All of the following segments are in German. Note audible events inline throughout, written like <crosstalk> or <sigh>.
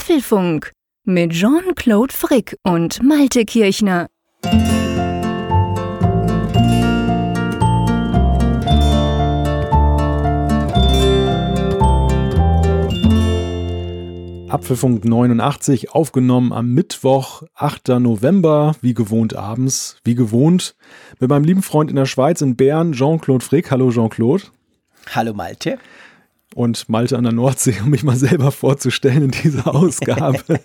Apfelfunk mit Jean-Claude Frick und Malte Kirchner. Apfelfunk 89 aufgenommen am Mittwoch, 8. November, wie gewohnt abends, wie gewohnt, mit meinem lieben Freund in der Schweiz in Bern, Jean-Claude Frick. Hallo Jean-Claude. Hallo Malte. Und Malte an der Nordsee, um mich mal selber vorzustellen in dieser <laughs> Ausgabe.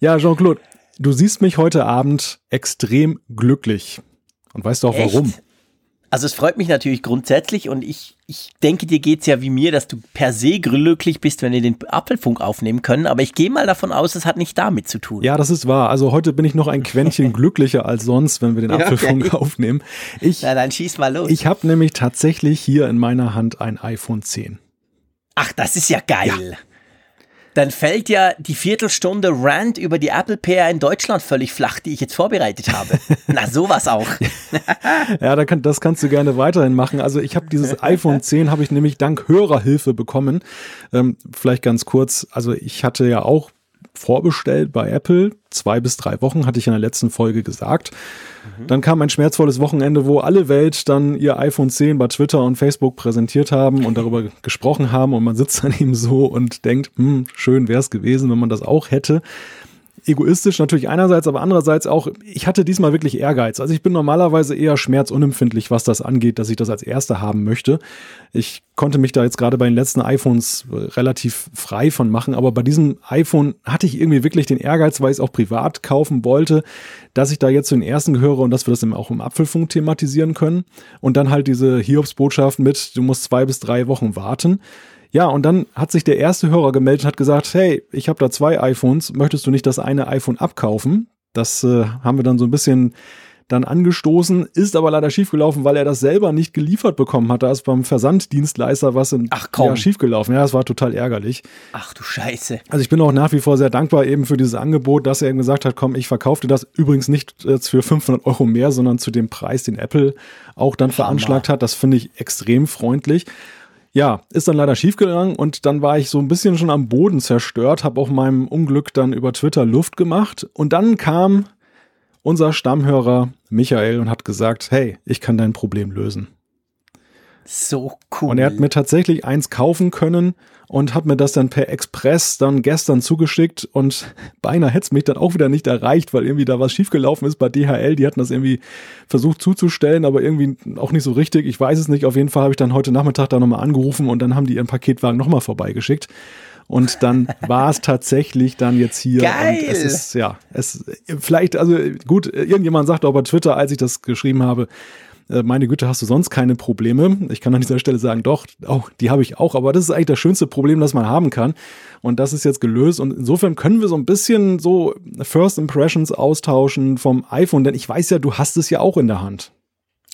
ja, Jean-Claude, du siehst mich heute Abend extrem glücklich. Und weißt du auch Echt? warum? Also es freut mich natürlich grundsätzlich und ich, ich denke, dir geht's ja wie mir, dass du per se glücklich bist, wenn wir den Apfelfunk aufnehmen können. Aber ich gehe mal davon aus, es hat nicht damit zu tun. Ja, das ist wahr. Also heute bin ich noch ein Quäntchen <laughs> glücklicher als sonst, wenn wir den Apfelfunk Okay. <laughs> aufnehmen. Ich, Na dann schieß mal los. ich habe nämlich tatsächlich hier in meiner Hand ein iPhone 10. Ach, das ist ja geil. Dann fällt ja die Viertelstunde Rant über die Apple Pair in Deutschland völlig flach, die ich jetzt vorbereitet habe. <laughs> Na, sowas auch. <laughs> Ja, da kann, das kannst du gerne weiterhin machen. Also ich habe dieses iPhone 10 habe ich nämlich dank Hörerhilfe bekommen. Ähm, vielleicht ganz kurz. Also ich hatte ja auch vorbestellt bei Apple. Zwei bis drei Wochen hatte ich in der letzten Folge gesagt. Dann kam ein schmerzvolles Wochenende, wo alle Welt dann ihr iPhone 10 bei Twitter und Facebook präsentiert haben und darüber <laughs> gesprochen haben und man sitzt dann eben so und denkt, hm, schön wäre es gewesen, wenn man das auch hätte egoistisch natürlich einerseits, aber andererseits auch, ich hatte diesmal wirklich Ehrgeiz. Also ich bin normalerweise eher schmerzunempfindlich, was das angeht, dass ich das als Erster haben möchte. Ich konnte mich da jetzt gerade bei den letzten iPhones äh, relativ frei von machen, aber bei diesem iPhone hatte ich irgendwie wirklich den Ehrgeiz, weil ich es auch privat kaufen wollte, dass ich da jetzt zu den ersten gehöre und dass wir das eben auch im Apfelfunk thematisieren können. Und dann halt diese Hiobsbotschaft mit, du musst zwei bis drei Wochen warten. Ja, und dann hat sich der erste Hörer gemeldet und hat gesagt, hey, ich habe da zwei iPhones, möchtest du nicht das eine iPhone abkaufen? Das äh, haben wir dann so ein bisschen dann angestoßen, ist aber leider schiefgelaufen, weil er das selber nicht geliefert bekommen hat. Da ist beim Versanddienstleister was in, Ach, komm. Ja, schiefgelaufen. Ja, das war total ärgerlich. Ach du Scheiße. Also ich bin auch nach wie vor sehr dankbar eben für dieses Angebot, dass er eben gesagt hat, komm, ich verkaufe dir das übrigens nicht jetzt für 500 Euro mehr, sondern zu dem Preis, den Apple auch dann veranschlagt hat. Das finde ich extrem freundlich. Ja, ist dann leider schiefgegangen und dann war ich so ein bisschen schon am Boden zerstört, habe auch meinem Unglück dann über Twitter Luft gemacht und dann kam unser Stammhörer Michael und hat gesagt, hey, ich kann dein Problem lösen. So cool. Und er hat mir tatsächlich eins kaufen können und hat mir das dann per Express dann gestern zugeschickt und <laughs> beinahe hätte es mich dann auch wieder nicht erreicht, weil irgendwie da was schiefgelaufen ist bei DHL. Die hatten das irgendwie versucht zuzustellen, aber irgendwie auch nicht so richtig. Ich weiß es nicht. Auf jeden Fall habe ich dann heute Nachmittag da nochmal angerufen und dann haben die ihren Paketwagen nochmal vorbeigeschickt. Und dann <laughs> war es tatsächlich dann jetzt hier. Geil. Und es ist, ja, es, vielleicht, also gut, irgendjemand sagte auch bei Twitter, als ich das geschrieben habe, äh, meine Güte, hast du sonst keine Probleme? Ich kann an dieser Stelle sagen, doch, auch, die habe ich auch, aber das ist eigentlich das schönste Problem, das man haben kann. Und das ist jetzt gelöst. Und insofern können wir so ein bisschen so First Impressions austauschen vom iPhone, denn ich weiß ja, du hast es ja auch in der Hand.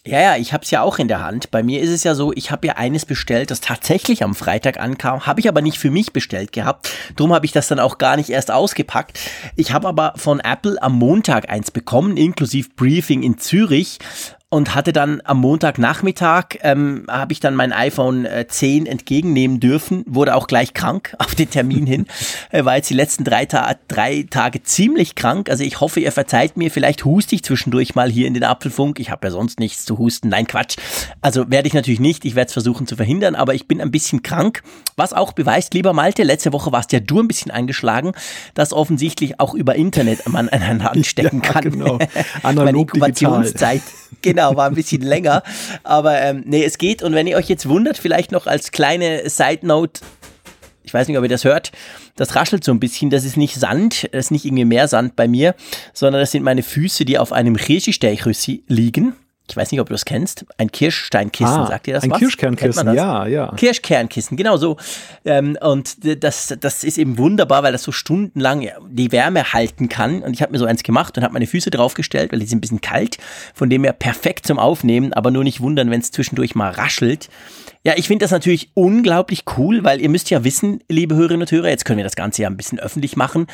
Ja, ja, ich habe es ja auch in der Hand. Bei mir ist es ja so, ich habe ja eines bestellt, das tatsächlich am Freitag ankam, habe ich aber nicht für mich bestellt gehabt. Drum habe ich das dann auch gar nicht erst ausgepackt. Ich habe aber von Apple am Montag eins bekommen, inklusive Briefing in Zürich und hatte dann am Montagnachmittag, ähm, habe ich dann mein iPhone äh, 10 entgegennehmen dürfen, wurde auch gleich krank <laughs> auf den Termin hin, äh, war jetzt die letzten drei, Ta drei Tage ziemlich krank, also ich hoffe, ihr verzeiht mir, vielleicht huste ich zwischendurch mal hier in den Apfelfunk, ich habe ja sonst nichts zu husten, nein Quatsch, also werde ich natürlich nicht, ich werde es versuchen zu verhindern, aber ich bin ein bisschen krank, was auch beweist, lieber Malte, letzte Woche warst ja du ein bisschen angeschlagen, dass offensichtlich auch über Internet man <laughs> einander anstecken Ja, kann. genau. <laughs> Meine Analog digital. Inkubationszeit, genau, war ein bisschen länger. Aber ähm, nee, es geht. Und wenn ihr euch jetzt wundert, vielleicht noch als kleine Side Note, ich weiß nicht, ob ihr das hört, das raschelt so ein bisschen. Das ist nicht Sand, das ist nicht irgendwie mehr Sand bei mir, sondern das sind meine Füße, die auf einem Kirschsteichrüssi liegen. Ich weiß nicht, ob du das kennst. Ein Kirschsteinkissen, Ah, sagt ihr das ein was? Kirschkernkissen, man das? ja, ja. Kirschkernkissen, genau so. Ähm, und das, das ist eben wunderbar, weil das so stundenlang die Wärme halten kann. Und ich habe mir so eins gemacht und habe meine Füße draufgestellt, weil die sind ein bisschen kalt. Von dem her perfekt zum Aufnehmen, aber nur nicht wundern, wenn es zwischendurch mal raschelt. Ja, ich finde das natürlich unglaublich cool, weil ihr müsst ja wissen, liebe Hörerinnen und Hörer, jetzt können wir das Ganze ja ein bisschen öffentlich machen.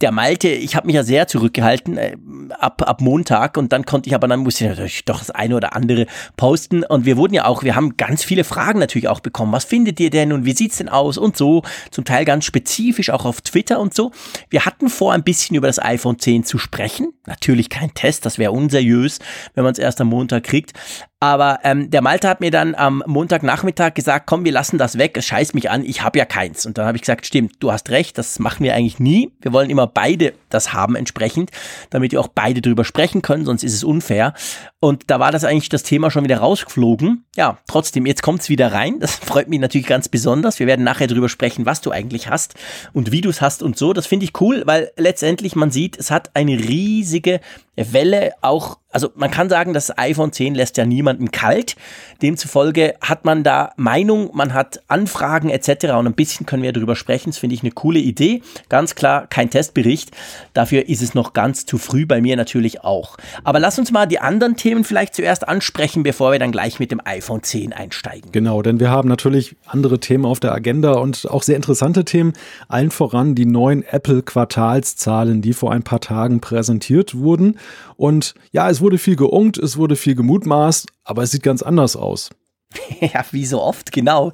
Der Malte, ich habe mich ja sehr zurückgehalten äh, ab, ab Montag und dann konnte ich aber, dann musste ich natürlich doch das eine oder andere posten. Und wir wurden ja auch, wir haben ganz viele Fragen natürlich auch bekommen. Was findet ihr denn und wie sieht's denn aus und so? Zum Teil ganz spezifisch auch auf Twitter und so. Wir hatten vor, ein bisschen über das iPhone 10 zu sprechen. Natürlich kein Test, das wäre unseriös, wenn man es erst am Montag kriegt. Aber ähm, der Malte hat mir dann am Montagnachmittag gesagt, komm, wir lassen das weg, es scheißt mich an, ich habe ja keins. Und dann habe ich gesagt, stimmt, du hast recht, das machen wir eigentlich nie. Wir wollen immer beide das haben entsprechend, damit wir auch beide drüber sprechen können, sonst ist es unfair. Und da war das eigentlich das Thema schon wieder rausgeflogen. Ja, trotzdem, jetzt kommt's wieder rein. Das <laughs> freut mich natürlich ganz besonders. Wir werden nachher drüber sprechen, was du eigentlich hast und wie du es hast und so. Das finde ich cool, weil letztendlich man sieht, es hat eine riesige Welle auch, also man kann sagen, das iPhone 10 lässt ja niemanden kalt. Demzufolge hat man da Meinung, man hat Anfragen etc. Und ein bisschen können wir darüber sprechen. Das finde ich eine coole Idee. Ganz klar, kein Testbericht. Dafür ist es noch ganz zu früh, bei mir natürlich auch. Aber lass uns mal die anderen Themen vielleicht zuerst ansprechen, bevor wir dann gleich mit dem iPhone 10 einsteigen. Genau, denn wir haben natürlich andere Themen auf der Agenda und auch sehr interessante Themen. Allen voran die neuen Apple-Quartalszahlen, die vor ein paar Tagen präsentiert wurden. Und ja, es wurde viel geungt, es wurde viel gemutmaßt, aber es sieht ganz anders aus. <laughs> Ja, wie so oft, genau.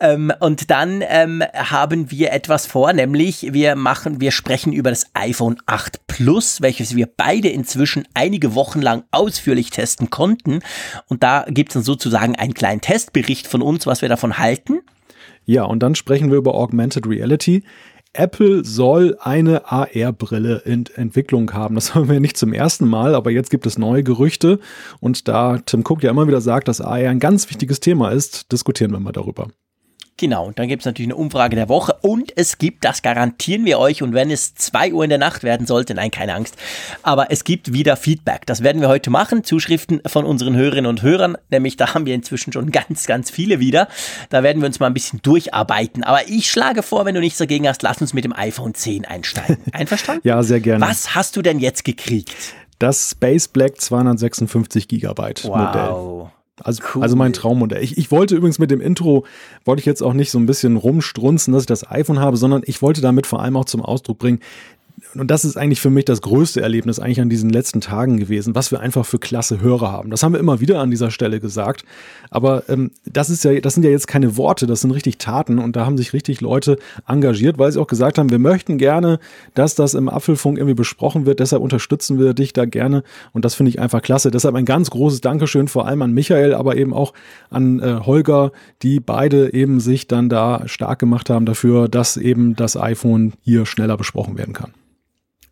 Ähm, und dann ähm, haben wir etwas vor, nämlich wir machen, wir sprechen über das iPhone 8 Plus, welches wir beide inzwischen einige Wochen lang ausführlich testen konnten. Und da gibt es dann sozusagen einen kleinen Testbericht von uns, was wir davon halten. Ja, und dann sprechen wir über Augmented Reality. Apple soll eine AR-Brille in Entwicklung haben. Das <laughs> haben wir nicht zum ersten Mal, aber jetzt gibt es neue Gerüchte. Und da Tim Cook ja immer wieder sagt, dass AR ein ganz wichtiges Thema ist, diskutieren wir mal darüber. Genau, und dann gibt es natürlich eine Umfrage der Woche und es gibt, das garantieren wir euch, und wenn es 2 Uhr in der Nacht werden sollte, nein, keine Angst, aber es gibt wieder Feedback. Das werden wir heute machen, Zuschriften von unseren Hörerinnen und Hörern, nämlich da haben wir inzwischen schon ganz, ganz viele wieder. Da werden wir uns mal ein bisschen durcharbeiten. Aber ich schlage vor, wenn du nichts dagegen hast, lass uns mit dem iPhone 10 einsteigen. Einverstanden? <laughs> ja, sehr gerne. Was hast du denn jetzt gekriegt? Das Space Black 256 Gigabyte wow. Modell. Also, cool. also mein Traummodell. Ich, ich wollte übrigens mit dem Intro, wollte ich jetzt auch nicht so ein bisschen rumstrunzen, dass ich das iPhone habe, sondern ich wollte damit vor allem auch zum Ausdruck bringen, und das ist eigentlich für mich das größte Erlebnis eigentlich an diesen letzten Tagen gewesen, was wir einfach für klasse Hörer haben. Das haben wir immer wieder an dieser Stelle gesagt. Aber ähm, das ist ja, das sind ja jetzt keine Worte, das sind richtig Taten und da haben sich richtig Leute engagiert, weil sie auch gesagt haben, wir möchten gerne, dass das im Apfelfunk irgendwie besprochen wird. Deshalb unterstützen wir dich da gerne und das finde ich einfach klasse. Deshalb ein ganz großes Dankeschön vor allem an Michael, aber eben auch an äh, Holger, die beide eben sich dann da stark gemacht haben dafür, dass eben das iPhone hier schneller besprochen werden kann.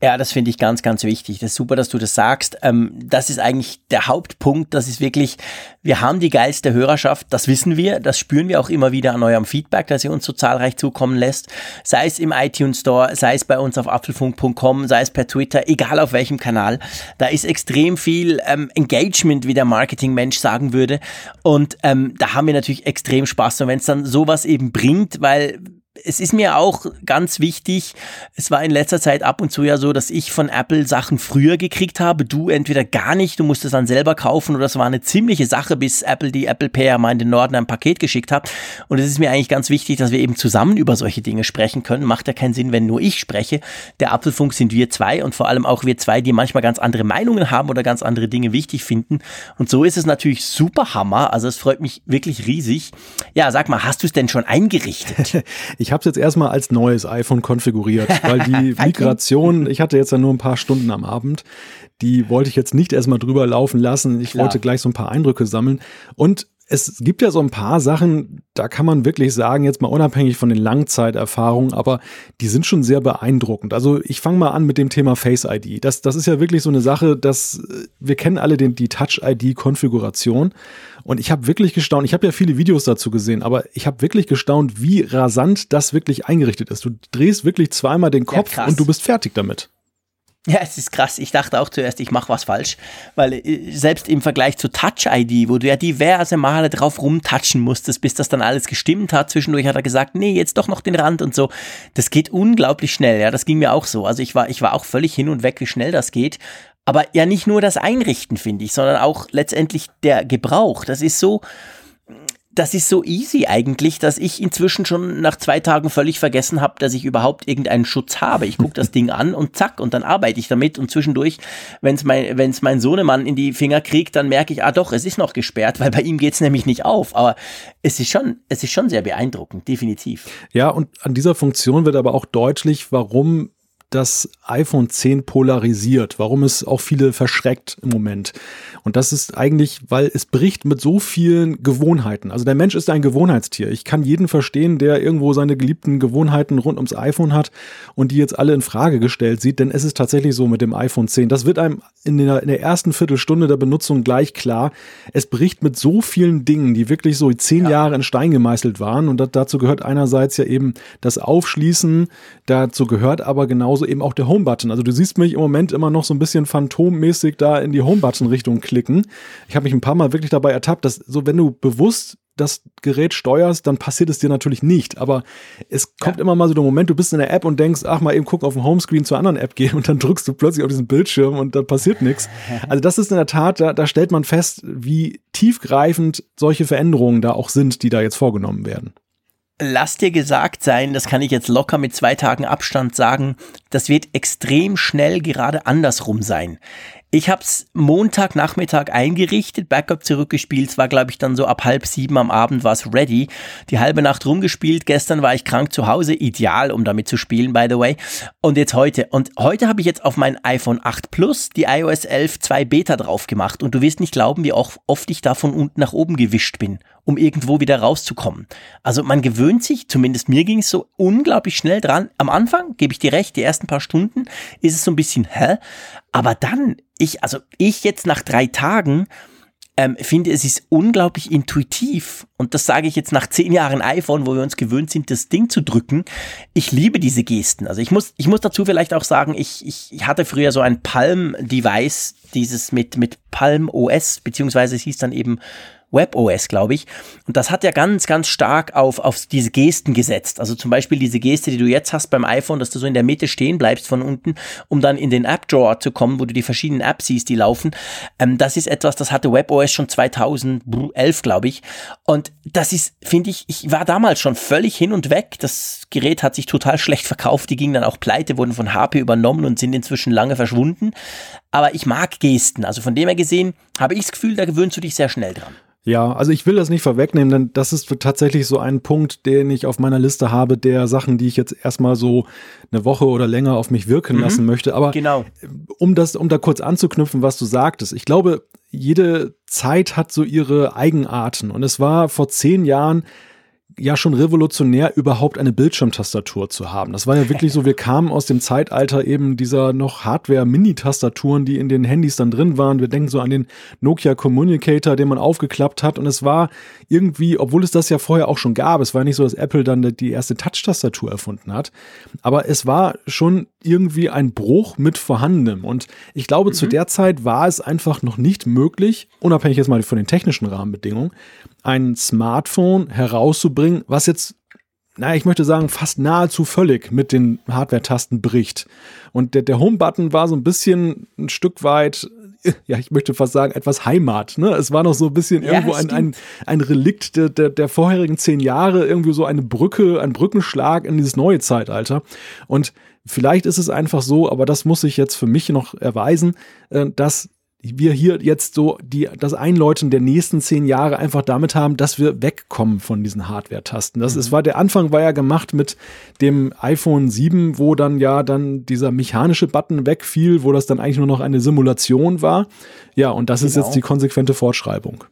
Ja, das finde ich ganz, ganz wichtig. Das ist super, dass du das sagst. Ähm, das ist eigentlich der Hauptpunkt. Das ist wirklich, wir haben die geilste Hörerschaft. Das wissen wir. Das spüren wir auch immer wieder an eurem Feedback, das ihr uns so zahlreich zukommen lässt. Sei es im iTunes Store, sei es bei uns auf apfelfunk.com, sei es per Twitter, egal auf welchem Kanal. Da ist extrem viel ähm, Engagement, wie der Marketingmensch sagen würde. Und ähm, da haben wir natürlich extrem Spaß. Und wenn es dann sowas eben bringt, weil es ist mir auch ganz wichtig, es war in letzter Zeit ab und zu ja so, dass ich von Apple Sachen früher gekriegt habe, du entweder gar nicht, du musst es dann selber kaufen oder es war eine ziemliche Sache, bis Apple die Apple ja mal in den Norden ein Paket geschickt hat. Und es ist mir eigentlich ganz wichtig, dass wir eben zusammen über solche Dinge sprechen können. Macht ja keinen Sinn, wenn nur ich spreche. Der Apfelfunk sind wir zwei und vor allem auch wir zwei, die manchmal ganz andere Meinungen haben oder ganz andere Dinge wichtig finden. Und so ist es natürlich super Hammer. Also es freut mich wirklich riesig. Ja, sag mal, hast du es denn schon eingerichtet? <laughs> Ich habe es jetzt erstmal als neues iPhone konfiguriert, <laughs> weil die Migration, ich hatte jetzt ja nur ein paar Stunden am Abend, die wollte ich jetzt nicht erstmal drüber laufen lassen. Ich Klar. wollte gleich so ein paar Eindrücke sammeln. Und es gibt ja so ein paar Sachen, da kann man wirklich sagen, jetzt mal unabhängig von den Langzeiterfahrungen, aber die sind schon sehr beeindruckend. Also ich fange mal an mit dem Thema Face ID. Das, das ist ja wirklich so eine Sache, dass äh, wir kennen alle den, die Touch ID-Konfiguration. Und ich habe wirklich gestaunt, ich habe ja viele Videos dazu gesehen, aber ich habe wirklich gestaunt, wie rasant das wirklich eingerichtet ist. Du drehst wirklich zweimal den Kopf ja, und du bist fertig damit. <laughs> Ja, es ist krass. Ich dachte auch zuerst, ich mache was falsch, weil äh, selbst im Vergleich zu Touch ID, wo du ja diverse Male drauf rumtatschen musstest, bis das dann alles gestimmt hat, zwischendurch hat er gesagt, nee, jetzt doch noch den Rand und so. Das geht unglaublich schnell, ja, das ging mir auch so. Also ich war ich war auch völlig hin und weg, wie schnell das geht. Aber ja nicht nur das Einrichten, finde ich, sondern auch letztendlich der Gebrauch. Das ist so das ist so easy eigentlich, dass ich inzwischen schon nach zwei Tagen völlig vergessen habe, dass ich überhaupt irgendeinen Schutz habe. Ich gucke das <laughs> Ding an und zack, und dann arbeite ich damit. Und zwischendurch, wenn es mein, wenn's mein Sohnemann in die Finger kriegt, dann merke ich, ah doch, es ist noch gesperrt, weil bei ihm geht es nämlich nicht auf. Aber es ist schon, es ist schon sehr beeindruckend, definitiv. Ja, und an dieser Funktion wird aber auch deutlich, warum das iPhone 10 polarisiert, warum es auch viele verschreckt im Moment. Und das ist eigentlich, weil es bricht mit so vielen Gewohnheiten. Also der Mensch ist ein Gewohnheitstier. Ich kann jeden verstehen, der irgendwo seine geliebten Gewohnheiten rund ums iPhone hat und die jetzt alle in Frage gestellt sieht, denn es ist tatsächlich so mit dem iPhone 10. Das wird einem in der, in der ersten Viertelstunde der Benutzung gleich klar. Es bricht mit so vielen Dingen, die wirklich so zehn ja. Jahre in Stein gemeißelt waren. Und dazu gehört einerseits ja eben das Aufschließen, dazu gehört aber genauso eben auch der Home-Button. Also du siehst mich im Moment immer noch so ein bisschen phantommäßig da in die Home-Button-Richtung klicken. Ich habe mich ein paar Mal wirklich dabei ertappt, dass so, wenn du bewusst das Gerät steuerst, dann passiert es dir natürlich nicht. Aber es kommt ja. immer mal so der Moment, du bist in der App und denkst, ach mal eben gucken auf dem Homescreen zur anderen App gehen <laughs> und dann drückst du plötzlich auf diesen Bildschirm und dann passiert nichts. <laughs> Also das ist in der Tat, da, da stellt man fest, wie tiefgreifend solche Veränderungen da auch sind, die da jetzt vorgenommen werden lass dir gesagt sein, das kann ich jetzt locker mit zwei Tagen Abstand sagen, das wird extrem schnell gerade andersrum sein. Ich habe es Montagnachmittag eingerichtet, Backup zurückgespielt, es war glaube ich dann so ab halb sieben am Abend war es ready. Die halbe Nacht rumgespielt, gestern war ich krank zu Hause, ideal, um damit zu spielen, by the way. Und jetzt heute. Und heute habe ich jetzt auf mein iPhone 8 Plus die iOS 11 2 Beta drauf gemacht und du wirst nicht glauben, wie oft ich da von unten nach oben gewischt bin, um irgendwo wieder rauszukommen. Also man gewöhnt sich, zumindest mir ging es so unglaublich schnell dran. Am Anfang, gebe ich dir recht, die ersten paar Stunden ist es so ein bisschen, hä? Aber dann, ich, also ich jetzt nach drei Tagen, ähm, finde, es ist unglaublich intuitiv. Und das sage ich jetzt nach zehn Jahren iPhone, wo wir uns gewöhnt sind, das Ding zu drücken. Ich liebe diese Gesten. Also ich muss, ich muss dazu vielleicht auch sagen, ich, ich hatte früher so ein Palm-Device, dieses mit, mit Palm OS, beziehungsweise es hieß dann eben WebOS, glaube ich. Und das hat ja ganz, ganz stark auf, auf diese Gesten gesetzt. Also zum Beispiel diese Geste, die du jetzt hast beim iPhone, dass du so in der Mitte stehen bleibst von unten, um dann in den App Drawer zu kommen, wo du die verschiedenen Apps siehst, die laufen. Ähm, das ist etwas, das hatte WebOS schon 2011, glaube ich. Und das ist, finde ich, ich war damals schon völlig hin und weg. Das Gerät hat sich total schlecht verkauft. Die gingen dann auch pleite, wurden von HP übernommen und sind inzwischen lange verschwunden. Aber ich mag Gesten. Also von dem her gesehen habe ich das Gefühl, da gewöhnst du dich sehr schnell dran. Ja, also ich will das nicht vorwegnehmen, denn das ist tatsächlich so ein Punkt, den ich auf meiner Liste habe, der Sachen, die ich jetzt erstmal so eine Woche oder länger auf mich wirken mhm. lassen möchte. Aber genau. um das, um da kurz anzuknüpfen, was du sagtest, ich glaube, jede Zeit hat so ihre Eigenarten. Und es war vor zehn Jahren ja schon revolutionär, überhaupt eine Bildschirmtastatur zu haben. Das war ja wirklich so, wir kamen aus dem Zeitalter eben dieser noch Hardware-Mini-Tastaturen, die in den Handys dann drin waren. Wir denken so an den Nokia Communicator, den man aufgeklappt hat. Und es war irgendwie, obwohl es das ja vorher auch schon gab, es war nicht so, dass Apple dann die erste Touch-Tastatur erfunden hat. Aber es war schon irgendwie ein Bruch mit vorhandenem. Und ich glaube, mhm. zu der Zeit war es einfach noch nicht möglich, unabhängig jetzt mal von den technischen Rahmenbedingungen, ein Smartphone herauszubringen, was jetzt, naja, ich möchte sagen, fast nahezu völlig mit den Hardware-Tasten bricht. Und der, der Home-Button war so ein bisschen ein Stück weit <laughs> ja, ich möchte fast sagen, etwas Heimat. Ne? Es war noch so ein bisschen ja, irgendwo ein, ein, ein Relikt der, der, der vorherigen zehn Jahre, irgendwie so eine Brücke, ein Brückenschlag in dieses neue Zeitalter. Und vielleicht ist es einfach so, aber das muss ich jetzt für mich noch erweisen, äh, dass wir hier jetzt so die, das Einläuten der nächsten zehn Jahre einfach damit haben, dass wir wegkommen von diesen Hardware-Tasten. Das mhm. ist, war, der Anfang war ja gemacht mit dem iPhone 7, wo dann ja dann dieser mechanische Button wegfiel, wo das dann eigentlich nur noch eine Simulation war. Ja, und das genau. ist jetzt die konsequente Fortschreibung.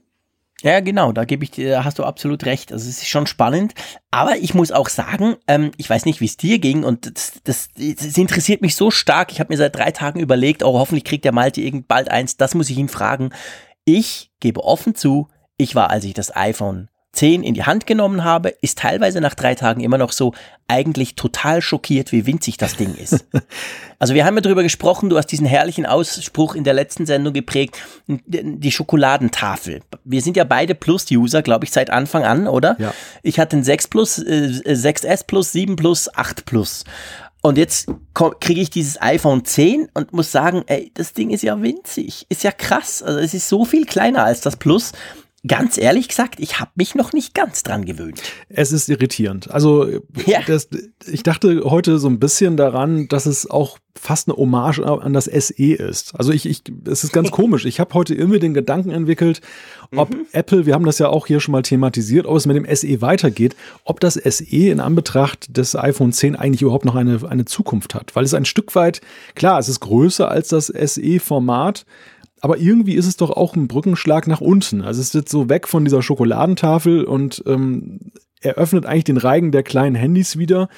Ja, genau, da gebe ich dir, hast du absolut recht. Also es ist schon spannend. Aber ich muss auch sagen, ähm, ich weiß nicht, wie es dir ging und das, das, das interessiert mich so stark. Ich habe mir seit drei Tagen überlegt, oh, hoffentlich kriegt der Malte irgend bald eins. Das muss ich ihn fragen. Ich gebe offen zu, ich war, als ich das iPhone 10 in die Hand genommen habe, ist teilweise nach drei Tagen immer noch so eigentlich total schockiert, wie winzig das Ding ist. <laughs> also wir haben ja darüber gesprochen, du hast diesen herrlichen Ausspruch in der letzten Sendung geprägt, die Schokoladentafel. Wir sind ja beide Plus-User, glaube ich, seit Anfang an, oder? Ja. Ich hatte ein 6 Plus, äh, 6S Plus, 7 Plus, 8 Plus. Und jetzt kriege ich dieses iPhone 10 und muss sagen, ey, das Ding ist ja winzig. Ist ja krass. Also es ist so viel kleiner als das Plus ganz ehrlich gesagt, ich habe mich noch nicht ganz dran gewöhnt. Es ist irritierend. Also <laughs> ja. das, ich dachte heute so ein bisschen daran, dass es auch fast eine Hommage an das SE ist. Also ich, ich es ist ganz <laughs> komisch. Ich habe heute irgendwie den Gedanken entwickelt, ob mhm. Apple, wir haben das ja auch hier schon mal thematisiert, ob es mit dem SE weitergeht, ob das SE in Anbetracht des iPhone 10 eigentlich überhaupt noch eine, eine Zukunft hat. Weil es ein Stück weit, klar, es ist größer als das SE-Format, aber irgendwie ist es doch auch ein Brückenschlag nach unten. Also es ist jetzt so weg von dieser Schokoladentafel und ähm, eröffnet eigentlich den Reigen der kleinen Handys wieder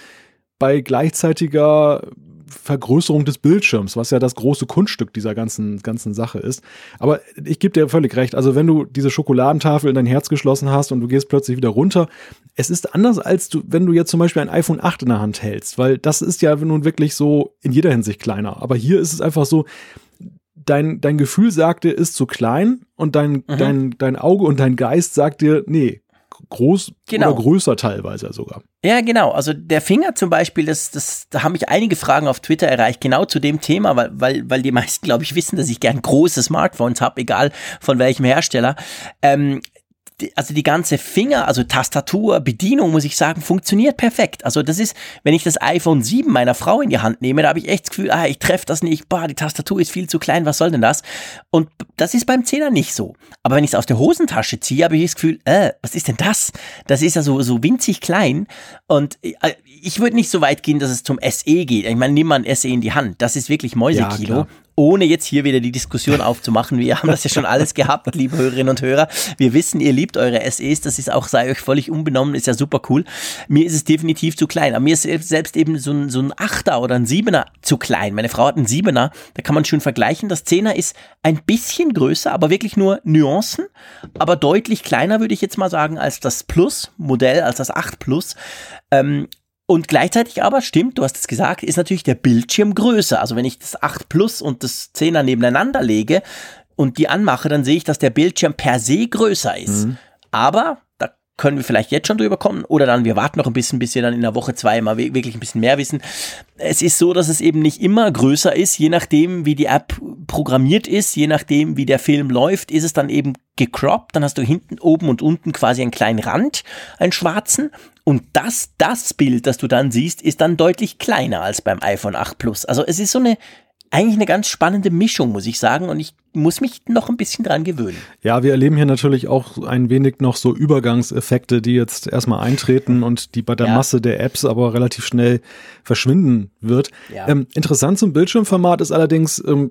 bei gleichzeitiger Vergrößerung des Bildschirms, was ja das große Kunststück dieser ganzen, ganzen Sache ist. Aber ich gebe dir völlig recht. Also wenn du diese Schokoladentafel in dein Herz geschlossen hast und du gehst plötzlich wieder runter, es ist anders als du, wenn du jetzt zum Beispiel ein iPhone 8 in der Hand hältst, weil das ist ja nun wirklich so in jeder Hinsicht kleiner. Aber hier ist es einfach so, dein, dein Gefühl sagt dir, ist zu klein und dein, mhm. dein, dein Auge und dein Geist sagt dir, nee, groß genau. oder größer teilweise sogar. Ja, genau. Also der Finger zum Beispiel, das, das, da haben mich einige Fragen auf Twitter erreicht, genau zu dem Thema, weil, weil, weil die meisten, glaube ich, wissen, dass ich gern große Smartphones habe, egal von welchem Hersteller. Ähm, also die ganze Finger, also Tastatur, Bedienung, muss ich sagen, funktioniert perfekt. Also das ist, wenn ich das iPhone 7 meiner Frau in die Hand nehme, da habe ich echt das Gefühl, ah, ich treffe das nicht, boah, die Tastatur ist viel zu klein, was soll denn das? Und das ist beim 10er nicht so. Aber wenn ich es aus der Hosentasche ziehe, habe ich das Gefühl, äh, was ist denn das? Das ist ja so, so winzig klein. Und äh, ich würde nicht so weit gehen, dass es zum SE geht. Ich meine, nimm mal ein SE in die Hand. Das ist wirklich Mäusekilo. Ja, ohne jetzt hier wieder die Diskussion aufzumachen. Wir haben das ja schon alles gehabt, liebe Hörerinnen und Hörer. Wir wissen, ihr liebt eure SEs. Das ist auch, sei euch völlig unbenommen, ist ja super cool. Mir ist es definitiv zu klein. Aber mir ist selbst eben so ein, so ein Achter oder ein Siebener zu klein. Meine Frau hat einen Siebener. Da kann man schön vergleichen. Das Zehner ist ein bisschen größer, aber wirklich nur Nuancen. Aber deutlich kleiner, würde ich jetzt mal sagen, als das Plus-Modell, als das 8 Plus. Ähm, und gleichzeitig aber, stimmt, du hast es gesagt, ist natürlich der Bildschirm größer. Also wenn ich das 8 Plus und das 10er nebeneinander lege und die anmache, dann sehe ich, dass der Bildschirm per se größer ist. Mhm. Aber können wir vielleicht jetzt schon drüber kommen oder dann wir warten noch ein bisschen, bis wir dann in der Woche zwei mal wirklich ein bisschen mehr wissen. Es ist so, dass es eben nicht immer größer ist, je nachdem, wie die App programmiert ist, je nachdem, wie der Film läuft, ist es dann eben gecroppt, dann hast du hinten, oben und unten quasi einen kleinen Rand, einen schwarzen und das, das Bild, das du dann siehst, ist dann deutlich kleiner als beim iPhone 8 Plus. Also es ist so eine eigentlich eine ganz spannende Mischung, muss ich sagen. Und ich muss mich noch ein bisschen dran gewöhnen. Ja, wir erleben hier natürlich auch ein wenig noch so Übergangseffekte, die jetzt erstmal eintreten und die bei der ja. Masse der Apps aber relativ schnell verschwinden wird. Ja. Ähm, interessant zum Bildschirmformat ist allerdings, ähm,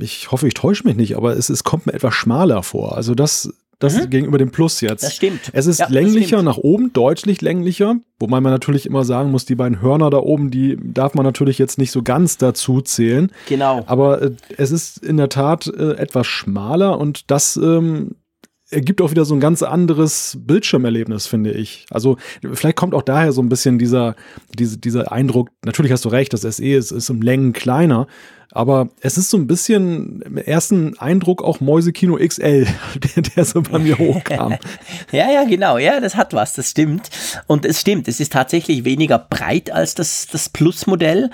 ich hoffe, ich täusche mich nicht, aber es, es kommt mir etwas schmaler vor. Also das das mhm. gegenüber dem Plus jetzt. Das stimmt. Es ist ja, länglicher nach oben, deutlich länglicher. Wobei man natürlich immer sagen muss, die beiden Hörner da oben, die darf man natürlich jetzt nicht so ganz dazu zählen. Genau. Aber äh, es ist in der Tat äh, etwas schmaler und das ähm, ergibt auch wieder so ein ganz anderes Bildschirmerlebnis, finde ich. Also vielleicht kommt auch daher so ein bisschen dieser, diese, dieser Eindruck, natürlich hast du recht, das SE ist, ist im Längen kleiner, aber es ist so ein bisschen im ersten Eindruck auch Mäusekino XL, <laughs> der, der so bei mir hochkam. <laughs> ja, ja, genau. Ja, das hat was, das stimmt. Und es stimmt, es ist tatsächlich weniger breit als das, das Plus-Modell.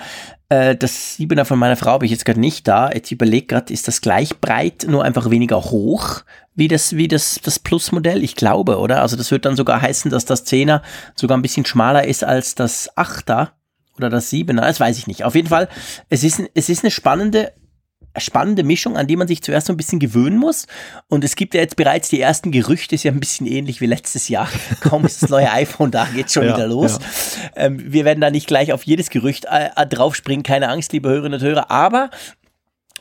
Äh, das Siebener von meiner Frau habe ich jetzt gerade nicht da. Jetzt überlege gerade, ist das gleich breit, nur einfach weniger hoch wie das, wie das, das Plus-Modell? Ich glaube, oder? Also das wird dann sogar heißen, dass das Zehner sogar ein bisschen schmaler ist als das Achter oder das Siebener, das weiß ich nicht. Auf jeden Fall, es ist, es ist eine spannende, spannende Mischung, an die man sich zuerst so ein bisschen gewöhnen muss. Und es gibt ja jetzt bereits die ersten Gerüchte, ist ja ein bisschen ähnlich wie letztes Jahr. <laughs> Kaum ist das neue iPhone da, geht schon ja, wieder los. Ja. Ähm, wir werden da nicht gleich auf jedes Gerücht äh, draufspringen, keine Angst, liebe Hörerinnen und Hörer. Aber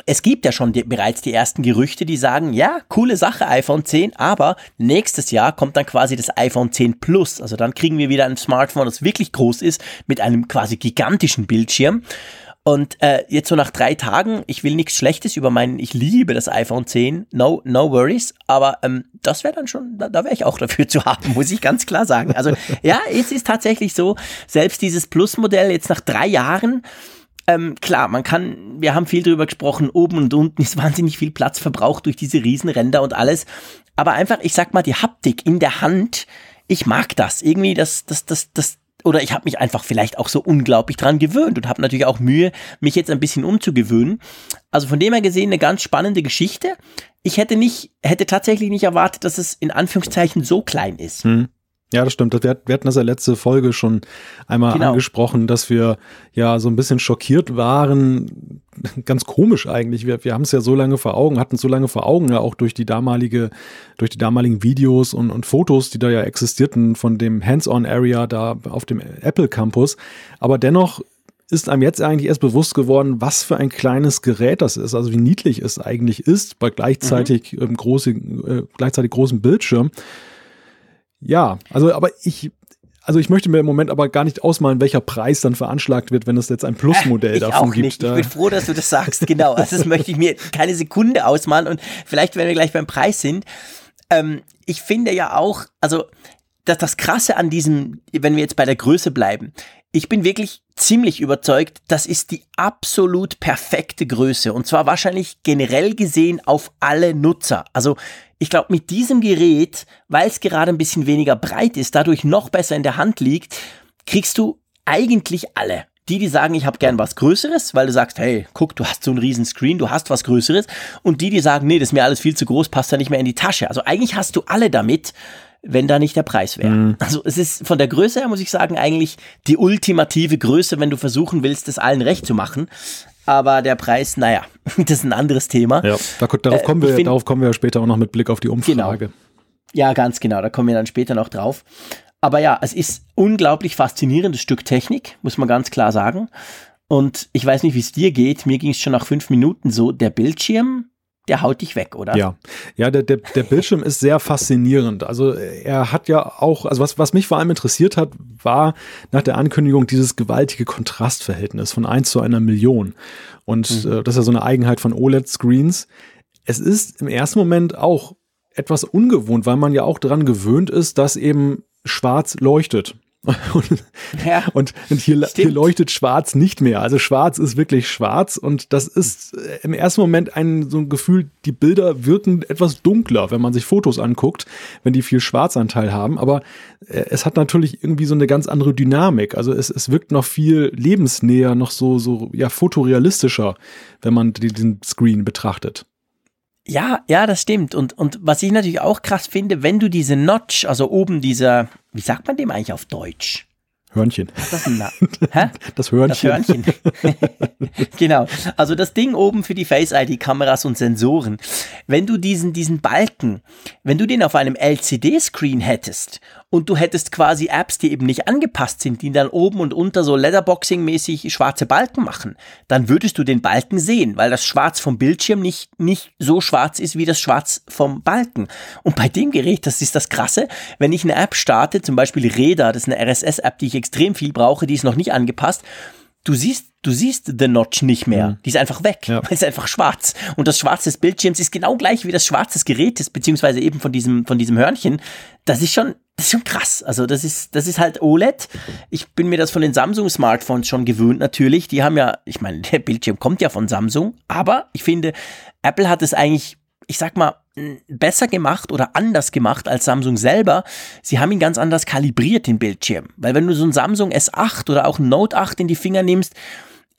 es gibt ja schon die, bereits die ersten Gerüchte, die sagen, ja, coole Sache, iPhone 10, aber nächstes Jahr kommt dann quasi das iPhone 10 Plus. Also dann kriegen wir wieder ein Smartphone, das wirklich groß ist, mit einem quasi gigantischen Bildschirm. Und äh, jetzt so nach drei Tagen, ich will nichts Schlechtes über meinen, ich liebe das iPhone 10, no, no worries, aber ähm, das wäre dann schon, da, da wäre ich auch <laughs> dafür zu haben, muss ich ganz klar sagen. Also ja, es ist tatsächlich so, selbst dieses Plus-Modell jetzt nach drei Jahren, ähm, klar, man kann, wir haben viel drüber gesprochen, oben und unten ist wahnsinnig viel Platz verbraucht durch diese Riesenränder und alles. Aber einfach, ich sag mal, die Haptik in der Hand, ich mag das. Irgendwie, das, das, das, das, oder ich habe mich einfach vielleicht auch so unglaublich dran gewöhnt und habe natürlich auch Mühe, mich jetzt ein bisschen umzugewöhnen. Also von dem her gesehen eine ganz spannende Geschichte. Ich hätte nicht, hätte tatsächlich nicht erwartet, dass es in Anführungszeichen so klein ist. Hm. Ja, das stimmt. Wir, wir hatten das ja letzte Folge schon einmal genau. angesprochen, dass wir ja so ein bisschen schockiert waren. Ganz komisch eigentlich. Wir, wir haben es ja so lange vor Augen, hatten es so lange vor Augen, ja auch durch die damalige, durch die damaligen Videos und, und Fotos, die da ja existierten von dem Hands-on-Area da auf dem Apple Campus. Aber dennoch ist einem jetzt eigentlich erst bewusst geworden, was für ein kleines Gerät das ist, also wie niedlich es eigentlich ist, bei gleichzeitig mhm. ähm, große, äh, gleichzeitig großem Bildschirm. Ja, also aber ich, also ich möchte mir im Moment aber gar nicht ausmalen, welcher Preis dann veranschlagt wird, wenn es jetzt ein Plusmodell ich davon auch gibt. Nicht. Ich bin froh, dass du das sagst, genau. Also das möchte ich mir keine Sekunde ausmalen und vielleicht, wenn wir gleich beim Preis sind. Ähm, ich finde ja auch, also dass das Krasse an diesem, wenn wir jetzt bei der Größe bleiben, ich bin wirklich ziemlich überzeugt, das ist die absolut perfekte Größe und zwar wahrscheinlich generell gesehen auf alle Nutzer. Also ich glaube, mit diesem Gerät, weil es gerade ein bisschen weniger breit ist, dadurch noch besser in der Hand liegt, kriegst du eigentlich alle. Die, die sagen, ich habe gern was Größeres, weil du sagst, hey, guck, du hast so einen riesen Screen, du hast was Größeres. Und die, die sagen, nee, das ist mir alles viel zu groß, passt da nicht mehr in die Tasche. Also eigentlich hast du alle damit, wenn da nicht der Preis wäre. Mhm. Also es ist von der Größe her, muss ich sagen, eigentlich die ultimative Größe, wenn du versuchen willst, es allen recht zu machen aber der Preis, naja, <laughs> das ist ein anderes Thema. Ja, darauf, kommen wir, äh, darauf kommen wir später auch noch mit Blick auf die Umfrage. Genau. Ja, ganz genau, da kommen wir dann später noch drauf. Aber ja, es ist unglaublich faszinierendes Stück Technik, muss man ganz klar sagen. Und ich weiß nicht, wie es dir geht. Mir ging es schon nach fünf Minuten so. Der Bildschirm, der haut dich weg, oder? Ja, ja, der, der, der Bildschirm ist sehr faszinierend. Also er hat ja auch, also was, was mich vor allem interessiert hat, war nach der Ankündigung dieses gewaltige Kontrastverhältnis von 1 zu einer Million. Und mhm. äh, das ist ja so eine Eigenheit von OLED-Screens. Es ist im ersten Moment auch etwas ungewohnt, weil man ja auch daran gewöhnt ist, dass eben schwarz leuchtet. <laughs> Und, ja, und, hier, hier, leuchtet schwarz nicht mehr. Also schwarz ist wirklich schwarz und das ist äh, im ersten Moment ein so ein Gefühl, die Bilder wirken etwas dunkler, wenn man sich Fotos anguckt, wenn die viel Schwarzanteil haben. Aber äh, es hat natürlich irgendwie so eine ganz andere Dynamik. Also es, es wirkt noch viel lebensnäher, noch so, so ja, fotorealistischer, wenn man den Screen betrachtet. Ja, ja, das stimmt. Und, und was ich natürlich auch krass finde, wenn du diese Notch, also oben dieser, wie sagt man dem eigentlich auf Deutsch? Hörnchen. Das, <laughs> Hä? das Hörnchen. Das Hörnchen. <laughs> genau. Also das Ding oben für die Face-ID-Kameras und Sensoren. Wenn du diesen, diesen Balken, wenn du den auf einem LCD-Screen hättest und du hättest quasi Apps, die eben nicht angepasst sind, die dann oben und unter so Leatherboxing-mäßig schwarze Balken machen, dann würdest du den Balken sehen, weil das Schwarz vom Bildschirm nicht, nicht so schwarz ist wie das Schwarz vom Balken. Und bei dem Gerät, das ist das Krasse, wenn ich eine App starte, zum Beispiel Reda, das ist eine RSS-App, die ich extrem viel brauche, die ist noch nicht angepasst, du siehst, du siehst The Notch nicht mehr. Mhm. Die ist einfach weg. Ja. Weil es einfach schwarz. Und das Schwarz des Bildschirms ist genau gleich wie das Schwarz des Gerätes, beziehungsweise eben von diesem, von diesem Hörnchen. Das ist schon, das ist schon krass. Also das ist, das ist halt OLED. Ich bin mir das von den Samsung Smartphones schon gewöhnt natürlich. Die haben ja, ich meine, <laughs> der Bildschirm kommt ja von Samsung, aber ich finde, Apple hat es eigentlich, ich sag mal, besser gemacht oder anders gemacht als Samsung selber. Sie haben ihn ganz anders kalibriert, den Bildschirm. Weil wenn du so ein Samsung S8 oder auch ein Note 8 in die Finger nimmst,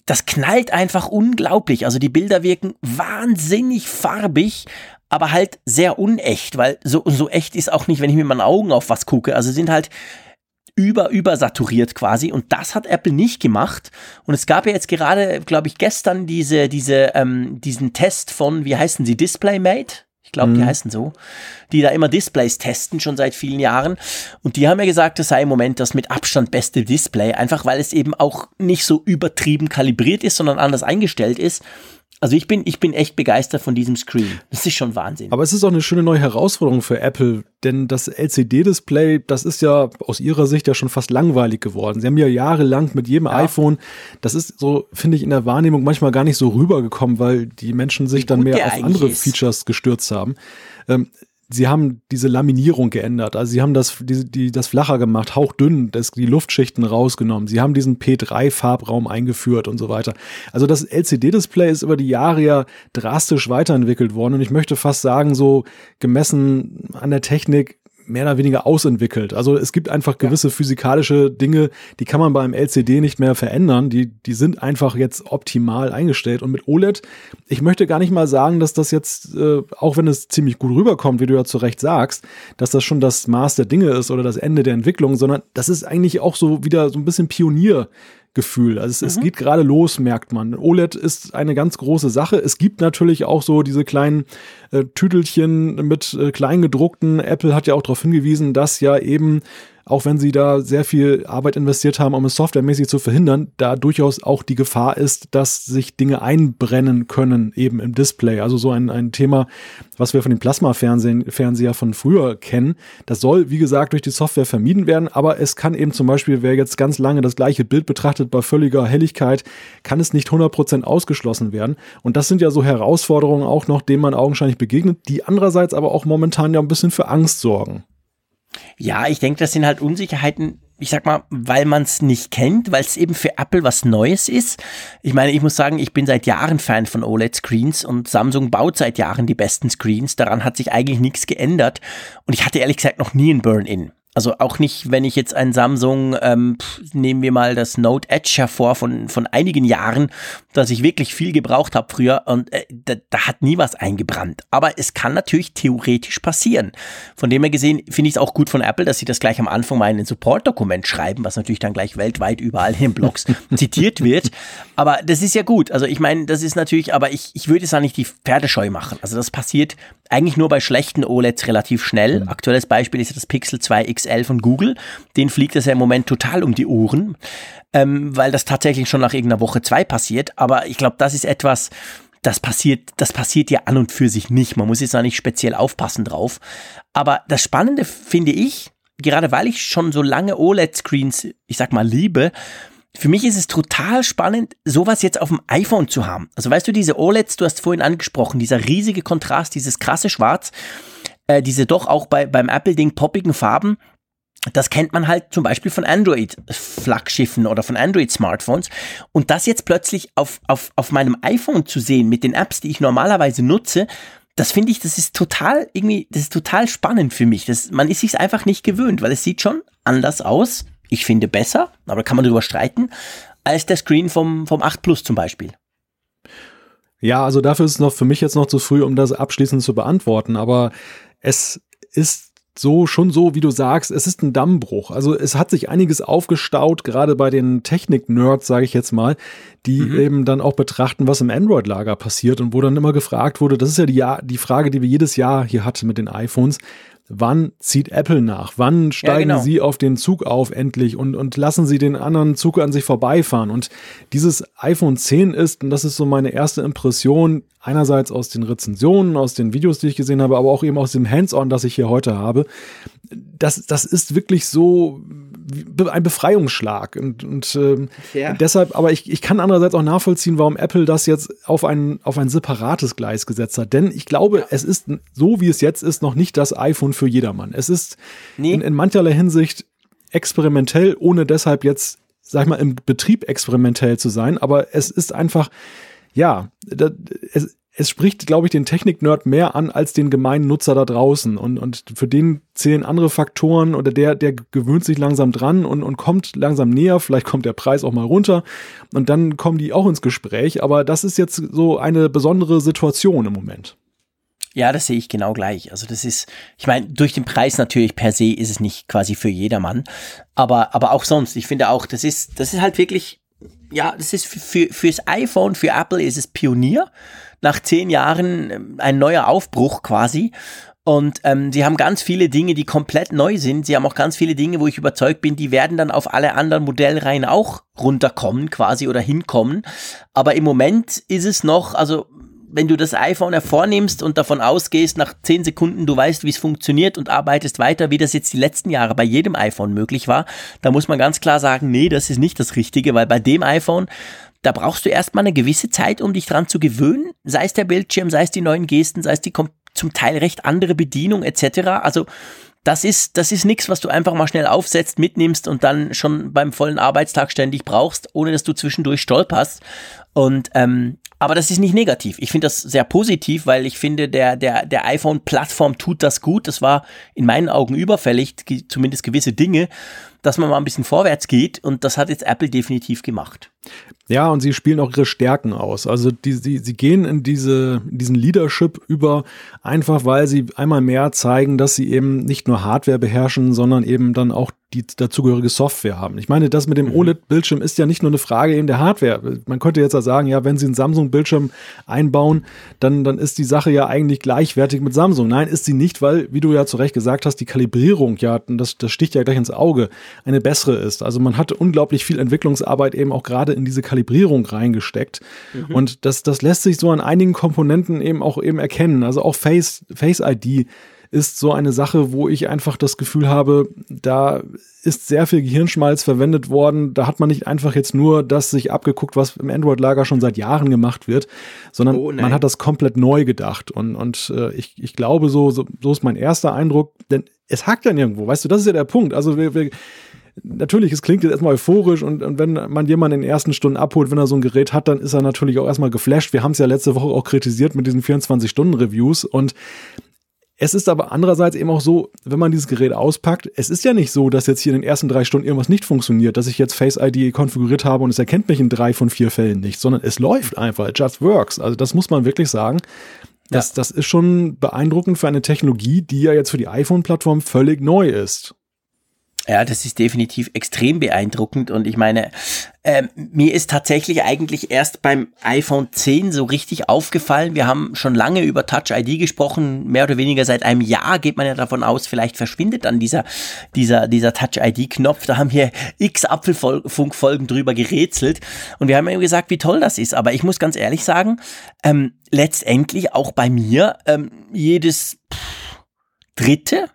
das knallt einfach unglaublich. Also die Bilder wirken wahnsinnig farbig, aber halt sehr unecht, weil so, so echt ist auch nicht, wenn ich mit meinen Augen auf was gucke. Also sind halt über, übersaturiert quasi und das hat Apple nicht gemacht. Und es gab ja jetzt gerade, glaube ich, gestern diese, diese, ähm, diesen Test von, wie heißen sie, DisplayMate? Ich glaube, die mhm. heißen so, die da immer Displays testen, schon seit vielen Jahren. Und die haben ja gesagt, das sei im Moment das mit Abstand beste Display, einfach weil es eben auch nicht so übertrieben kalibriert ist, sondern anders eingestellt ist. Also ich bin, ich bin echt begeistert von diesem Screen. Das ist schon Wahnsinn. Aber es ist auch eine schöne neue Herausforderung für Apple, denn das LCD-Display, das ist ja aus ihrer Sicht ja schon fast langweilig geworden. Sie haben ja jahrelang mit jedem ja. iPhone, das ist so, finde ich, in der Wahrnehmung manchmal gar nicht so rübergekommen, weil die Menschen sich dann mehr auf andere ist. Features gestürzt haben. Ähm, sie haben diese Laminierung geändert. Also sie haben das, die, die, das flacher gemacht, hauchdünn, das, die Luftschichten rausgenommen. Sie haben diesen P3-Farbraum eingeführt und so weiter. Also das LCD-Display ist über die Jahre ja drastisch weiterentwickelt worden. Und ich möchte fast sagen, so gemessen an der Technik mehr oder weniger ausentwickelt. Also es gibt einfach gewisse ja. physikalische Dinge, die kann man beim LCD nicht mehr verändern. Die, die sind einfach jetzt optimal eingestellt. Und mit OLED, ich möchte gar nicht mal sagen, dass das jetzt, äh, auch wenn es ziemlich gut rüberkommt, wie du ja zu Recht sagst, dass das schon das Maß der Dinge ist oder das Ende der Entwicklung, sondern das ist eigentlich auch so wieder so ein bisschen Pionier. Gefühl. Also es, mhm. es geht gerade los, merkt man. OLED ist eine ganz große Sache. Es gibt natürlich auch so diese kleinen äh, Tüdelchen mit äh, kleingedruckten. Apple hat ja auch darauf hingewiesen, dass ja eben auch wenn sie da sehr viel Arbeit investiert haben, um es softwaremäßig zu verhindern, da durchaus auch die Gefahr ist, dass sich Dinge einbrennen können, eben im Display. Also so ein, ein Thema, was wir von den Plasma-Fernseher von früher kennen. Das soll, wie gesagt, durch die Software vermieden werden, aber es kann eben zum Beispiel, wer jetzt ganz lange das gleiche Bild betrachtet bei völliger Helligkeit, kann es nicht 100% ausgeschlossen werden. Und das sind ja so Herausforderungen auch noch, denen man augenscheinlich begegnet, die andererseits aber auch momentan ja ein bisschen für Angst sorgen. Ja, ich denke, das sind halt Unsicherheiten, ich sag mal, weil man es nicht kennt, weil es eben für Apple was Neues ist. Ich meine, ich muss sagen, ich bin seit Jahren Fan von OLED-Screens und Samsung baut seit Jahren die besten Screens. Daran hat sich eigentlich nichts geändert. Und ich hatte ehrlich gesagt noch nie ein Burn-In. Also auch nicht, wenn ich jetzt ein Samsung, ähm, nehmen wir mal das Note Edge hervor von, von einigen Jahren, dass ich wirklich viel gebraucht habe früher und äh, da, da hat nie was eingebrannt. Aber es kann natürlich theoretisch passieren. Von dem her gesehen finde ich es auch gut von Apple, dass sie das gleich am Anfang mal in ein Support-Dokument schreiben, was natürlich dann gleich weltweit überall in den Blogs <laughs> zitiert wird. Aber das ist ja gut. Also ich meine, das ist natürlich, aber ich, ich würde es auch nicht die Pferdescheu machen. Also das passiert eigentlich nur bei schlechten OLEDs relativ schnell. Mhm. Aktuelles Beispiel ist das Pixel 2 XL von Google. Den fliegt es ja im Moment total um die Ohren, ähm, weil das tatsächlich schon nach irgendeiner Woche zwei passiert. Aber ich glaube, das ist etwas, das passiert, das passiert ja an und für sich nicht. Man muss jetzt da nicht speziell aufpassen drauf. Aber das Spannende finde ich, gerade weil ich schon so lange OLED-Screens, ich sag mal, liebe, für mich ist es total spannend, sowas jetzt auf dem iPhone zu haben. Also weißt du, diese OLEDs, du hast vorhin angesprochen, dieser riesige Kontrast, dieses krasse Schwarz, äh, diese doch auch bei, beim Apple-Ding poppigen Farben, das kennt man halt zum Beispiel von Android-Flaggschiffen oder von Android-Smartphones. Und das jetzt plötzlich auf, auf, auf meinem iPhone zu sehen mit den Apps, die ich normalerweise nutze, das finde ich, das ist total irgendwie, das ist total spannend für mich. Das, man ist sich einfach nicht gewöhnt, weil es sieht schon anders aus ich finde besser, aber kann man drüber streiten, als der Screen vom, vom 8 Plus zum Beispiel. Ja, also dafür ist es noch für mich jetzt noch zu früh, um das abschließend zu beantworten, aber es ist so schon so, wie du sagst, es ist ein Dammbruch. Also es hat sich einiges aufgestaut, gerade bei den Technik-Nerds, sage ich jetzt mal, die mhm. eben dann auch betrachten, was im Android-Lager passiert und wo dann immer gefragt wurde, das ist ja die, die Frage, die wir jedes Jahr hier hatten mit den iPhones, wann zieht Apple nach? Wann steigen ja, genau. sie auf den Zug auf endlich und, und lassen sie den anderen Zug an sich vorbeifahren? Und dieses iPhone 10 ist, und das ist so meine erste Impression, einerseits aus den Rezensionen, aus den Videos, die ich gesehen habe, aber auch eben aus dem Hands-on, das ich hier heute habe, das, das ist wirklich so ein Befreiungsschlag. Und, und ähm, ja. deshalb, aber ich, ich kann andererseits auch nachvollziehen, warum Apple das jetzt auf ein, auf ein separates Gleis gesetzt hat. Denn ich glaube, es ist so, wie es jetzt ist, noch nicht das iPhone für jedermann. Es ist nee. in, in mancherlei Hinsicht experimentell, ohne deshalb jetzt, sag ich mal, im Betrieb experimentell zu sein. Aber es ist einfach, ja, das, es, es spricht, glaube ich, den Technik-Nerd mehr an als den gemeinen Nutzer da draußen. Und, und für den zählen andere Faktoren oder der, der gewöhnt sich langsam dran und, und kommt langsam näher. Vielleicht kommt der Preis auch mal runter und dann kommen die auch ins Gespräch. Aber das ist jetzt so eine besondere Situation im Moment. Ja, das sehe ich genau gleich. Also das ist, ich meine, durch den Preis natürlich per se ist es nicht quasi für jedermann, aber aber auch sonst. Ich finde auch, das ist das ist halt wirklich, ja, das ist für, für fürs iPhone, für Apple ist es Pionier nach zehn Jahren ähm, ein neuer Aufbruch quasi. Und ähm, sie haben ganz viele Dinge, die komplett neu sind. Sie haben auch ganz viele Dinge, wo ich überzeugt bin, die werden dann auf alle anderen Modellreihen auch runterkommen quasi oder hinkommen. Aber im Moment ist es noch, also wenn du das iPhone hervornimmst und davon ausgehst, nach zehn Sekunden du weißt, wie es funktioniert und arbeitest weiter, wie das jetzt die letzten Jahre bei jedem iPhone möglich war, da muss man ganz klar sagen, nee, das ist nicht das Richtige, weil bei dem iPhone da brauchst du erstmal eine gewisse Zeit, um dich dran zu gewöhnen, sei es der Bildschirm, sei es die neuen Gesten, sei es die zum Teil recht andere Bedienung etc. Also das ist, das ist nichts, was du einfach mal schnell aufsetzt, mitnimmst und dann schon beim vollen Arbeitstag ständig brauchst, ohne dass du zwischendurch stolperst. Und, ähm, Aber das ist nicht negativ. Ich finde das sehr positiv, weil ich finde, der, der, der iPhone-Plattform tut das gut. Das war in meinen Augen überfällig, zumindest gewisse Dinge, dass man mal ein bisschen vorwärts geht. Und das hat jetzt Apple definitiv gemacht. Ja, und sie spielen auch ihre Stärken aus. Also die, sie, sie gehen in diese, diesen Leadership über, einfach weil sie einmal mehr zeigen, dass sie eben nicht nur Hardware beherrschen, sondern eben dann auch die dazugehörige Software haben. Ich meine, das mit dem mhm. OLED-Bildschirm ist ja nicht nur eine Frage eben der Hardware. Man könnte jetzt ja sagen, ja, wenn Sie einen Samsung-Bildschirm einbauen, dann, dann ist die Sache ja eigentlich gleichwertig mit Samsung. Nein, ist sie nicht, weil, wie du ja zu Recht gesagt hast, die Kalibrierung, ja, das, das sticht ja gleich ins Auge, eine bessere ist. Also man hat unglaublich viel Entwicklungsarbeit eben auch gerade in diese Kalibrierung reingesteckt. Mhm. Und das, das lässt sich so an einigen Komponenten eben auch eben erkennen. Also auch Face, Face ID ist so eine Sache, wo ich einfach das Gefühl habe, da ist sehr viel Gehirnschmalz verwendet worden. Da hat man nicht einfach jetzt nur das sich abgeguckt, was im Android-Lager schon seit Jahren gemacht wird, sondern oh, man hat das komplett neu gedacht. Und, und äh, ich, ich glaube, so, so, so ist mein erster Eindruck, denn es hakt ja nirgendwo, weißt du, das ist ja der Punkt. Also wir, wir natürlich, es klingt jetzt erstmal euphorisch und, und, wenn man jemanden in den ersten Stunden abholt, wenn er so ein Gerät hat, dann ist er natürlich auch erstmal geflasht. Wir haben es ja letzte Woche auch kritisiert mit diesen 24-Stunden-Reviews und es ist aber andererseits eben auch so, wenn man dieses Gerät auspackt, es ist ja nicht so, dass jetzt hier in den ersten drei Stunden irgendwas nicht funktioniert, dass ich jetzt Face ID konfiguriert habe und es erkennt mich in drei von vier Fällen nicht, sondern es läuft einfach, it just works. Also das muss man wirklich sagen. Das, ja. das ist schon beeindruckend für eine Technologie, die ja jetzt für die iPhone-Plattform völlig neu ist. Ja, das ist definitiv extrem beeindruckend und ich meine, äh, mir ist tatsächlich eigentlich erst beim iPhone 10 so richtig aufgefallen. Wir haben schon lange über Touch ID gesprochen, mehr oder weniger seit einem Jahr geht man ja davon aus, vielleicht verschwindet dann dieser, dieser, dieser Touch ID Knopf. Da haben wir x Apfelfunkfolgen drüber gerätselt und wir haben ja gesagt, wie toll das ist. Aber ich muss ganz ehrlich sagen, ähm, letztendlich auch bei mir ähm, jedes pff, dritte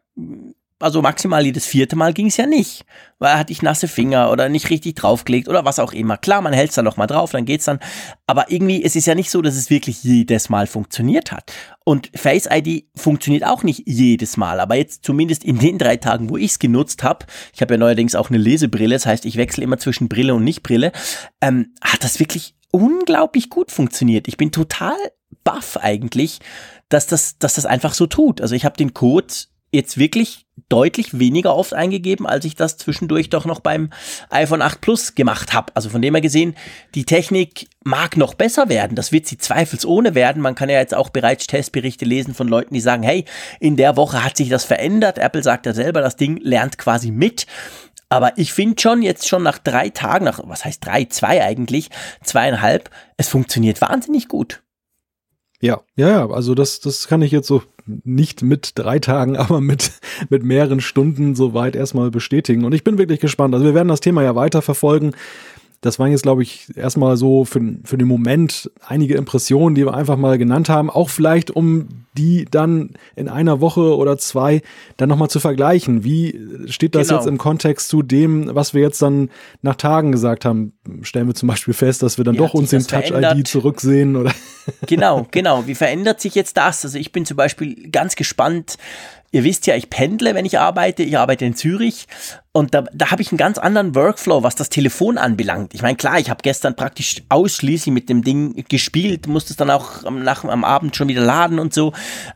also maximal jedes vierte Mal ging es ja nicht, weil hatte ich nasse Finger oder nicht richtig draufgelegt oder was auch immer. Klar, man hält es dann nochmal drauf, dann geht's dann. Aber irgendwie, es ist ja nicht so, dass es wirklich jedes Mal funktioniert hat. Und Face ID funktioniert auch nicht jedes Mal, aber jetzt zumindest in den drei Tagen, wo ich es genutzt habe, ich habe ja neuerdings auch eine Lesebrille, das heißt, ich wechsle immer zwischen Brille und Nichtbrille, ähm, hat das wirklich unglaublich gut funktioniert. Ich bin total baff eigentlich, dass das, dass das einfach so tut. Also ich habe den Code jetzt wirklich deutlich weniger oft eingegeben, als ich das zwischendurch doch noch beim iPhone 8 Plus gemacht habe. Also von dem her gesehen, die Technik mag noch besser werden. Das wird sie zweifelsohne werden. Man kann ja jetzt auch bereits Testberichte lesen von Leuten, die sagen, hey, in der Woche hat sich das verändert. Apple sagt ja selber, das Ding lernt quasi mit. Aber ich finde schon jetzt schon nach drei Tagen, nach, was heißt drei, zwei eigentlich, zweieinhalb, es funktioniert wahnsinnig gut. Ja, ja, ja, also das, das kann ich jetzt so nicht mit drei Tagen, <laughs> aber mit, mit mehreren Stunden soweit erstmal bestätigen. Und ich bin wirklich gespannt. Also wir werden das Thema ja weiter verfolgen. Das waren jetzt, glaube ich, erstmal so für, für den Moment einige Impressionen, die wir einfach mal genannt haben. Auch vielleicht, um die dann in einer Woche oder zwei dann nochmal zu vergleichen. Wie steht das genau. jetzt im Kontext zu dem, was wir jetzt dann nach Tagen gesagt haben? Stellen wir zum Beispiel fest, dass wir dann Wie doch uns den Touch-ID zurücksehen oder? <laughs> Genau, genau. Wie verändert sich jetzt das? Also ich bin zum Beispiel ganz gespannt, Ihr wisst ja, ich pendle, wenn ich arbeite. Ich arbeite in Zürich und da, da habe ich einen ganz anderen Workflow, was das Telefon anbelangt. Ich meine, klar, ich habe gestern praktisch ausschließlich mit dem Ding gespielt, musste es dann auch am, nach, am Abend schon wieder laden und so.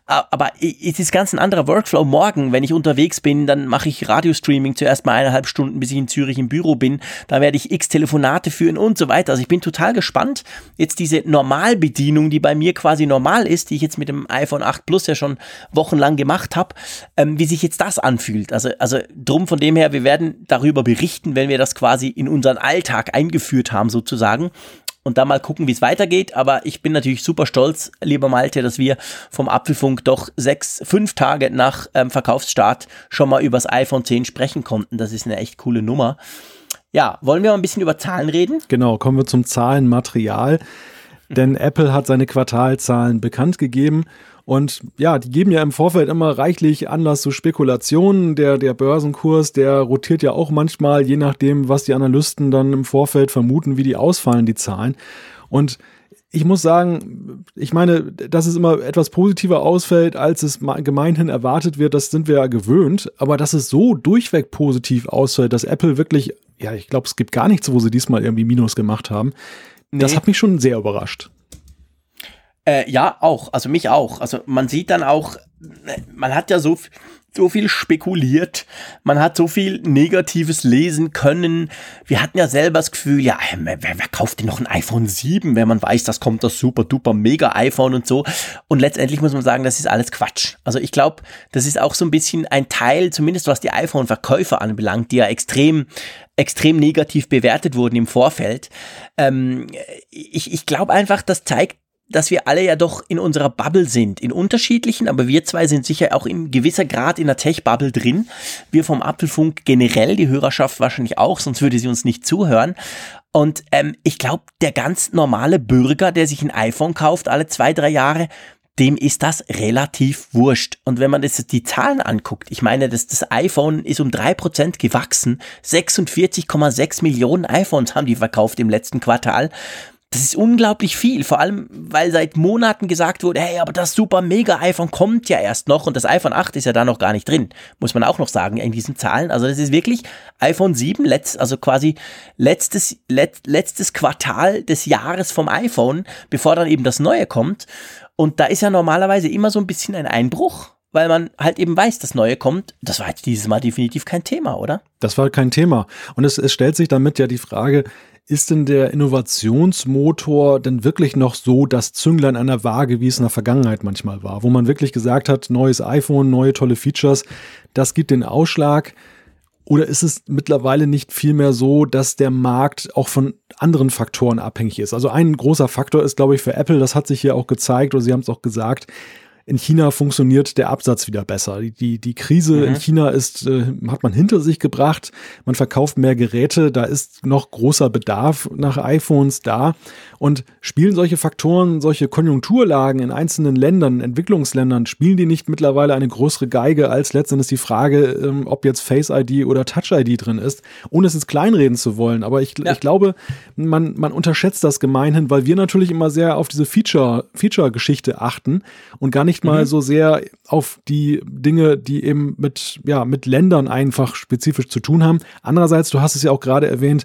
Aber es ist ganz ein anderer Workflow. Morgen, wenn ich unterwegs bin, dann mache ich Radiostreaming zuerst mal eineinhalb Stunden, bis ich in Zürich im Büro bin. Da werde ich x Telefonate führen und so weiter. Also ich bin total gespannt. Jetzt diese Normalbedienung, die bei mir quasi normal ist, die ich jetzt mit dem iPhone 8 Plus ja schon wochenlang gemacht habe, ähm, wie sich jetzt das anfühlt. Also, also drum von dem her, wir werden darüber berichten, wenn wir das quasi in unseren Alltag eingeführt haben, sozusagen. Und dann mal gucken, wie es weitergeht. Aber ich bin natürlich super stolz, lieber Malte, dass wir vom Apfelfunk doch sechs, fünf Tage nach ähm, Verkaufsstart schon mal übers iPhone 10 sprechen konnten. Das ist eine echt coole Nummer. Ja, wollen wir mal ein bisschen über Zahlen reden? Genau, kommen wir zum Zahlenmaterial. Denn Apple hat seine Quartalzahlen bekannt gegeben und ja, die geben ja im Vorfeld immer reichlich Anlass zu Spekulationen. Der, der Börsenkurs, der rotiert ja auch manchmal, je nachdem, was die Analysten dann im Vorfeld vermuten, wie die ausfallen, die Zahlen. Und ich muss sagen, ich meine, dass es immer etwas positiver ausfällt, als es gemeinhin erwartet wird, das sind wir ja gewöhnt. Aber dass es so durchweg positiv ausfällt, dass Apple wirklich, ja, ich glaube, es gibt gar nichts, wo sie diesmal irgendwie Minus gemacht haben, nee. das hat mich schon sehr überrascht. Äh, ja, auch. Also mich auch. Also man sieht dann auch, man hat ja so, so viel spekuliert, man hat so viel Negatives lesen können. Wir hatten ja selber das Gefühl, ja, wer, wer kauft denn noch ein iPhone 7, wenn man weiß, das kommt das super duper mega iPhone und so. Und letztendlich muss man sagen, das ist alles Quatsch. Also ich glaube, das ist auch so ein bisschen ein Teil, zumindest was die iPhone-Verkäufer anbelangt, die ja extrem extrem negativ bewertet wurden im Vorfeld. Ähm, ich ich glaube einfach, das zeigt dass wir alle ja doch in unserer Bubble sind, in unterschiedlichen, aber wir zwei sind sicher auch in gewisser Grad in der Tech-Bubble drin. Wir vom Apfelfunk generell, die Hörerschaft wahrscheinlich auch, sonst würde sie uns nicht zuhören. Und ähm, ich glaube, der ganz normale Bürger, der sich ein iPhone kauft alle zwei, drei Jahre, dem ist das relativ wurscht. Und wenn man das, die Zahlen anguckt, ich meine, das, das iPhone ist um drei Prozent gewachsen. 46,6 Millionen iPhones haben die verkauft im letzten Quartal. Das ist unglaublich viel, vor allem weil seit Monaten gesagt wurde, hey, aber das super mega iPhone kommt ja erst noch und das iPhone 8 ist ja da noch gar nicht drin, muss man auch noch sagen in diesen Zahlen. Also das ist wirklich iPhone 7, letzt, also quasi letztes, let, letztes Quartal des Jahres vom iPhone, bevor dann eben das neue kommt. Und da ist ja normalerweise immer so ein bisschen ein Einbruch weil man halt eben weiß, das Neue kommt. Das war jetzt dieses Mal definitiv kein Thema, oder? Das war kein Thema. Und es, es stellt sich damit ja die Frage, ist denn der Innovationsmotor denn wirklich noch so das Zünglein an der Waage, wie es in der Vergangenheit manchmal war, wo man wirklich gesagt hat, neues iPhone, neue tolle Features, das gibt den Ausschlag? Oder ist es mittlerweile nicht vielmehr so, dass der Markt auch von anderen Faktoren abhängig ist? Also ein großer Faktor ist, glaube ich, für Apple, das hat sich hier auch gezeigt, oder Sie haben es auch gesagt, in China funktioniert der Absatz wieder besser. Die, die, die Krise mhm. in China ist, äh, hat man hinter sich gebracht. Man verkauft mehr Geräte. Da ist noch großer Bedarf nach iPhones da. Und spielen solche Faktoren, solche Konjunkturlagen in einzelnen Ländern, Entwicklungsländern, spielen die nicht mittlerweile eine größere Geige als letztendlich die Frage, ähm, ob jetzt Face ID oder Touch ID drin ist, ohne es jetzt kleinreden zu wollen. Aber ich, ja. ich glaube, man, man unterschätzt das gemeinhin, weil wir natürlich immer sehr auf diese Feature, Feature-Geschichte achten und gar nicht nicht mal mhm. so sehr auf die Dinge, die eben mit, ja, mit Ländern einfach spezifisch zu tun haben. Andererseits, du hast es ja auch gerade erwähnt,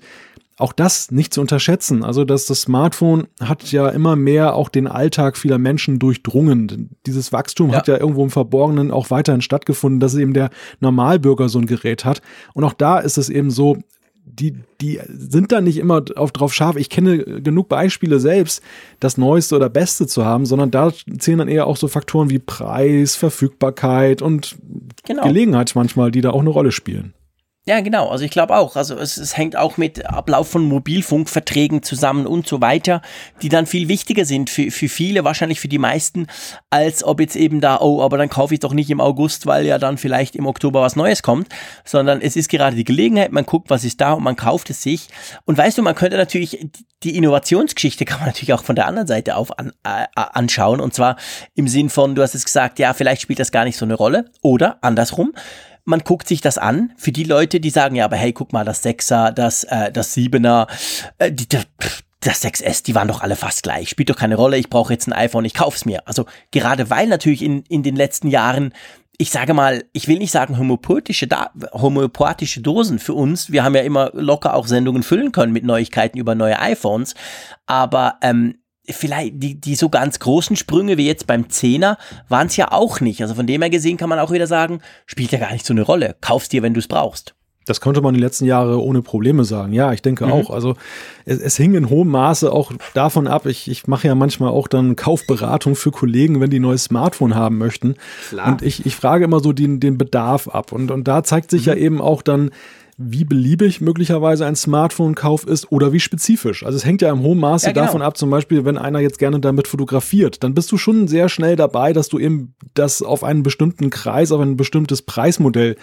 auch das nicht zu unterschätzen. Also, dass das Smartphone hat ja immer mehr auch den Alltag vieler Menschen durchdrungen. Dieses Wachstum ja. hat ja irgendwo im Verborgenen auch weiterhin stattgefunden, dass eben der Normalbürger so ein Gerät hat. Und auch da ist es eben so, die, die sind da nicht immer auf, drauf scharf. Ich kenne genug Beispiele selbst, das Neueste oder Beste zu haben, sondern da zählen dann eher auch so Faktoren wie Preis, Verfügbarkeit und genau. Gelegenheit manchmal, die da auch eine Rolle spielen. Ja, genau. Also ich glaube auch. Also es, es hängt auch mit Ablauf von Mobilfunkverträgen zusammen und so weiter, die dann viel wichtiger sind für, für viele, wahrscheinlich für die meisten, als ob jetzt eben da, oh, aber dann kaufe ich doch nicht im August, weil ja dann vielleicht im Oktober was Neues kommt, sondern es ist gerade die Gelegenheit, man guckt, was ist da und man kauft es sich. Und weißt du, man könnte natürlich, die Innovationsgeschichte kann man natürlich auch von der anderen Seite auf an, äh, anschauen. Und zwar im Sinn von, du hast es gesagt, ja, vielleicht spielt das gar nicht so eine Rolle. Oder andersrum man guckt sich das an. Für die Leute, die sagen, ja, aber hey, guck mal, das Sechser, das, äh, das Siebener, äh, die, das 6S, die waren doch alle fast gleich. Spielt doch keine Rolle, ich brauche jetzt ein iPhone, ich kauf's mir. Also gerade weil natürlich in, in den letzten Jahren ich sage mal, ich will nicht sagen homöopathische, da homöopathische Dosen für uns. Wir haben ja immer locker auch Sendungen füllen können mit Neuigkeiten über neue iPhones. Aber ähm, vielleicht die, die so ganz großen Sprünge wie jetzt beim Zehner waren es ja auch nicht. Also von dem her gesehen kann man auch wieder sagen, spielt ja gar nicht so eine Rolle. Kaufst dir, wenn du es brauchst. Das konnte man die letzten Jahre ohne Probleme sagen. Ja, ich denke mhm. auch. Also es, es, hing in hohem Maße auch davon ab. Ich, ich mache ja manchmal auch dann Kaufberatung für Kollegen, wenn die ein neues Smartphone haben möchten. Klar. Und ich, ich frage immer so den, den Bedarf ab. Und, und da zeigt sich mhm. ja eben auch dann, wie beliebig möglicherweise ein Smartphone-Kauf ist oder wie spezifisch. Also es hängt ja im hohen Maße ja, genau. davon ab, zum Beispiel, wenn einer jetzt gerne damit fotografiert, dann bist du schon sehr schnell dabei, dass du eben das auf einen bestimmten Kreis, auf ein bestimmtes Preismodell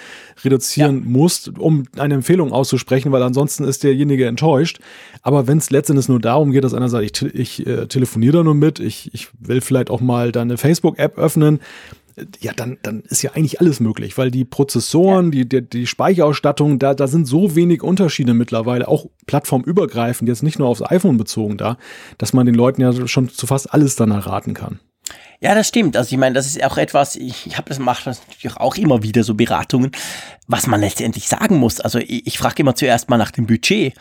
reduzieren ja. musst, um eine Empfehlung auszusprechen, weil ansonsten ist derjenige enttäuscht. Aber wenn es letztendlich nur darum geht, dass einer sagt, ich, ich äh, telefoniere da nur mit, ich, ich will vielleicht auch mal deine Facebook-App öffnen, ja, dann, dann ist ja eigentlich alles möglich, weil die Prozessoren, ja. die, die, die Speicherausstattung, da, da sind so wenig Unterschiede mittlerweile, auch plattformübergreifend, jetzt nicht nur aufs iPhone bezogen da, dass man den Leuten ja schon zu fast alles dann erraten kann. Ja, das stimmt. Also ich meine, das ist auch etwas, ich, ich habe das mache das natürlich auch immer wieder so Beratungen, was man letztendlich sagen muss. Also ich, ich frage immer zuerst mal nach dem Budget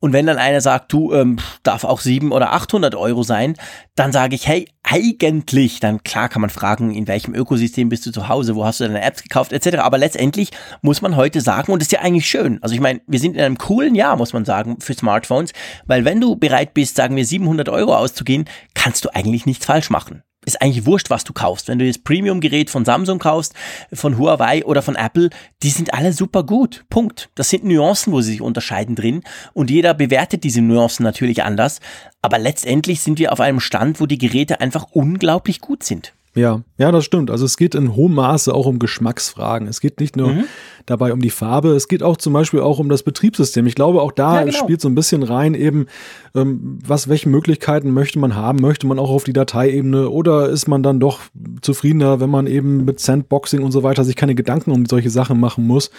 und wenn dann einer sagt, du ähm, darf auch sieben oder achthundert Euro sein, dann sage ich, hey, eigentlich, dann klar kann man fragen, in welchem Ökosystem bist du zu Hause, wo hast du deine Apps gekauft, etc. Aber letztendlich muss man heute sagen, und das ist ja eigentlich schön. Also ich meine, wir sind in einem coolen Jahr, muss man sagen, für Smartphones, weil wenn du bereit bist, sagen wir 700 Euro auszugehen, kannst du eigentlich nichts falsch machen ist eigentlich wurscht, was du kaufst. Wenn du das Premium-Gerät von Samsung kaufst, von Huawei oder von Apple, die sind alle super gut. Punkt. Das sind Nuancen, wo sie sich unterscheiden drin. Und jeder bewertet diese Nuancen natürlich anders. Aber letztendlich sind wir auf einem Stand, wo die Geräte einfach unglaublich gut sind. Ja, ja, das stimmt. Also es geht in hohem Maße auch um Geschmacksfragen. Es geht nicht nur mhm. dabei um die Farbe, es geht auch zum Beispiel auch um das Betriebssystem. Ich glaube, auch da ja, genau. spielt so ein bisschen rein eben, ähm, was, welche Möglichkeiten möchte man haben? Möchte man auch auf die Dateiebene oder ist man dann doch zufriedener, wenn man eben mit Sandboxing und so weiter sich keine Gedanken um solche Sachen machen muss?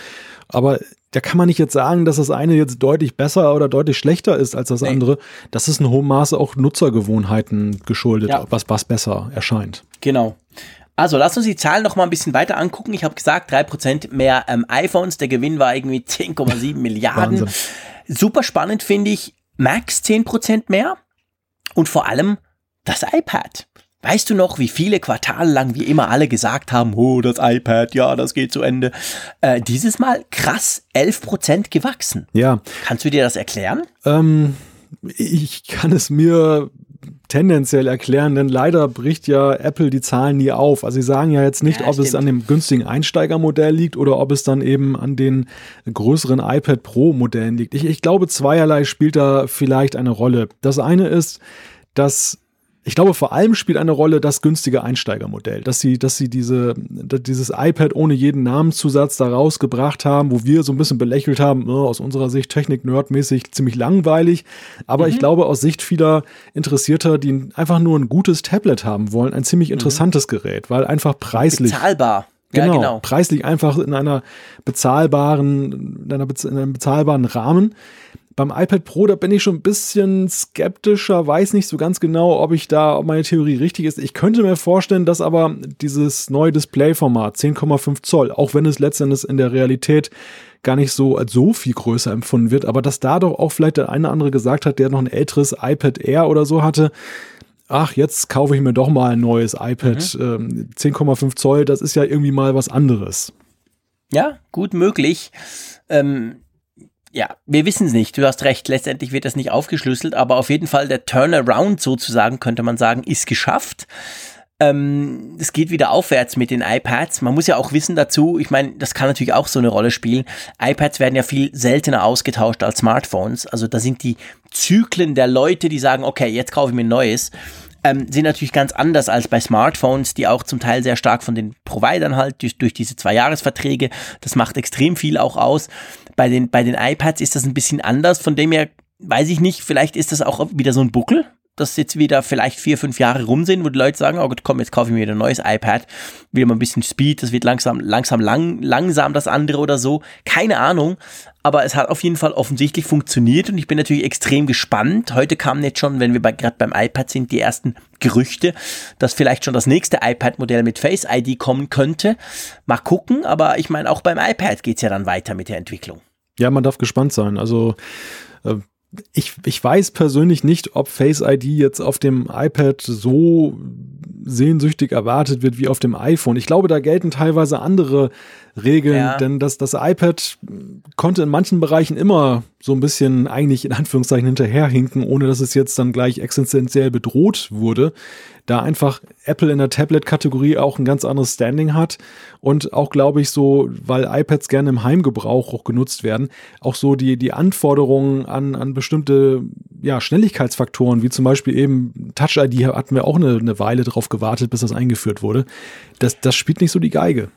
Aber da kann man nicht jetzt sagen, dass das eine jetzt deutlich besser oder deutlich schlechter ist als das nee. andere. Das ist in hohem Maße auch Nutzergewohnheiten geschuldet, ja. was, was besser erscheint. Genau. Also lass uns die Zahlen noch mal ein bisschen weiter angucken. Ich habe gesagt, 3% mehr ähm, iPhones. Der Gewinn war irgendwie <laughs> 10,7 Milliarden. Wahnsinn. Super spannend finde ich. Max 10% mehr. Und vor allem das iPad. Weißt du noch, wie viele Quartale lang wir immer alle gesagt haben, oh, das iPad, ja, das geht zu Ende. Äh, dieses Mal krass 11% gewachsen. Ja. Kannst du dir das erklären? Ähm, ich kann es mir tendenziell erklären, denn leider bricht ja Apple die Zahlen nie auf. Also sie sagen ja jetzt nicht, ja, ob stimmt. es an dem günstigen Einsteigermodell liegt oder ob es dann eben an den größeren iPad Pro Modellen liegt. Ich, ich glaube, zweierlei spielt da vielleicht eine Rolle. Das eine ist, dass ich glaube, vor allem spielt eine Rolle das günstige Einsteigermodell, dass sie, dass sie diese, dieses iPad ohne jeden Namenszusatz da rausgebracht haben, wo wir so ein bisschen belächelt haben, oh, aus unserer Sicht Technik-Nerd-mäßig ziemlich langweilig. Aber mhm. ich glaube, aus Sicht vieler Interessierter, die einfach nur ein gutes Tablet haben wollen, ein ziemlich mhm. interessantes mhm. Gerät, weil einfach preislich. Bezahlbar. Genau, ja, genau. Preislich einfach in einer bezahlbaren, in, einer, in einem bezahlbaren Rahmen. Beim iPad Pro, da bin ich schon ein bisschen skeptischer, weiß nicht so ganz genau, ob ich da, ob meine Theorie richtig ist. Ich könnte mir vorstellen, dass aber dieses neue Displayformat 10,5 Zoll, auch wenn es letztendlich in der Realität gar nicht so als so viel größer empfunden wird, aber dass da doch auch vielleicht der eine oder andere gesagt hat, der noch ein älteres iPad Air oder so hatte, ach, jetzt kaufe ich mir doch mal ein neues iPad. Mhm. 10,5 ähm, Zoll, das ist ja irgendwie mal was anderes. Ja, gut möglich. Ähm, ja, wir wissen es nicht. Du hast recht. Letztendlich wird das nicht aufgeschlüsselt, aber auf jeden Fall der Turnaround sozusagen, könnte man sagen, ist geschafft. Ähm, es geht wieder aufwärts mit den iPads. Man muss ja auch wissen dazu, ich meine, das kann natürlich auch so eine Rolle spielen. iPads werden ja viel seltener ausgetauscht als Smartphones. Also da sind die Zyklen der Leute, die sagen, okay, jetzt kaufe ich mir ein neues, ähm, sind natürlich ganz anders als bei Smartphones, die auch zum Teil sehr stark von den Providern halt durch, durch diese zwei Jahresverträge. Das macht extrem viel auch aus. Bei den, bei den iPads ist das ein bisschen anders, von dem her weiß ich nicht, vielleicht ist das auch wieder so ein Buckel, dass jetzt wieder vielleicht vier, fünf Jahre rum sind, wo die Leute sagen, oh Gott, komm, jetzt kaufe ich mir wieder ein neues iPad, will mal ein bisschen Speed, das wird langsam, langsam, lang, langsam das andere oder so. Keine Ahnung, aber es hat auf jeden Fall offensichtlich funktioniert und ich bin natürlich extrem gespannt. Heute kamen jetzt schon, wenn wir bei, gerade beim iPad sind, die ersten Gerüchte, dass vielleicht schon das nächste iPad-Modell mit Face ID kommen könnte. Mal gucken, aber ich meine, auch beim iPad geht's ja dann weiter mit der Entwicklung. Ja, man darf gespannt sein. Also äh, ich, ich weiß persönlich nicht, ob Face ID jetzt auf dem iPad so sehnsüchtig erwartet wird wie auf dem iPhone. Ich glaube, da gelten teilweise andere Regeln, ja. denn das, das iPad konnte in manchen Bereichen immer so ein bisschen eigentlich in Anführungszeichen hinterherhinken, ohne dass es jetzt dann gleich existenziell bedroht wurde. Da einfach Apple in der Tablet-Kategorie auch ein ganz anderes Standing hat und auch, glaube ich, so, weil iPads gerne im Heimgebrauch auch genutzt werden, auch so die, die Anforderungen an, an bestimmte ja, Schnelligkeitsfaktoren, wie zum Beispiel eben Touch ID, hatten wir auch eine, eine Weile drauf gewartet, bis das eingeführt wurde. Das, das spielt nicht so die Geige.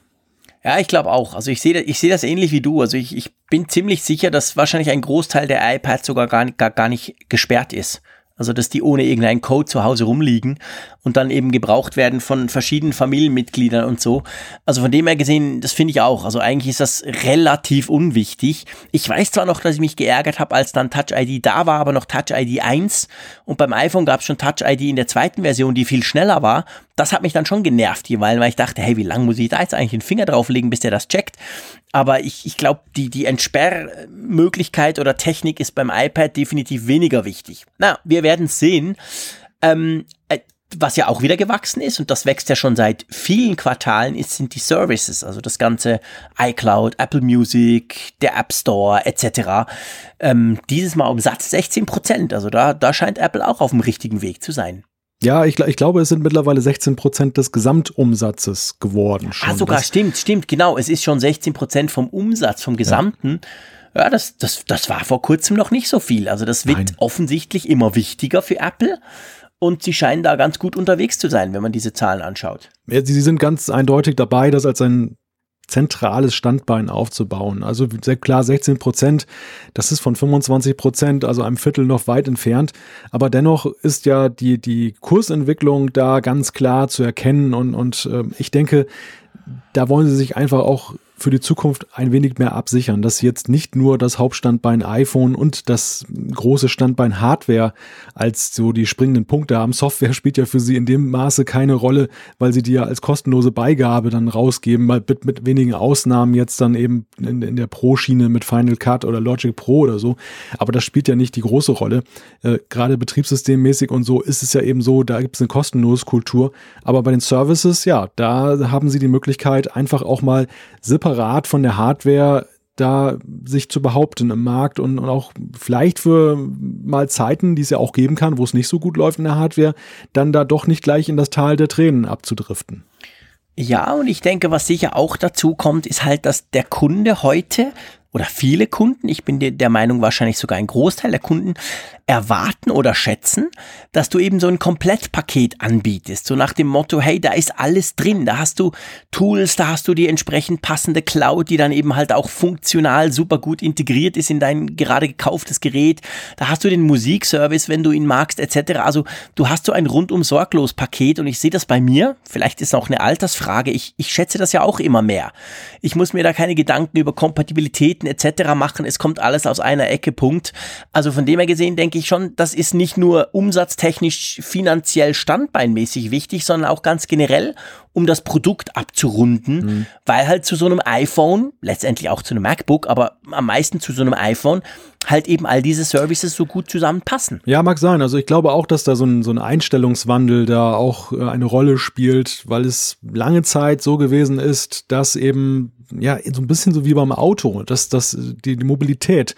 Ja, ich glaube auch. Also ich sehe ich sehe das ähnlich wie du. Also ich, ich bin ziemlich sicher, dass wahrscheinlich ein Großteil der iPads sogar gar gar, gar nicht gesperrt ist. Also, dass die ohne irgendeinen Code zu Hause rumliegen und dann eben gebraucht werden von verschiedenen Familienmitgliedern und so. Also von dem her gesehen, das finde ich auch. Also eigentlich ist das relativ unwichtig. Ich weiß zwar noch, dass ich mich geärgert habe, als dann Touch ID da war, aber noch Touch ID 1 und beim iPhone gab es schon Touch ID in der zweiten Version, die viel schneller war. Das hat mich dann schon genervt, weil ich dachte, hey, wie lange muss ich da jetzt eigentlich den Finger drauflegen, bis der das checkt? Aber ich, ich glaube, die, die Entsperrmöglichkeit oder Technik ist beim iPad definitiv weniger wichtig. Na, wir werden sehen. Ähm, äh, was ja auch wieder gewachsen ist und das wächst ja schon seit vielen Quartalen, ist, sind die Services, also das ganze iCloud, Apple Music, der App Store etc. Ähm, dieses Mal um Satz 16 Prozent, also da, da scheint Apple auch auf dem richtigen Weg zu sein. Ja, ich, ich glaube, es sind mittlerweile 16 Prozent des Gesamtumsatzes geworden. Schon. Ah, sogar, das stimmt, stimmt, genau. Es ist schon 16 Prozent vom Umsatz, vom Gesamten. Ja. ja, das, das, das war vor kurzem noch nicht so viel. Also das wird Nein. offensichtlich immer wichtiger für Apple. Und sie scheinen da ganz gut unterwegs zu sein, wenn man diese Zahlen anschaut. Ja, sie sind ganz eindeutig dabei, das als ein zentrales Standbein aufzubauen. Also sehr klar 16 Prozent, das ist von 25 Prozent, also einem Viertel noch weit entfernt. Aber dennoch ist ja die, die Kursentwicklung da ganz klar zu erkennen und, und äh, ich denke, da wollen sie sich einfach auch für die Zukunft ein wenig mehr absichern, dass sie jetzt nicht nur das Hauptstandbein iPhone und das große Standbein Hardware als so die springenden Punkte haben. Software <laughs> spielt ja für sie in dem Maße keine Rolle, weil sie die ja als kostenlose Beigabe dann rausgeben, mal mit, mit wenigen Ausnahmen jetzt dann eben in, in der Pro-Schiene mit Final Cut oder Logic Pro oder so. Aber das spielt ja nicht die große Rolle. Äh, Gerade betriebssystemmäßig und so ist es ja eben so, da gibt es eine kostenlose Kultur. Aber bei den Services, ja, da haben sie die Möglichkeit, einfach auch mal separat separat von der Hardware da sich zu behaupten im Markt und, und, auch vielleicht für mal Zeiten, die es ja auch geben kann, wo es nicht so gut läuft in der Hardware, dann da doch nicht gleich in das Tal der Tränen abzudriften. Ja, und ich denke, was sicher auch dazu kommt, ist halt, dass der Kunde heute oder viele Kunden, ich bin der Meinung wahrscheinlich sogar ein Großteil der Kunden, erwarten oder schätzen, dass du eben so ein Komplettpaket anbietest. So nach dem Motto, hey, da ist alles drin. Da hast du Tools, da hast du die entsprechend passende Cloud, die dann eben halt auch funktional super gut integriert ist in dein gerade gekauftes Gerät. Da hast du den Musikservice, wenn du ihn magst, etc. Also du hast so ein rundum sorglos Paket und ich sehe das bei mir. Vielleicht ist auch eine Altersfrage. Ich, ich schätze das ja auch immer mehr. Ich muss mir da keine Gedanken über Kompatibilitäten etc. machen. Es kommt alles aus einer Ecke, Punkt. Also von dem her gesehen denke ich, ich schon, das ist nicht nur umsatztechnisch finanziell standbeinmäßig wichtig, sondern auch ganz generell, um das Produkt abzurunden, mhm. weil halt zu so einem iPhone, letztendlich auch zu einem MacBook, aber am meisten zu so einem iPhone, halt eben all diese Services so gut zusammenpassen. Ja, mag sein. Also ich glaube auch, dass da so ein, so ein Einstellungswandel da auch äh, eine Rolle spielt, weil es lange Zeit so gewesen ist, dass eben ja, so ein bisschen so wie beim Auto, dass, dass die, die Mobilität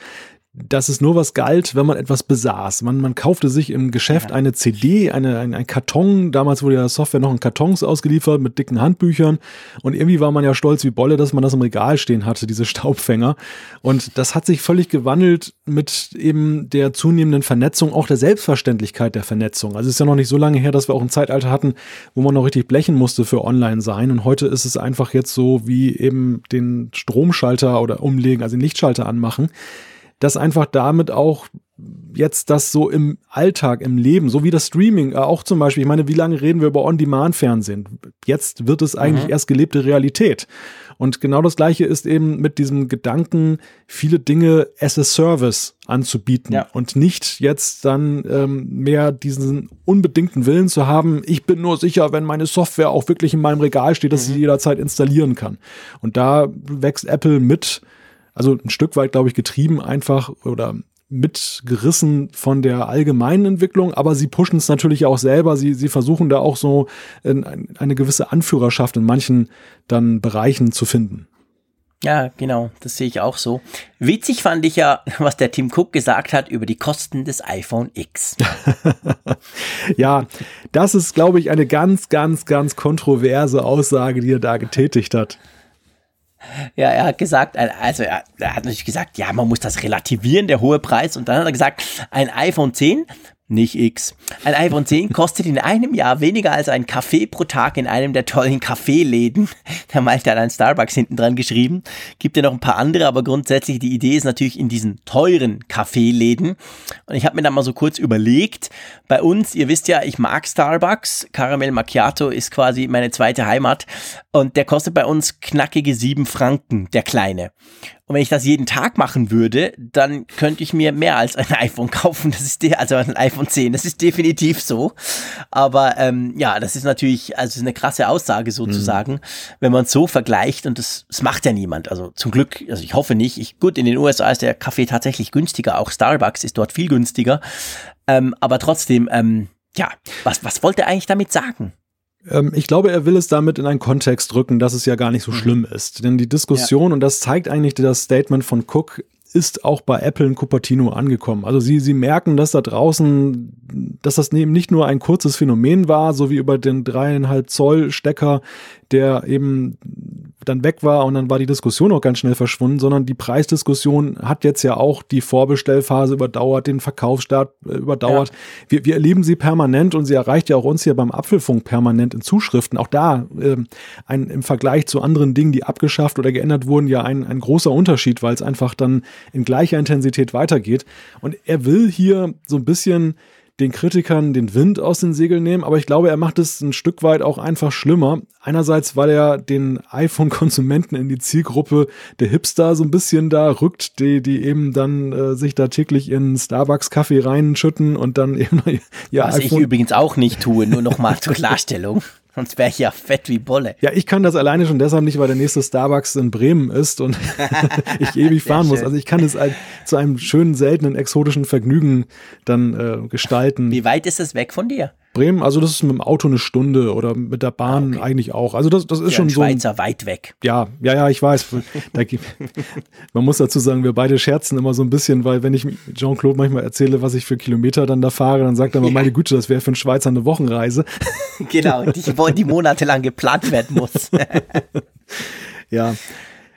dass es nur was galt, wenn man etwas besaß. Man, man kaufte sich im Geschäft eine CD, eine, ein, ein Karton. Damals wurde ja Software noch in Kartons ausgeliefert mit dicken Handbüchern. Und irgendwie war man ja stolz wie Bolle, dass man das im Regal stehen hatte, diese Staubfänger. Und das hat sich völlig gewandelt mit eben der zunehmenden Vernetzung, auch der Selbstverständlichkeit der Vernetzung. Also es ist ja noch nicht so lange her, dass wir auch ein Zeitalter hatten, wo man noch richtig blechen musste für online sein. Und heute ist es einfach jetzt so wie eben den Stromschalter oder umlegen, also den Lichtschalter anmachen dass einfach damit auch jetzt das so im Alltag, im Leben, so wie das Streaming, äh, auch zum Beispiel, ich meine, wie lange reden wir über On-Demand-Fernsehen? Jetzt wird es eigentlich mhm. erst gelebte Realität. Und genau das Gleiche ist eben mit diesem Gedanken, viele Dinge as a Service anzubieten ja. und nicht jetzt dann ähm, mehr diesen unbedingten Willen zu haben, ich bin nur sicher, wenn meine Software auch wirklich in meinem Regal steht, dass mhm. ich sie jederzeit installieren kann. Und da wächst Apple mit also ein Stück weit, glaube ich, getrieben einfach oder mitgerissen von der allgemeinen Entwicklung, aber sie pushen es natürlich auch selber. Sie, sie versuchen da auch so eine gewisse Anführerschaft in manchen dann Bereichen zu finden. Ja, genau, das sehe ich auch so. Witzig fand ich ja, <laughs> was der Tim Cook gesagt hat über die Kosten des iPhone X. <laughs> ja, das ist, glaube ich, eine ganz, ganz, ganz kontroverse Aussage, die er da getätigt hat. Ja, er hat gesagt, also er, hat natürlich gesagt, ja, man muss das relativieren, der hohe Preis. Und dann hat er gesagt, ein iPhone 10 nicht X. Ein iPhone 10 kostet in einem Jahr weniger als ein Kaffee pro Tag in einem der tollen Kaffeeläden. Der Malte hat ein Starbucks hinten dran geschrieben. Gibt ja noch ein paar andere, aber grundsätzlich die Idee ist natürlich in diesen teuren Kaffeeläden. Und ich habe mir dann mal so kurz überlegt, bei uns, ihr wisst ja, ich mag Starbucks. Caramel Macchiato ist quasi meine zweite Heimat. Und der kostet bei uns knackige sieben Franken, der kleine. Und wenn ich das jeden Tag machen würde, dann könnte ich mir mehr als ein <laughs> iPhone kaufen. Das ist der, also ein iPhone 10. Das ist definitiv so. Aber ähm, ja, das ist natürlich, also eine krasse Aussage sozusagen, mhm. wenn man es so vergleicht und das, das macht ja niemand. Also zum Glück, also ich hoffe nicht. Ich, gut, in den USA ist der Kaffee tatsächlich günstiger. Auch Starbucks ist dort viel günstiger. Ähm, aber trotzdem, ähm, Ja, was, was wollte er eigentlich damit sagen? Ähm, ich glaube, er will es damit in einen Kontext rücken, dass es ja gar nicht so mhm. schlimm ist. Denn die Diskussion, ja. und das zeigt eigentlich das Statement von Cook, ist auch bei Apple in Cupertino angekommen. Also sie, sie merken, dass da draußen, dass das eben nicht nur ein kurzes Phänomen war, so wie über den dreieinhalb Zoll Stecker, der eben dann weg war und dann war die Diskussion auch ganz schnell verschwunden, sondern die Preisdiskussion hat jetzt ja auch die Vorbestellphase überdauert, den Verkaufsstart äh, überdauert. Ja. Wir, wir erleben sie permanent und sie erreicht ja auch uns hier beim Apfelfunk permanent in Zuschriften. Auch da äh, ein, im Vergleich zu anderen Dingen, die abgeschafft oder geändert wurden, ja ein, ein großer Unterschied, weil es einfach dann in gleicher Intensität weitergeht. Und er will hier so ein bisschen den Kritikern den Wind aus den Segeln nehmen, aber ich glaube, er macht es ein Stück weit auch einfach schlimmer. Einerseits, weil er den iPhone-Konsumenten in die Zielgruppe der Hipster so ein bisschen da rückt, die, die eben dann äh, sich da täglich in Starbucks-Kaffee reinschütten und dann <laughs> eben ja. Was iPhone ich übrigens auch nicht tue, nur nochmal zur Klarstellung. Sonst wäre ich ja fett wie Bolle. Ja, ich kann das alleine schon deshalb nicht, weil der nächste Starbucks in Bremen ist und <laughs> ich ewig fahren muss. Also ich kann es halt zu einem schönen, seltenen, exotischen Vergnügen dann äh, gestalten. Wie weit ist es weg von dir? Bremen, also das ist mit dem Auto eine Stunde oder mit der Bahn okay. eigentlich auch. Also das, das ist ja, schon so. Schweizer weit weg. Ja, ja, ja, ich weiß. da, <laughs> man muss dazu sagen, wir beide scherzen immer so ein bisschen, weil wenn ich Jean-Claude manchmal erzähle, was ich für Kilometer dann da fahre, dann sagt er immer, ja. meine Güte, das wäre für einen Schweizer eine Wochenreise. <laughs> genau, die, die monatelang geplant werden muss. <laughs> ja.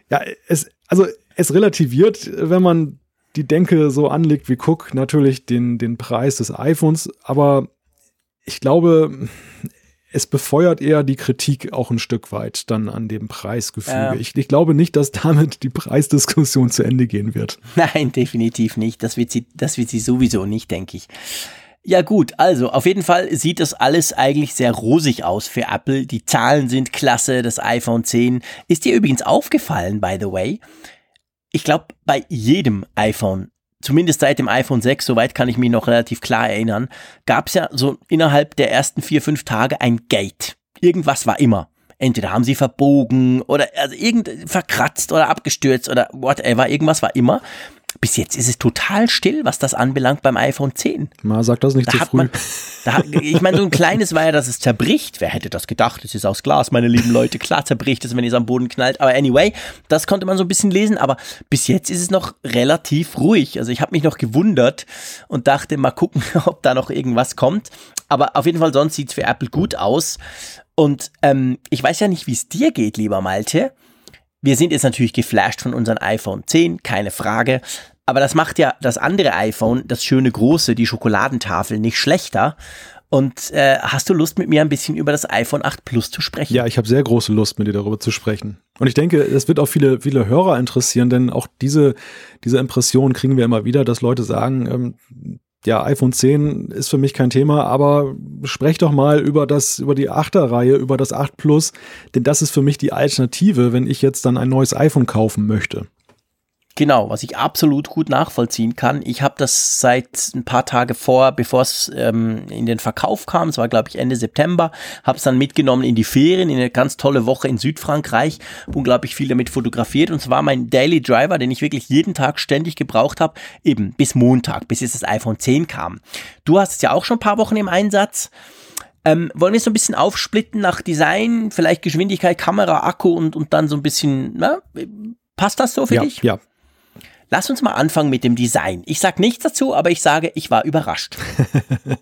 Ja, es, also es relativiert, wenn man die Denke so anlegt wie Cook, natürlich den, den Preis des iPhones, aber ich glaube, es befeuert eher die Kritik auch ein Stück weit dann an dem Preisgefüge. Ja. Ich, ich, glaube nicht, dass damit die Preisdiskussion zu Ende gehen wird. <laughs> Nein, definitiv nicht. Das wird sie, das wird sie sowieso nicht, denke ich. Ja gut, also auf jeden Fall sieht das alles eigentlich sehr rosig aus für Apple. Die Zahlen sind klasse, das iPhone 10. Ist dir übrigens aufgefallen, by the way? Ich glaube, bei jedem iPhone zumindest seit dem iPhone 6, soweit kann ich mich noch relativ klar erinnern, gab es ja so innerhalb der ersten vier, fünf Tage ein Gate. Irgendwas war immer. Entweder haben sie verbogen oder also irgend verkratzt oder abgestürzt oder whatever, irgendwas war immer. Bis jetzt ist es total still, was das anbelangt beim iPhone 10. Ma, sag das nicht da zu früh. Man, da, ich meine, so ein kleines war ja, dass es zerbricht. Wer hätte das gedacht? Es ist aus Glas, meine lieben Leute. Klar zerbricht es, wenn es am Boden knallt. Aber anyway, das konnte man so ein bisschen lesen. Aber bis jetzt ist es noch relativ ruhig. Also ich habe mich noch gewundert und dachte, mal gucken, <laughs> ob da noch irgendwas kommt. Aber auf jeden Fall, sonst sieht es für Apple gut aus. Und ähm, ich weiß ja nicht, wie es dir geht, lieber Malte. Wir sind jetzt natürlich geflasht von unserem iPhone 10, keine Frage. Aber das macht ja das andere iPhone, das schöne große, die Schokoladentafel, nicht schlechter. Und äh, hast du Lust, mit mir ein bisschen über das iPhone 8 Plus zu sprechen? Ja, ich habe sehr große Lust, mit dir darüber zu sprechen. Und ich denke, es wird auch viele, viele Hörer interessieren, denn auch diese, diese Impression kriegen wir immer wieder, dass Leute sagen, ähm, ja, iPhone 10 ist für mich kein Thema, aber sprech doch mal über das, über die 8er Reihe, über das 8 Plus, denn das ist für mich die Alternative, wenn ich jetzt dann ein neues iPhone kaufen möchte. Genau, was ich absolut gut nachvollziehen kann. Ich habe das seit ein paar Tage vor, bevor es ähm, in den Verkauf kam, es war glaube ich Ende September, habe es dann mitgenommen in die Ferien, in eine ganz tolle Woche in Südfrankreich, unglaublich viel damit fotografiert und zwar mein Daily Driver, den ich wirklich jeden Tag ständig gebraucht habe, eben bis Montag, bis jetzt das iPhone 10 kam. Du hast es ja auch schon ein paar Wochen im Einsatz. Ähm, wollen wir es so ein bisschen aufsplitten nach Design, vielleicht Geschwindigkeit, Kamera, Akku und, und dann so ein bisschen, na, passt das so für ja, dich? Ja, Lass uns mal anfangen mit dem Design. Ich sage nichts dazu, aber ich sage, ich war überrascht. <laughs>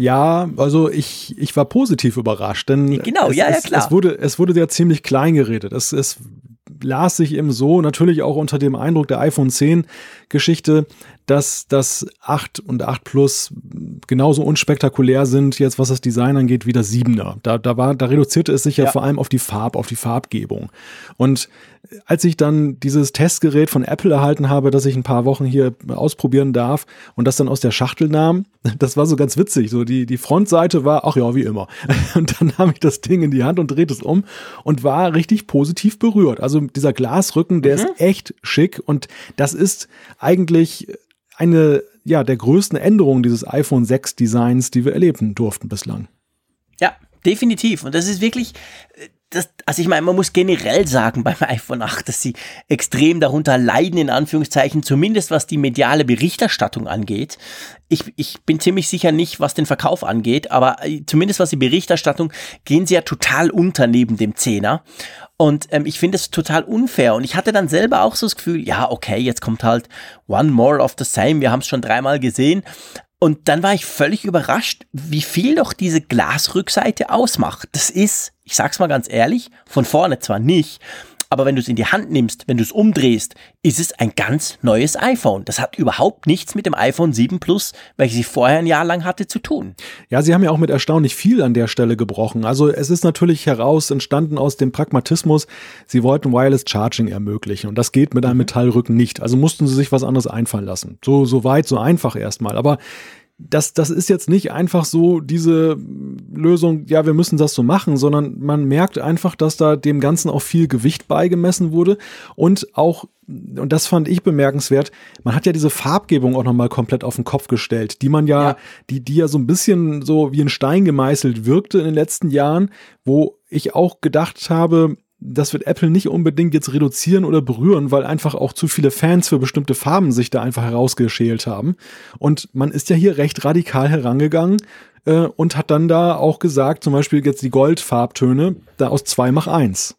Ja, also ich, ich war positiv überrascht, denn genau, es, ja, ja, klar. Es, wurde, es wurde ja ziemlich klein geredet. Es, es las sich eben so, natürlich auch unter dem Eindruck der iPhone 10 Geschichte, dass das 8 und 8 Plus genauso unspektakulär sind, jetzt was das Design angeht, wie das 7er. Da, da, war, da reduzierte es sich ja, ja vor allem auf die Farb, auf die Farbgebung. Und als ich dann dieses Testgerät von Apple erhalten habe, das ich ein paar Wochen hier ausprobieren darf und das dann aus der Schachtel nahm, <laughs> das war so ganz witzig. So die, die Frontseite war, ach ja, wie immer. <laughs> Und dann nahm ich das Ding in die Hand und drehte es um und war richtig positiv berührt. Also dieser Glasrücken, der mhm. ist echt schick und das ist eigentlich eine ja, der größten Änderungen dieses iPhone 6 Designs, die wir erleben durften bislang. Ja, definitiv. Und das ist wirklich, das, also ich meine, man muss generell sagen beim <laughs> iPhone 8, dass sie extrem darunter leiden, in Anführungszeichen, zumindest was die mediale Berichterstattung angeht. Ich, ich bin ziemlich sicher nicht, was den Verkauf angeht, aber äh, zumindest was die Berichterstattung, gehen sie ja total unter neben dem Zehner. Und ähm, ich finde es total unfair. Und ich hatte dann selber auch so das Gefühl, ja, okay, jetzt kommt halt One More of the Same. Wir haben es schon dreimal gesehen. Und dann war ich völlig überrascht, wie viel doch diese Glasrückseite ausmacht. Das ist, ich sag's mal ganz ehrlich, von vorne zwar nicht, aber wenn du es in die Hand nimmst, wenn du es umdrehst, ist es ein ganz neues iPhone. Das hat überhaupt nichts mit dem iPhone 7 Plus, welches ich vorher ein Jahr lang hatte, zu tun. Ja, sie haben ja auch mit erstaunlich viel an der Stelle gebrochen. Also es ist natürlich heraus entstanden aus dem Pragmatismus, sie wollten Wireless Charging ermöglichen und das geht mit einem mhm. Metallrücken nicht. Also mussten sie sich was anderes einfallen lassen. So, so weit, so einfach erstmal. Aber das, das ist jetzt nicht einfach so diese Lösung, ja, wir müssen das so machen, sondern man merkt einfach, dass da dem Ganzen auch viel Gewicht beigemessen wurde. Und auch, und das fand ich bemerkenswert, man hat ja diese Farbgebung auch nochmal komplett auf den Kopf gestellt, die man ja, ja, die, die ja so ein bisschen so wie ein Stein gemeißelt wirkte in den letzten Jahren, wo ich auch gedacht habe, das wird Apple nicht unbedingt jetzt reduzieren oder berühren, weil einfach auch zu viele Fans für bestimmte Farben sich da einfach herausgeschält haben. Und man ist ja hier recht radikal herangegangen äh, und hat dann da auch gesagt, zum Beispiel jetzt die Goldfarbtöne, da aus zwei mach eins.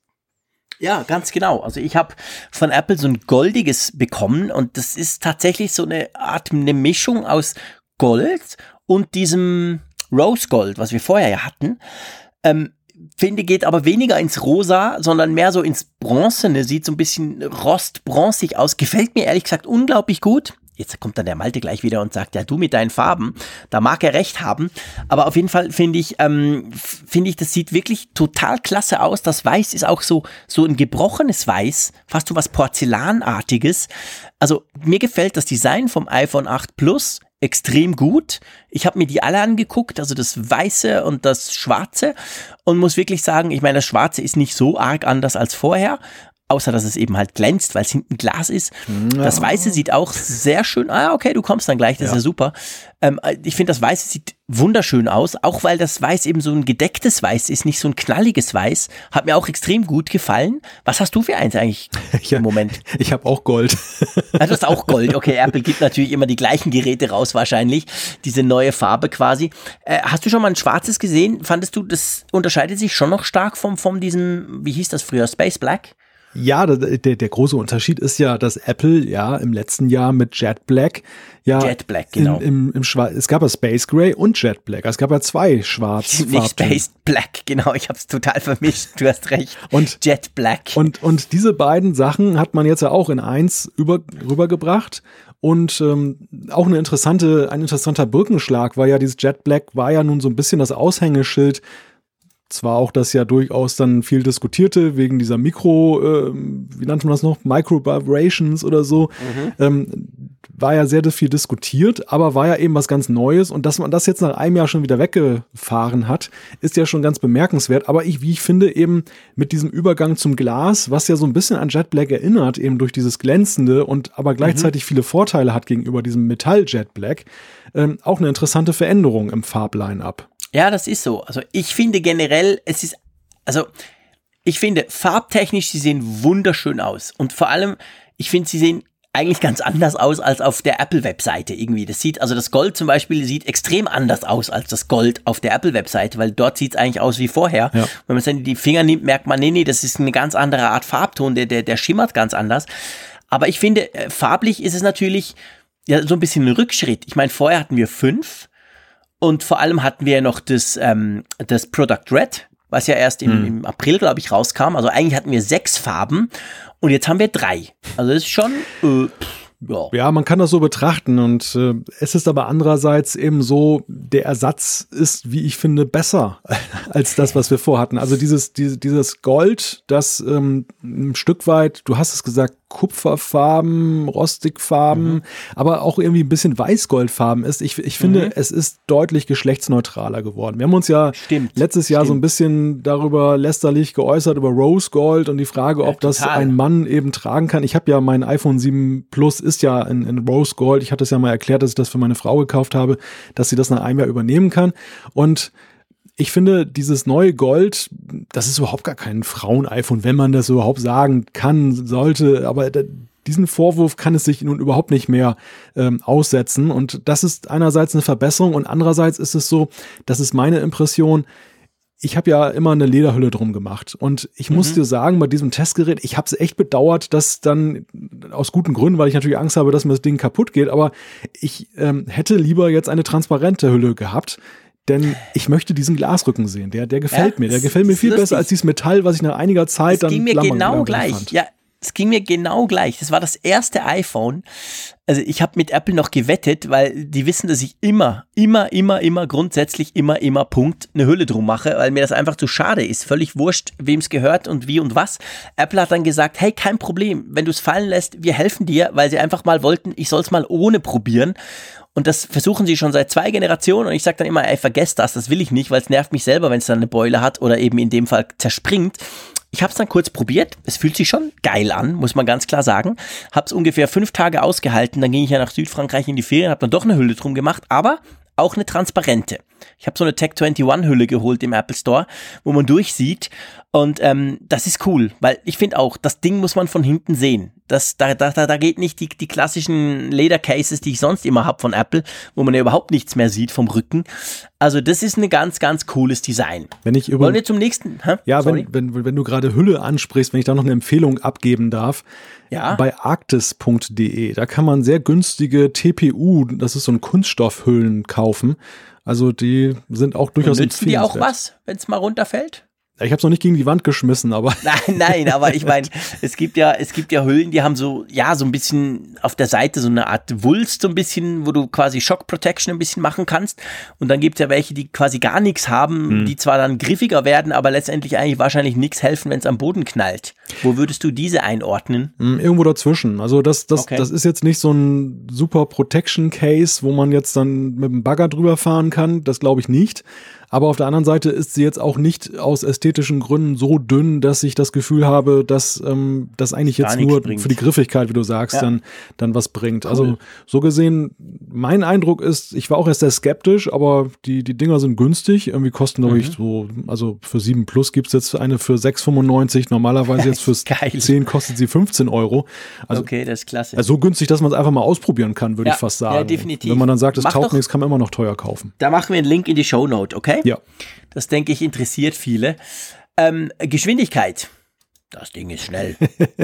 Ja, ganz genau. Also ich habe von Apple so ein goldiges bekommen und das ist tatsächlich so eine Art eine Mischung aus Gold und diesem Rose Gold, was wir vorher ja hatten. Ähm, finde, geht aber weniger ins Rosa, sondern mehr so ins Bronzene, sieht so ein bisschen rostbronzig aus. Gefällt mir ehrlich gesagt unglaublich gut. Jetzt kommt dann der Malte gleich wieder und sagt, ja, du mit deinen Farben, da mag er recht haben. Aber auf jeden Fall finde ich, ähm, finde ich, das sieht wirklich total klasse aus. Das Weiß ist auch so, so ein gebrochenes Weiß, fast so was Porzellanartiges. Also mir gefällt das Design vom iPhone 8 Plus extrem gut. Ich habe mir die alle angeguckt, also das Weiße und das Schwarze und muss wirklich sagen, ich meine, das Schwarze ist nicht so arg anders als vorher, außer dass es eben halt glänzt, weil es hinten Glas ist. Ja. Das Weiße sieht auch sehr schön. Ah, okay, du kommst dann gleich, das ja. ist ja super. Ähm, ich finde, das Weiße sieht wunderschön aus, auch weil das Weiß eben so ein gedecktes Weiß ist, nicht so ein knalliges Weiß. Hat mir auch extrem gut gefallen. Was hast du für eins eigentlich <laughs> ja, im Moment? Ich habe auch Gold. Ah, du hast auch Gold. Okay, Apple gibt natürlich immer die gleichen Geräte raus, wahrscheinlich. Diese neue Farbe quasi. Äh, hast du schon mal ein schwarzes gesehen? Fandest du, das unterscheidet sich schon noch stark vom, vom diesem, wie hieß das früher, Space Black? Ja, der, der große Unterschied ist ja, dass Apple ja im letzten Jahr mit Jet Black ja Jet Black, genau. Im, im Schwarz, es gab ja Space Gray und Jet Black. Es gab ja zwei schwarze <laughs> Nicht Space Black, genau. Ich habe es total vermischt. Du hast recht. Und Jet Black. Und und diese beiden Sachen hat man jetzt ja auch in eins über, rübergebracht. Und ähm, auch eine interessante, ein interessanter Brückenschlag war ja dieses Jet Black war ja nun so ein bisschen das Aushängeschild zwar auch das ja durchaus dann viel diskutierte wegen dieser Mikro, äh, wie nannte man das noch, Micro Vibrations oder so, mhm. ähm, war ja sehr viel diskutiert, aber war ja eben was ganz Neues und dass man das jetzt nach einem Jahr schon wieder weggefahren hat, ist ja schon ganz bemerkenswert. Aber ich, wie ich finde, eben mit diesem Übergang zum Glas, was ja so ein bisschen an Jet Black erinnert, eben durch dieses glänzende und aber gleichzeitig mhm. viele Vorteile hat gegenüber diesem Metall Jet Black, ähm, auch eine interessante Veränderung im Farbline-up. Ja, das ist so. Also ich finde generell, es ist, also ich finde farbtechnisch, sie sehen wunderschön aus. Und vor allem, ich finde, sie sehen eigentlich ganz anders aus als auf der Apple-Webseite irgendwie. Das sieht, also das Gold zum Beispiel sieht extrem anders aus als das Gold auf der Apple-Webseite, weil dort sieht es eigentlich aus wie vorher. Ja. Wenn man es dann in die Finger nimmt, merkt man, nee, nee, das ist eine ganz andere Art Farbton, der, der, der schimmert ganz anders. Aber ich finde, äh, farblich ist es natürlich ja so ein bisschen ein Rückschritt. Ich meine, vorher hatten wir fünf und vor allem hatten wir ja noch das, ähm, das Product Red, was ja erst im, mhm. im April, glaube ich, rauskam. Also eigentlich hatten wir sechs Farben und jetzt haben wir drei. Also das ist schon. Äh, ja. ja, man kann das so betrachten und äh, es ist aber andererseits eben so, der Ersatz ist, wie ich finde, besser <laughs> als das, was wir vorhatten. Also dieses, dieses, dieses Gold, das ähm, ein Stück weit, du hast es gesagt, Kupferfarben, Rostigfarben, mhm. aber auch irgendwie ein bisschen Weißgoldfarben ist. Ich, ich finde, mhm. es ist deutlich geschlechtsneutraler geworden. Wir haben uns ja stimmt, letztes Jahr so ein bisschen darüber lästerlich geäußert, über Rose Gold und die Frage, ob ja, das ein Mann eben tragen kann. Ich habe ja mein iPhone 7 Plus ist ja in, in Rose Gold. Ich hatte es ja mal erklärt, dass ich das für meine Frau gekauft habe, dass sie das nach einem Jahr übernehmen kann. Und ich finde, dieses neue Gold, das ist überhaupt gar kein Frauen-iPhone, wenn man das überhaupt sagen kann, sollte. Aber diesen Vorwurf kann es sich nun überhaupt nicht mehr ähm, aussetzen. Und das ist einerseits eine Verbesserung und andererseits ist es so, das ist meine Impression, ich habe ja immer eine Lederhülle drum gemacht und ich mhm. muss dir sagen, bei diesem Testgerät, ich habe es echt bedauert, dass dann aus guten Gründen, weil ich natürlich Angst habe, dass mir das Ding kaputt geht, aber ich ähm, hätte lieber jetzt eine transparente Hülle gehabt, denn ich möchte diesen Glasrücken sehen. Der, der gefällt ja, mir. Der gefällt mir viel lustig. besser als dieses Metall, was ich nach einiger Zeit das dann. ging mir genau gleich. Fand. Ja, es ging mir genau gleich. Das war das erste iPhone. Also ich habe mit Apple noch gewettet, weil die wissen, dass ich immer, immer, immer, immer grundsätzlich immer, immer Punkt eine Hülle drum mache, weil mir das einfach zu schade ist. Völlig wurscht, wem es gehört und wie und was. Apple hat dann gesagt, hey, kein Problem, wenn du es fallen lässt, wir helfen dir, weil sie einfach mal wollten, ich soll es mal ohne probieren. Und das versuchen sie schon seit zwei Generationen und ich sage dann immer, ey, vergesst das, das will ich nicht, weil es nervt mich selber, wenn es dann eine Beule hat oder eben in dem Fall zerspringt. Ich habe es dann kurz probiert. Es fühlt sich schon geil an, muss man ganz klar sagen. Habe es ungefähr fünf Tage ausgehalten. Dann ging ich ja nach Südfrankreich in die Ferien, habe dann doch eine Hülle drum gemacht, aber auch eine transparente. Ich habe so eine Tech 21 Hülle geholt im Apple Store, wo man durchsieht und ähm, das ist cool, weil ich finde auch, das Ding muss man von hinten sehen. Das, da, da, da geht nicht die, die klassischen Ledercases, die ich sonst immer hab von Apple, wo man ja überhaupt nichts mehr sieht vom Rücken. Also das ist ein ganz, ganz cooles Design. Wenn ich über, Wollen wir zum nächsten? Hä? Ja, wenn, wenn, wenn du gerade Hülle ansprichst, wenn ich da noch eine Empfehlung abgeben darf. Ja. Bei arktis.de, da kann man sehr günstige TPU, das ist so ein Kunststoffhüllen kaufen. Also die sind auch durchaus Und nützen die auch was, wenn es mal runterfällt? Ich habe es noch nicht gegen die Wand geschmissen, aber. <laughs> Nein, nein, aber ich meine, <laughs> es gibt ja, es gibt ja Hüllen, die haben so, ja, so ein bisschen auf der Seite so eine Art Wulst, so ein bisschen, wo du quasi Shock Protection ein bisschen machen kannst. Und dann gibt es ja welche, die quasi gar nichts haben, hm. die zwar dann griffiger werden, aber letztendlich eigentlich wahrscheinlich nichts helfen, wenn es am Boden knallt. Wo würdest du diese einordnen? Hm, irgendwo dazwischen. Also das, das, okay. das ist jetzt nicht so ein super Protection Case, wo man jetzt dann mit dem Bagger drüber fahren kann. Das glaube ich nicht. Aber auf der anderen Seite ist sie jetzt auch nicht aus ästhetischen Gründen so dünn, dass ich das Gefühl habe, dass ähm, das eigentlich jetzt nur bringt. für die Griffigkeit, wie du sagst, ja. dann, dann was bringt. Cool. Also so gesehen, mein Eindruck ist, ich war auch erst sehr skeptisch, aber die, die Dinger sind günstig. Irgendwie kosten, glaube mhm. ich, so, also für 7 Plus gibt's jetzt eine für 6,95. Normalerweise jetzt <laughs> fürs Geil. 10 kostet sie 15 Euro. Also, okay, das ist klasse. Also so günstig, dass man es einfach mal ausprobieren kann, würde ja, ich fast sagen. Ja, definitiv. Wenn man dann sagt, es taugt nichts, kann man immer noch teuer kaufen. Da machen wir einen Link in die Show Note, okay? Ja. Das denke ich interessiert viele. Ähm, Geschwindigkeit. Das Ding ist schnell.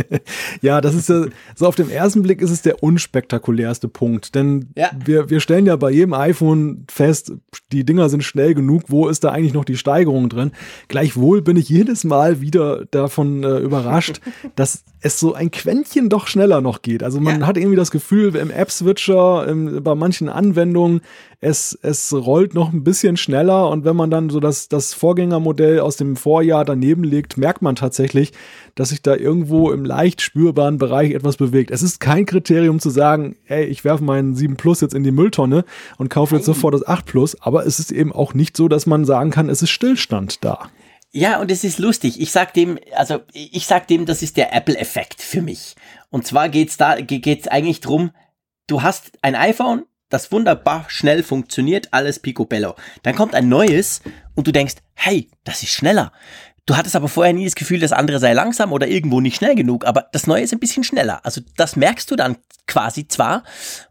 <laughs> ja, das ist ja, so auf den ersten Blick ist es der unspektakulärste Punkt. Denn ja. wir, wir stellen ja bei jedem iPhone fest, die Dinger sind schnell genug. Wo ist da eigentlich noch die Steigerung drin? Gleichwohl bin ich jedes Mal wieder davon äh, überrascht, <laughs> dass es so ein Quäntchen doch schneller noch geht. Also man ja. hat irgendwie das Gefühl, im App-Switcher, bei manchen Anwendungen, es, es rollt noch ein bisschen schneller und wenn man dann so das, das Vorgängermodell aus dem Vorjahr daneben legt, merkt man tatsächlich, dass sich da irgendwo im leicht spürbaren Bereich etwas bewegt. Es ist kein Kriterium zu sagen, ey, ich werfe meinen 7 Plus jetzt in die Mülltonne und kaufe jetzt sofort das 8 Plus, aber es ist eben auch nicht so, dass man sagen kann, es ist Stillstand da. Ja, und es ist lustig. Ich sag dem, also ich sag dem, das ist der Apple-Effekt für mich. Und zwar geht's da, geht's eigentlich drum, du hast ein iPhone, das wunderbar schnell funktioniert, alles picobello. Dann kommt ein neues und du denkst, hey, das ist schneller. Du hattest aber vorher nie das Gefühl, das andere sei langsam oder irgendwo nicht schnell genug, aber das neue ist ein bisschen schneller. Also das merkst du dann quasi zwar,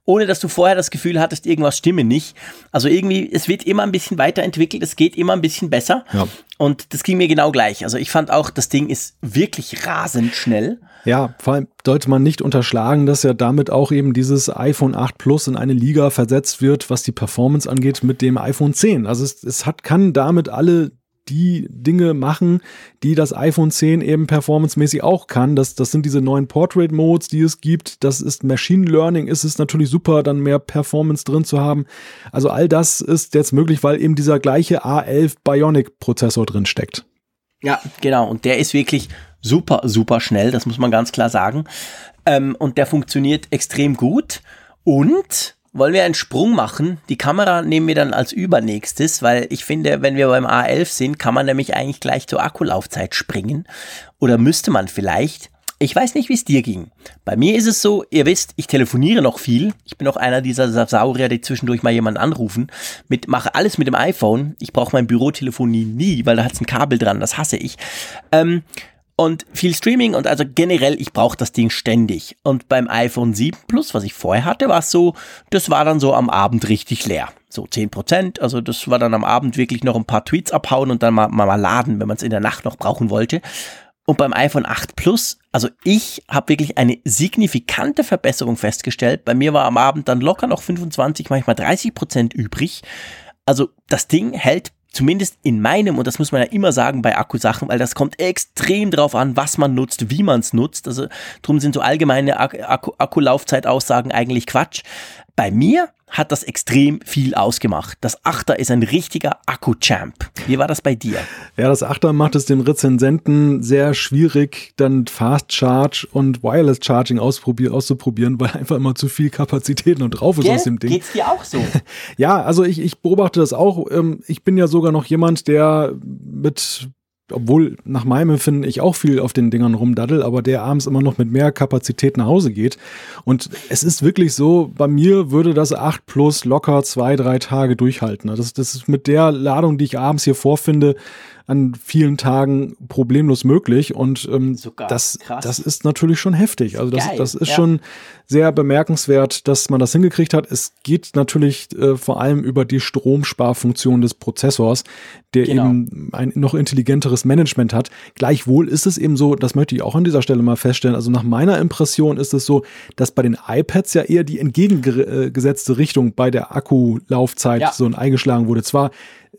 ohne dass du vorher das Gefühl hattest, irgendwas stimme nicht. Also irgendwie, es wird immer ein bisschen weiterentwickelt, es geht immer ein bisschen besser. Ja. Und das ging mir genau gleich. Also ich fand auch, das Ding ist wirklich rasend schnell. Ja, vor allem sollte man nicht unterschlagen, dass ja damit auch eben dieses iPhone 8 Plus in eine Liga versetzt wird, was die Performance angeht, mit dem iPhone 10. Also es, es hat, kann damit alle die Dinge machen, die das iPhone 10 eben performancemäßig auch kann. Das, das sind diese neuen Portrait Modes, die es gibt. Das ist Machine Learning. Ist es natürlich super, dann mehr Performance drin zu haben. Also all das ist jetzt möglich, weil eben dieser gleiche A11 Bionic Prozessor drin steckt. Ja, genau. Und der ist wirklich super, super schnell. Das muss man ganz klar sagen. Ähm, und der funktioniert extrem gut. Und wollen wir einen Sprung machen? Die Kamera nehmen wir dann als übernächstes, weil ich finde, wenn wir beim A11 sind, kann man nämlich eigentlich gleich zur Akkulaufzeit springen. Oder müsste man vielleicht. Ich weiß nicht, wie es dir ging. Bei mir ist es so, ihr wisst, ich telefoniere noch viel. Ich bin auch einer dieser Saurier, die zwischendurch mal jemanden anrufen. Mit, mache alles mit dem iPhone. Ich brauche mein Bürotelefon nie, weil da hat ein Kabel dran. Das hasse ich. Ähm, und viel Streaming und also generell, ich brauche das Ding ständig. Und beim iPhone 7 Plus, was ich vorher hatte, war es so, das war dann so am Abend richtig leer. So 10 Prozent. Also das war dann am Abend wirklich noch ein paar Tweets abhauen und dann mal, mal, mal laden, wenn man es in der Nacht noch brauchen wollte. Und beim iPhone 8 Plus, also ich habe wirklich eine signifikante Verbesserung festgestellt. Bei mir war am Abend dann locker noch 25, manchmal 30 Prozent übrig. Also das Ding hält zumindest in meinem, und das muss man ja immer sagen bei Akkusachen, weil das kommt extrem drauf an, was man nutzt, wie man es nutzt. Also drum sind so allgemeine Akku Akkulaufzeitaussagen eigentlich Quatsch. Bei mir hat das extrem viel ausgemacht. Das Achter ist ein richtiger Akku-Champ. Wie war das bei dir? Ja, das Achter macht es dem Rezensenten sehr schwierig, dann Fast Charge und Wireless Charging auszuprobieren, weil einfach immer zu viel Kapazität noch drauf ist Gell? aus dem Ding. Geht's dir auch so? <laughs> ja, also ich, ich beobachte das auch. Ähm, ich bin ja sogar noch jemand, der mit obwohl nach meinem Empfinden ich auch viel auf den Dingern rumdaddel, aber der abends immer noch mit mehr Kapazität nach Hause geht. Und es ist wirklich so, bei mir würde das 8 Plus locker zwei, drei Tage durchhalten. Das, das ist mit der Ladung, die ich abends hier vorfinde, an vielen Tagen problemlos möglich und ähm, das, das ist natürlich schon heftig. Also das, Geil, das ist ja. schon sehr bemerkenswert, dass man das hingekriegt hat. Es geht natürlich äh, vor allem über die Stromsparfunktion des Prozessors, der genau. eben ein noch intelligenteres Management hat. Gleichwohl ist es eben so, das möchte ich auch an dieser Stelle mal feststellen, also nach meiner Impression ist es so, dass bei den iPads ja eher die entgegengesetzte Richtung bei der Akkulaufzeit ja. so eingeschlagen wurde. Zwar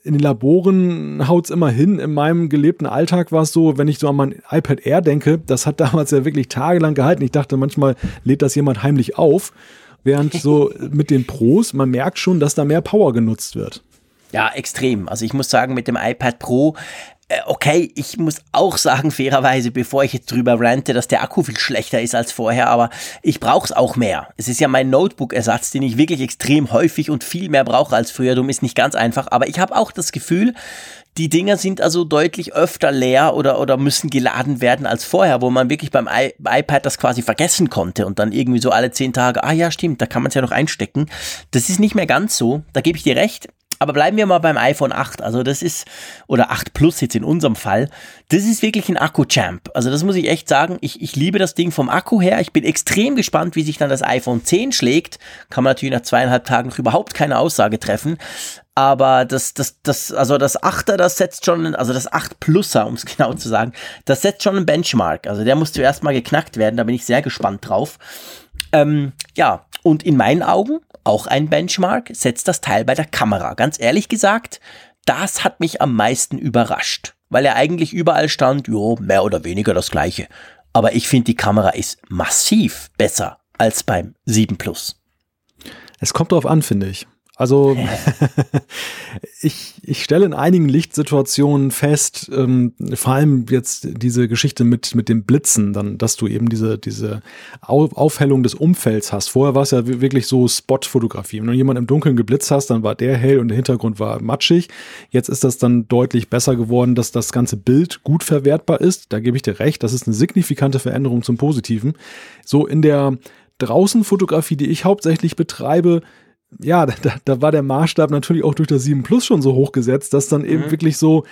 in den Laboren haut es immer hin. In meinem gelebten Alltag war es so, wenn ich so an mein iPad Air denke, das hat <laughs> damals ja wirklich tagelang gehalten. Ich dachte, manchmal lädt das jemand heimlich auf. Während so <laughs> mit den Pros, man merkt schon, dass da mehr Power genutzt wird. Ja, extrem. Also ich muss sagen, mit dem iPad Pro okay, ich muss auch sagen, fairerweise, bevor ich jetzt drüber rante, dass der Akku viel schlechter ist als vorher, aber ich brauche es auch mehr. Es ist ja mein Notebook-Ersatz, den ich wirklich extrem häufig und viel mehr brauche als früher. Dumm ist nicht ganz einfach, aber ich habe auch das Gefühl, die Dinger sind also deutlich öfter leer oder, oder müssen geladen werden als vorher, wo man wirklich beim I iPad das quasi vergessen konnte und dann irgendwie so alle zehn Tage, ah ja, stimmt, da kann man es ja noch einstecken. Das ist nicht mehr ganz so, da gebe ich dir recht. Aber bleiben wir mal beim iPhone 8. Also das ist, oder 8 Plus jetzt in unserem Fall, das ist wirklich ein Akku-Champ. Also das muss ich echt sagen. Ich, ich liebe das Ding vom Akku her. Ich bin extrem gespannt, wie sich dann das iPhone 10 schlägt. Kann man natürlich nach zweieinhalb Tagen noch überhaupt keine Aussage treffen. Aber das, das, das, also das 8er, das setzt schon, also das 8 Pluser, um es <laughs> genau zu sagen, das setzt schon einen Benchmark. Also der muss zuerst mal geknackt werden. Da bin ich sehr gespannt drauf. Ähm, ja, und in meinen Augen auch ein Benchmark, setzt das Teil bei der Kamera. Ganz ehrlich gesagt, das hat mich am meisten überrascht, weil er eigentlich überall stand, jo, mehr oder weniger das gleiche. Aber ich finde, die Kamera ist massiv besser als beim 7 Plus. Es kommt drauf an, finde ich. Also <laughs> ich, ich stelle in einigen Lichtsituationen fest, ähm, vor allem jetzt diese Geschichte mit, mit dem Blitzen, dann, dass du eben diese, diese Aufhellung des Umfelds hast. Vorher war es ja wirklich so Spot-Fotografie. Wenn du jemanden im Dunkeln geblitzt hast, dann war der hell und der Hintergrund war matschig. Jetzt ist das dann deutlich besser geworden, dass das ganze Bild gut verwertbar ist. Da gebe ich dir recht. Das ist eine signifikante Veränderung zum Positiven. So in der Draußenfotografie, die ich hauptsächlich betreibe, ja, da, da war der Maßstab natürlich auch durch das 7 Plus schon so hoch gesetzt, dass dann eben mhm. wirklich so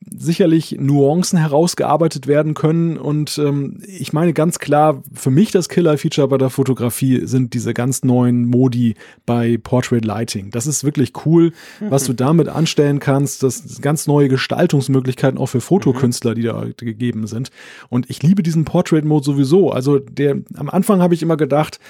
sicherlich Nuancen herausgearbeitet werden können. Und ähm, ich meine ganz klar, für mich das Killer-Feature bei der Fotografie sind diese ganz neuen Modi bei Portrait Lighting. Das ist wirklich cool, was du <laughs> damit anstellen kannst. Das sind ganz neue Gestaltungsmöglichkeiten auch für Fotokünstler, die da gegeben sind. Und ich liebe diesen Portrait-Mode sowieso. Also der, am Anfang habe ich immer gedacht,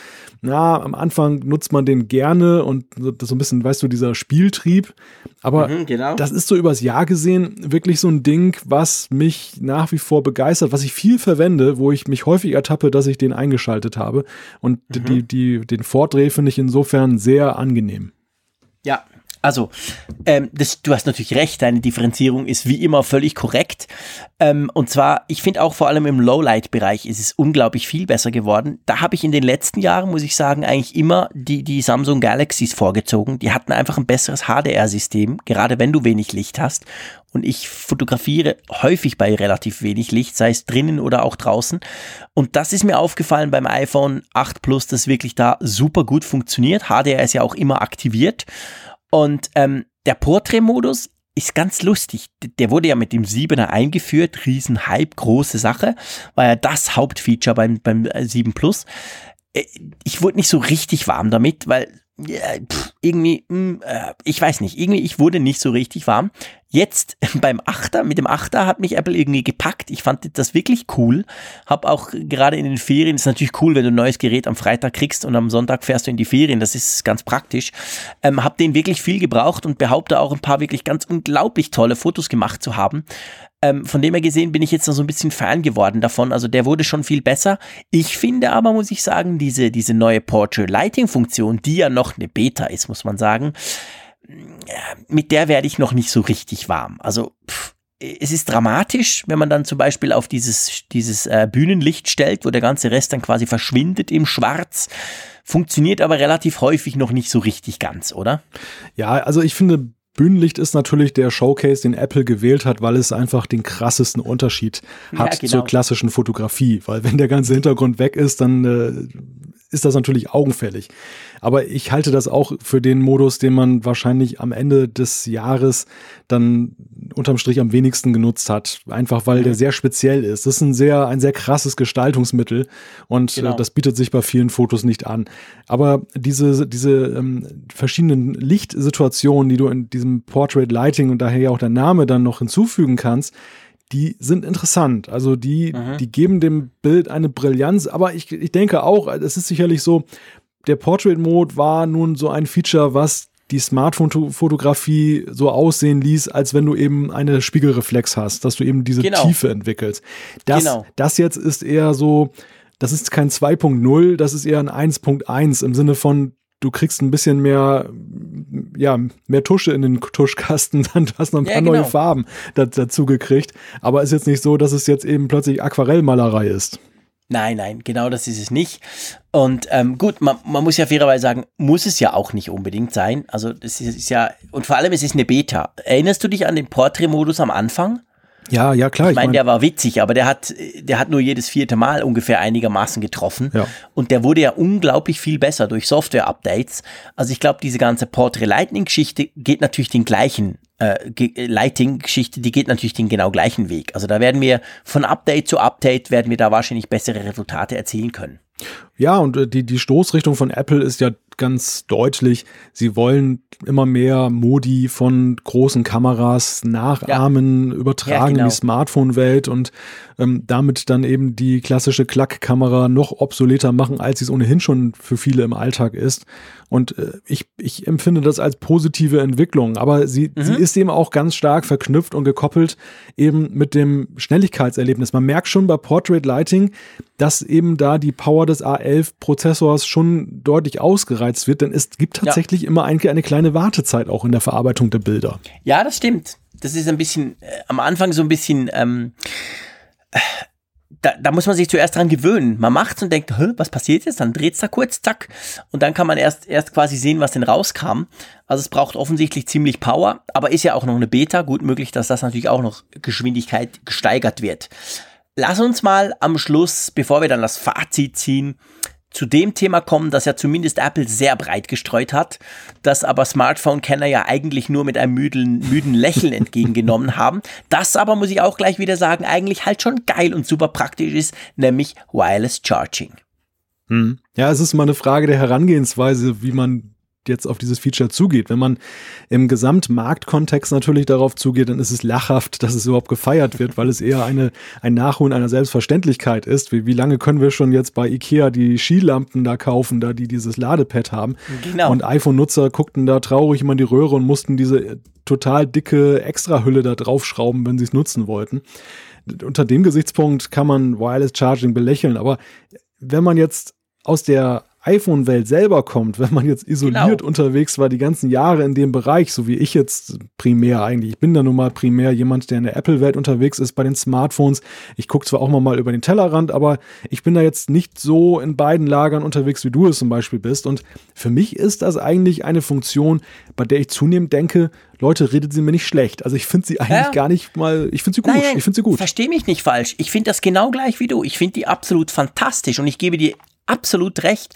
na, am Anfang nutzt man den gerne und so ein bisschen, weißt du, dieser Spieltrieb. Aber mhm, genau. das ist so übers Jahr gesehen wirklich so ein Ding, was mich nach wie vor begeistert, was ich viel verwende, wo ich mich häufig ertappe, dass ich den eingeschaltet habe. Und mhm. die, die, den Vordreh finde ich insofern sehr angenehm. Ja, Also, ähm, das, du hast natürlich recht, deine Differenzierung ist wie immer völlig korrekt. Ähm, und zwar, ich finde auch vor allem im Lowlight-Bereich ist es unglaublich viel besser geworden. Da habe ich in den letzten Jahren, muss ich sagen, eigentlich immer die, die Samsung Galaxies vorgezogen. Die hatten einfach ein besseres HDR-System, gerade wenn du wenig Licht hast. Und ich fotografiere häufig bei relativ wenig Licht, sei es drinnen oder auch draußen. Und das ist mir aufgefallen beim iPhone 8 Plus, das wirklich da super gut funktioniert. HDR ist ja auch immer aktiviert. Und ähm, der Portrait-Modus ist ganz lustig. Der wurde ja mit dem 7er eingeführt, Riesenhype, große Sache, war ja das Hauptfeature beim, beim 7 Plus. Äh, ich wurde nicht so richtig warm damit, weil ja, pff, irgendwie, mh, hm, äh, ich weiß nicht, irgendwie, ich wurde nicht so richtig warm. Jetzt <laughs> beim Achter, mit dem Achter hat mich Apple irgendwie gepackt. Ich fand das wirklich cool. Hab auch gerade in den Ferien, ist natürlich cool, wenn du ein neues Gerät am Freitag kriegst und am Sonntag fährst du in die Ferien. Das ist ganz praktisch. Ähm, hab den wirklich viel gebraucht und behaupte auch ein paar wirklich ganz unglaublich tolle Fotos gemacht zu haben. Ähm, von dem her gesehen bin ich jetzt noch so ein bisschen Fan geworden davon. Also der wurde schon viel besser. Ich finde aber, muss ich sagen, diese, diese neue Portrait Lighting Funktion, die ja noch eine Beta ist, muss man sagen, mit der werde ich noch nicht so richtig warm. Also pff, es ist dramatisch, wenn man dann zum Beispiel auf dieses, dieses äh, Bühnenlicht stellt, wo der ganze Rest dann quasi verschwindet im Schwarz. Funktioniert aber relativ häufig noch nicht so richtig ganz, oder? Ja, also ich finde, Bühnenlicht ist natürlich der Showcase, den Apple gewählt hat, weil es einfach den krassesten Unterschied hat ja, genau. zur klassischen Fotografie. Weil wenn der ganze Hintergrund weg ist, dann äh, ist das natürlich augenfällig. Aber ich halte das auch für den Modus, den man wahrscheinlich am Ende des Jahres dann unterm Strich am wenigsten genutzt hat. Einfach weil der sehr speziell ist. Das ist ein sehr, ein sehr krasses Gestaltungsmittel und äh, genau. das bietet sich bei vielen Fotos nicht an. Aber diese, diese ähm, verschiedenen Lichtsituationen, die du in diesem Portrait Lighting und daher ja auch der Name dann noch hinzufügen kannst, die sind interessant. Also die, mhm. die geben dem Bild eine Brillanz. Aber ich, ich denke auch, es ist sicherlich so, der Portrait Mode war nun so ein Feature, was die Smartphone-Fotografie so aussehen ließ, als wenn du eben eine Spiegelreflex hast, dass du eben diese genau. Tiefe entwickelst. Das, genau. das jetzt ist eher so, das ist kein 2.0, das ist eher ein 1.1 im Sinne von, du kriegst ein bisschen mehr, ja, mehr Tusche in den Tuschkasten, <laughs> dann hast du noch ein paar ja, genau. neue Farben dazu gekriegt. Aber ist jetzt nicht so, dass es jetzt eben plötzlich Aquarellmalerei ist. Nein, nein, genau das ist es nicht. Und ähm, gut, man, man muss ja fairerweise sagen, muss es ja auch nicht unbedingt sein. Also das ist, ist ja, und vor allem es ist eine Beta. Erinnerst du dich an den Portrait-Modus am Anfang? Ja, ja, klar. Ich meine, mein, der war witzig, aber der hat, der hat nur jedes vierte Mal ungefähr einigermaßen getroffen. Ja. Und der wurde ja unglaublich viel besser durch Software-Updates. Also ich glaube, diese ganze Portrait Lightning-Geschichte geht natürlich den gleichen, äh, Lighting-Geschichte, die geht natürlich den genau gleichen Weg. Also da werden wir von Update zu Update werden wir da wahrscheinlich bessere Resultate erzielen können. Ja, und äh, die, die Stoßrichtung von Apple ist ja ganz deutlich, sie wollen immer mehr Modi von großen Kameras nachahmen, ja. übertragen ja, genau. in die Smartphone-Welt und ähm, damit dann eben die klassische Klackkamera noch obsoleter machen, als sie es ohnehin schon für viele im Alltag ist. Und äh, ich, ich empfinde das als positive Entwicklung, aber sie, mhm. sie ist eben auch ganz stark verknüpft und gekoppelt eben mit dem Schnelligkeitserlebnis. Man merkt schon bei Portrait Lighting, dass eben da die Power des A11-Prozessors schon deutlich ausgereizt wird, denn es gibt tatsächlich ja. immer eine, eine kleine Wartezeit auch in der Verarbeitung der Bilder. Ja, das stimmt. Das ist ein bisschen, äh, am Anfang so ein bisschen, ähm, da, da muss man sich zuerst dran gewöhnen. Man macht's und denkt, was passiert jetzt? Dann dreht's da kurz, zack. Und dann kann man erst, erst quasi sehen, was denn rauskam. Also es braucht offensichtlich ziemlich Power, aber ist ja auch noch eine Beta. Gut möglich, dass das natürlich auch noch Geschwindigkeit gesteigert wird. Lass uns mal am Schluss, bevor wir dann das Fazit ziehen, zu dem Thema kommen, das ja zumindest Apple sehr breit gestreut hat, das aber Smartphone-Kenner ja eigentlich nur mit einem müden, müden Lächeln <laughs> entgegengenommen haben. Das aber, muss ich auch gleich wieder sagen, eigentlich halt schon geil und super praktisch ist, nämlich Wireless Charging. Hm. Ja, es ist mal eine Frage der Herangehensweise, wie man jetzt auf dieses Feature zugeht. Wenn man im Gesamtmarktkontext natürlich darauf zugeht, dann ist es lachhaft, dass es überhaupt gefeiert wird, weil es eher eine, ein Nachholen einer Selbstverständlichkeit ist. Wie, wie lange können wir schon jetzt bei Ikea die Skilampen da kaufen, da die dieses Ladepad haben? Genau. Und iPhone-Nutzer guckten da traurig immer in die Röhre und mussten diese total dicke Extrahülle da draufschrauben, wenn sie es nutzen wollten. Unter dem Gesichtspunkt kann man Wireless Charging belächeln, aber wenn man jetzt aus der iPhone-Welt selber kommt, wenn man jetzt isoliert genau. unterwegs war, die ganzen Jahre in dem Bereich, so wie ich jetzt primär eigentlich. Ich bin da nun mal primär jemand, der in der Apple-Welt unterwegs ist bei den Smartphones. Ich gucke zwar auch mal, mal über den Tellerrand, aber ich bin da jetzt nicht so in beiden Lagern unterwegs, wie du es zum Beispiel bist. Und für mich ist das eigentlich eine Funktion, bei der ich zunehmend denke, Leute, redet sie mir nicht schlecht. Also ich finde sie eigentlich ja. gar nicht mal, ich finde sie gut. Nein, ich finde sie gut. Versteh mich nicht falsch. Ich finde das genau gleich wie du. Ich finde die absolut fantastisch und ich gebe dir absolut recht.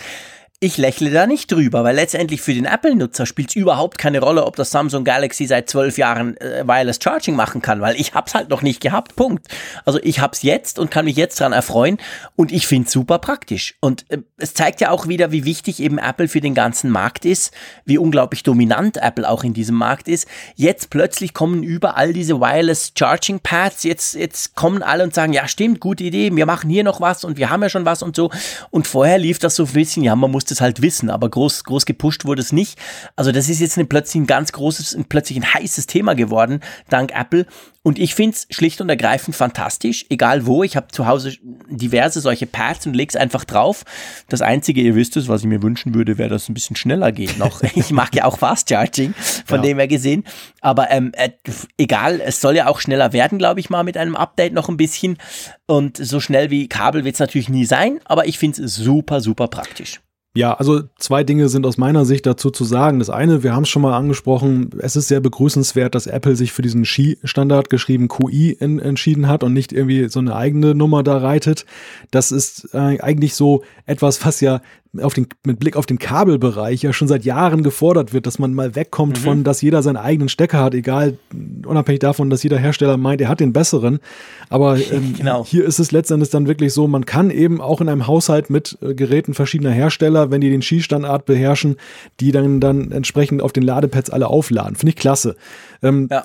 Ich lächle da nicht drüber, weil letztendlich für den Apple-Nutzer spielt es überhaupt keine Rolle, ob das Samsung Galaxy seit zwölf Jahren äh, Wireless Charging machen kann, weil ich hab's halt noch nicht gehabt. Punkt. Also ich hab's jetzt und kann mich jetzt dran erfreuen und ich find's super praktisch. Und äh, es zeigt ja auch wieder, wie wichtig eben Apple für den ganzen Markt ist, wie unglaublich dominant Apple auch in diesem Markt ist. Jetzt plötzlich kommen überall diese Wireless Charging Pads. Jetzt, jetzt kommen alle und sagen, ja stimmt, gute Idee, wir machen hier noch was und wir haben ja schon was und so. Und vorher lief das so ein bisschen, ja, man muss das halt wissen, aber groß, groß gepusht wurde es nicht. Also das ist jetzt eine, plötzlich ein ganz großes, plötzlich ein heißes Thema geworden, dank Apple. Und ich finde es schlicht und ergreifend fantastisch, egal wo. Ich habe zu Hause diverse solche Pads und lege es einfach drauf. Das Einzige, ihr wisst es, was ich mir wünschen würde, wäre, dass es ein bisschen schneller geht noch. <laughs> ich mag ja auch Fast Charging, von ja. dem her gesehen. Aber ähm, äh, egal, es soll ja auch schneller werden, glaube ich mal, mit einem Update noch ein bisschen. Und so schnell wie Kabel wird es natürlich nie sein, aber ich finde es super, super praktisch. Ja, also zwei Dinge sind aus meiner Sicht dazu zu sagen. Das eine, wir haben es schon mal angesprochen, es ist sehr begrüßenswert, dass Apple sich für diesen Ski-Standard geschrieben QI in, entschieden hat und nicht irgendwie so eine eigene Nummer da reitet. Das ist äh, eigentlich so etwas, was ja auf den, mit Blick auf den Kabelbereich ja schon seit Jahren gefordert wird, dass man mal wegkommt mhm. von, dass jeder seinen eigenen Stecker hat, egal, unabhängig davon, dass jeder Hersteller meint, er hat den besseren. Aber <laughs> ähm, genau. hier ist es letztendlich dann wirklich so, man kann eben auch in einem Haushalt mit äh, Geräten verschiedener Hersteller, wenn die den Skistandard beherrschen, die dann, dann entsprechend auf den Ladepads alle aufladen. Finde ich klasse. Ähm, ja.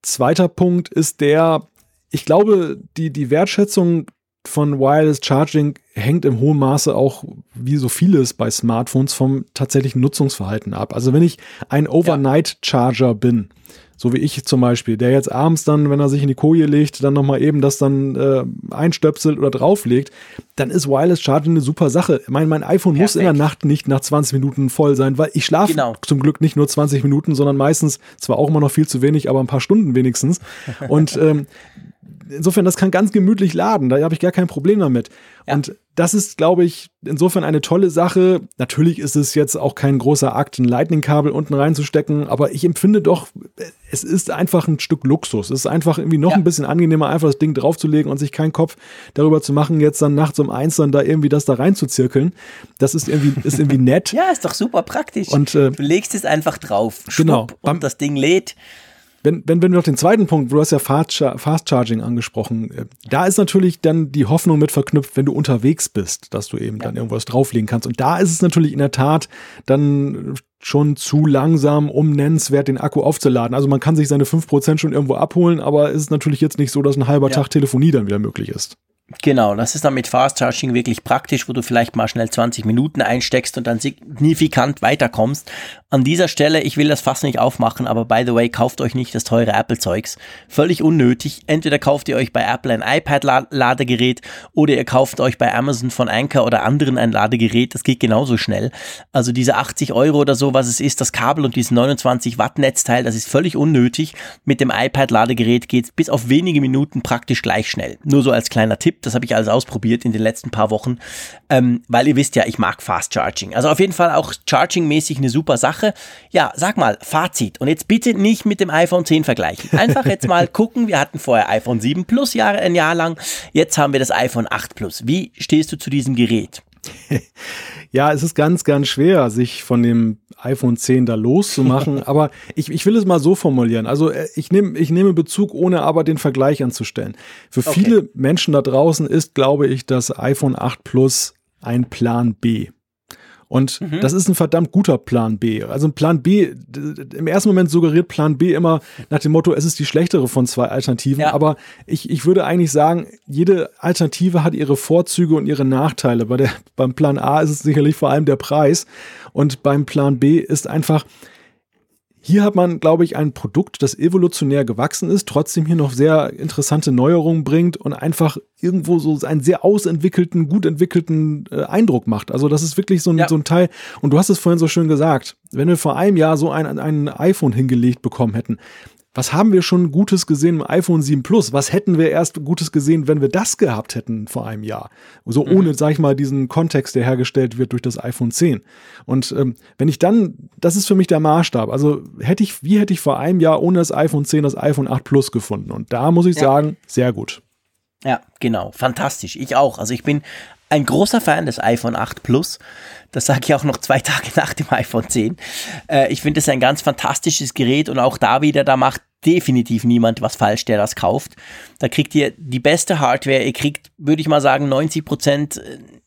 Zweiter Punkt ist der, ich glaube, die, die Wertschätzung von Wireless Charging hängt im hohen Maße auch, wie so vieles bei Smartphones, vom tatsächlichen Nutzungsverhalten ab. Also wenn ich ein Overnight Charger bin, so wie ich zum Beispiel, der jetzt abends dann, wenn er sich in die Koje legt, dann nochmal eben das dann äh, einstöpselt oder drauflegt, dann ist Wireless Charging eine super Sache. Ich meine, mein iPhone Perfekt. muss in der Nacht nicht nach 20 Minuten voll sein, weil ich schlafe genau. zum Glück nicht nur 20 Minuten, sondern meistens zwar auch immer noch viel zu wenig, aber ein paar Stunden wenigstens. Und ähm, insofern, das kann ganz gemütlich laden. Da habe ich gar kein Problem damit. Ja. Und das ist, glaube ich, insofern eine tolle Sache. Natürlich ist es jetzt auch kein großer Akt, ein Lightning-Kabel unten reinzustecken, aber ich empfinde doch, es ist einfach ein Stück Luxus. Es ist einfach irgendwie noch ja. ein bisschen angenehmer, einfach das Ding draufzulegen und sich keinen Kopf darüber zu machen, jetzt dann nachts um eins dann da irgendwie das da reinzuzirkeln. Das ist irgendwie, ist irgendwie <laughs> nett. ja, ist doch super praktisch. Und, äh, du legst es einfach drauf. Genau. Und das Ding lädt. Wenn, wenn, wenn wir noch den zweiten Punkt, du hast ja Fast, Fast Charging angesprochen, äh, da ist natürlich dann die Hoffnung mit verknüpft, wenn du unterwegs bist, dass du eben ja. dann irgendwas drauflegen kannst. Und da ist es natürlich in der Tat dann schon zu langsam, um nennenswert den Akku aufzuladen. Also man kann sich seine 5% schon irgendwo abholen, aber es ist natürlich jetzt nicht so, dass ein halber ja. Tag Telefonie dann wieder möglich ist. Genau, das ist dann mit Fast Charging wirklich praktisch, wo du vielleicht mal schnell 20 Minuten einsteckst und dann signifikant weiterkommst. An dieser Stelle, ich will das fast nicht aufmachen, aber by the way, kauft euch nicht das teure Apple-Zeugs. Völlig unnötig. Entweder kauft ihr euch bei Apple ein iPad-Ladegerät oder ihr kauft euch bei Amazon von Anker oder anderen ein Ladegerät. Das geht genauso schnell. Also diese 80 Euro oder so, was es ist, das Kabel und dieses 29 Watt Netzteil, das ist völlig unnötig. Mit dem iPad-Ladegerät geht's bis auf wenige Minuten praktisch gleich schnell. Nur so als kleiner Tipp. Das habe ich alles ausprobiert in den letzten paar Wochen, ähm, weil ihr wisst ja, ich mag Fast Charging. Also auf jeden Fall auch Charging-mäßig eine super Sache. Ja, sag mal, Fazit. Und jetzt bitte nicht mit dem iPhone 10 vergleichen. Einfach jetzt mal <laughs> gucken. Wir hatten vorher iPhone 7 Plus Jahre, ein Jahr lang. Jetzt haben wir das iPhone 8 Plus. Wie stehst du zu diesem Gerät? <laughs> Ja, es ist ganz, ganz schwer, sich von dem iPhone 10 da loszumachen. <laughs> aber ich, ich will es mal so formulieren. Also äh, ich nehme ich nehme Bezug, ohne aber den Vergleich anzustellen. Für okay. viele Menschen da draußen ist, glaube ich, das iPhone 8 Plus ein Plan B. Und mhm. das ist ein verdammt guter Plan B. Also ein Plan B, im ersten Moment suggeriert Plan B immer nach dem Motto, es ist die schlechtere von zwei Alternativen. Ja. Aber ich, ich würde eigentlich sagen, jede Alternative hat ihre Vorzüge und ihre Nachteile. Bei der, beim Plan A ist es sicherlich vor allem der Preis. Und beim Plan B ist einfach, hier hat man, glaube ich, ein Produkt, das evolutionär gewachsen ist, trotzdem hier noch sehr interessante Neuerungen bringt und einfach irgendwo so einen sehr ausentwickelten, gut entwickelten äh, Eindruck macht. Also das ist wirklich so ein, ja. so ein Teil. Und du hast es vorhin so schön gesagt, wenn wir vor einem Jahr so ein, ein iPhone hingelegt bekommen hätten, was haben wir schon Gutes gesehen im iPhone 7 Plus? Was hätten wir erst Gutes gesehen, wenn wir das gehabt hätten vor einem Jahr? So mhm. ohne, sag ich mal, diesen Kontext, der hergestellt wird durch das iPhone 10. Und ähm, wenn ich dann, das ist für mich der Maßstab. Also hätte ich, wie hätte ich vor einem Jahr ohne das iPhone 10 das iPhone 8 Plus gefunden? Und da muss ich ja. sagen, sehr gut. Ja, genau. Fantastisch. Ich auch. Also ich bin ein großer Fan des iPhone 8 Plus. Das sage ich auch noch zwei Tage nach dem iPhone 10. Äh, ich finde es ein ganz fantastisches Gerät und auch da wieder, da macht definitiv niemand was falsch, der das kauft. Da kriegt ihr die beste Hardware. Ihr kriegt, würde ich mal sagen, 90 Prozent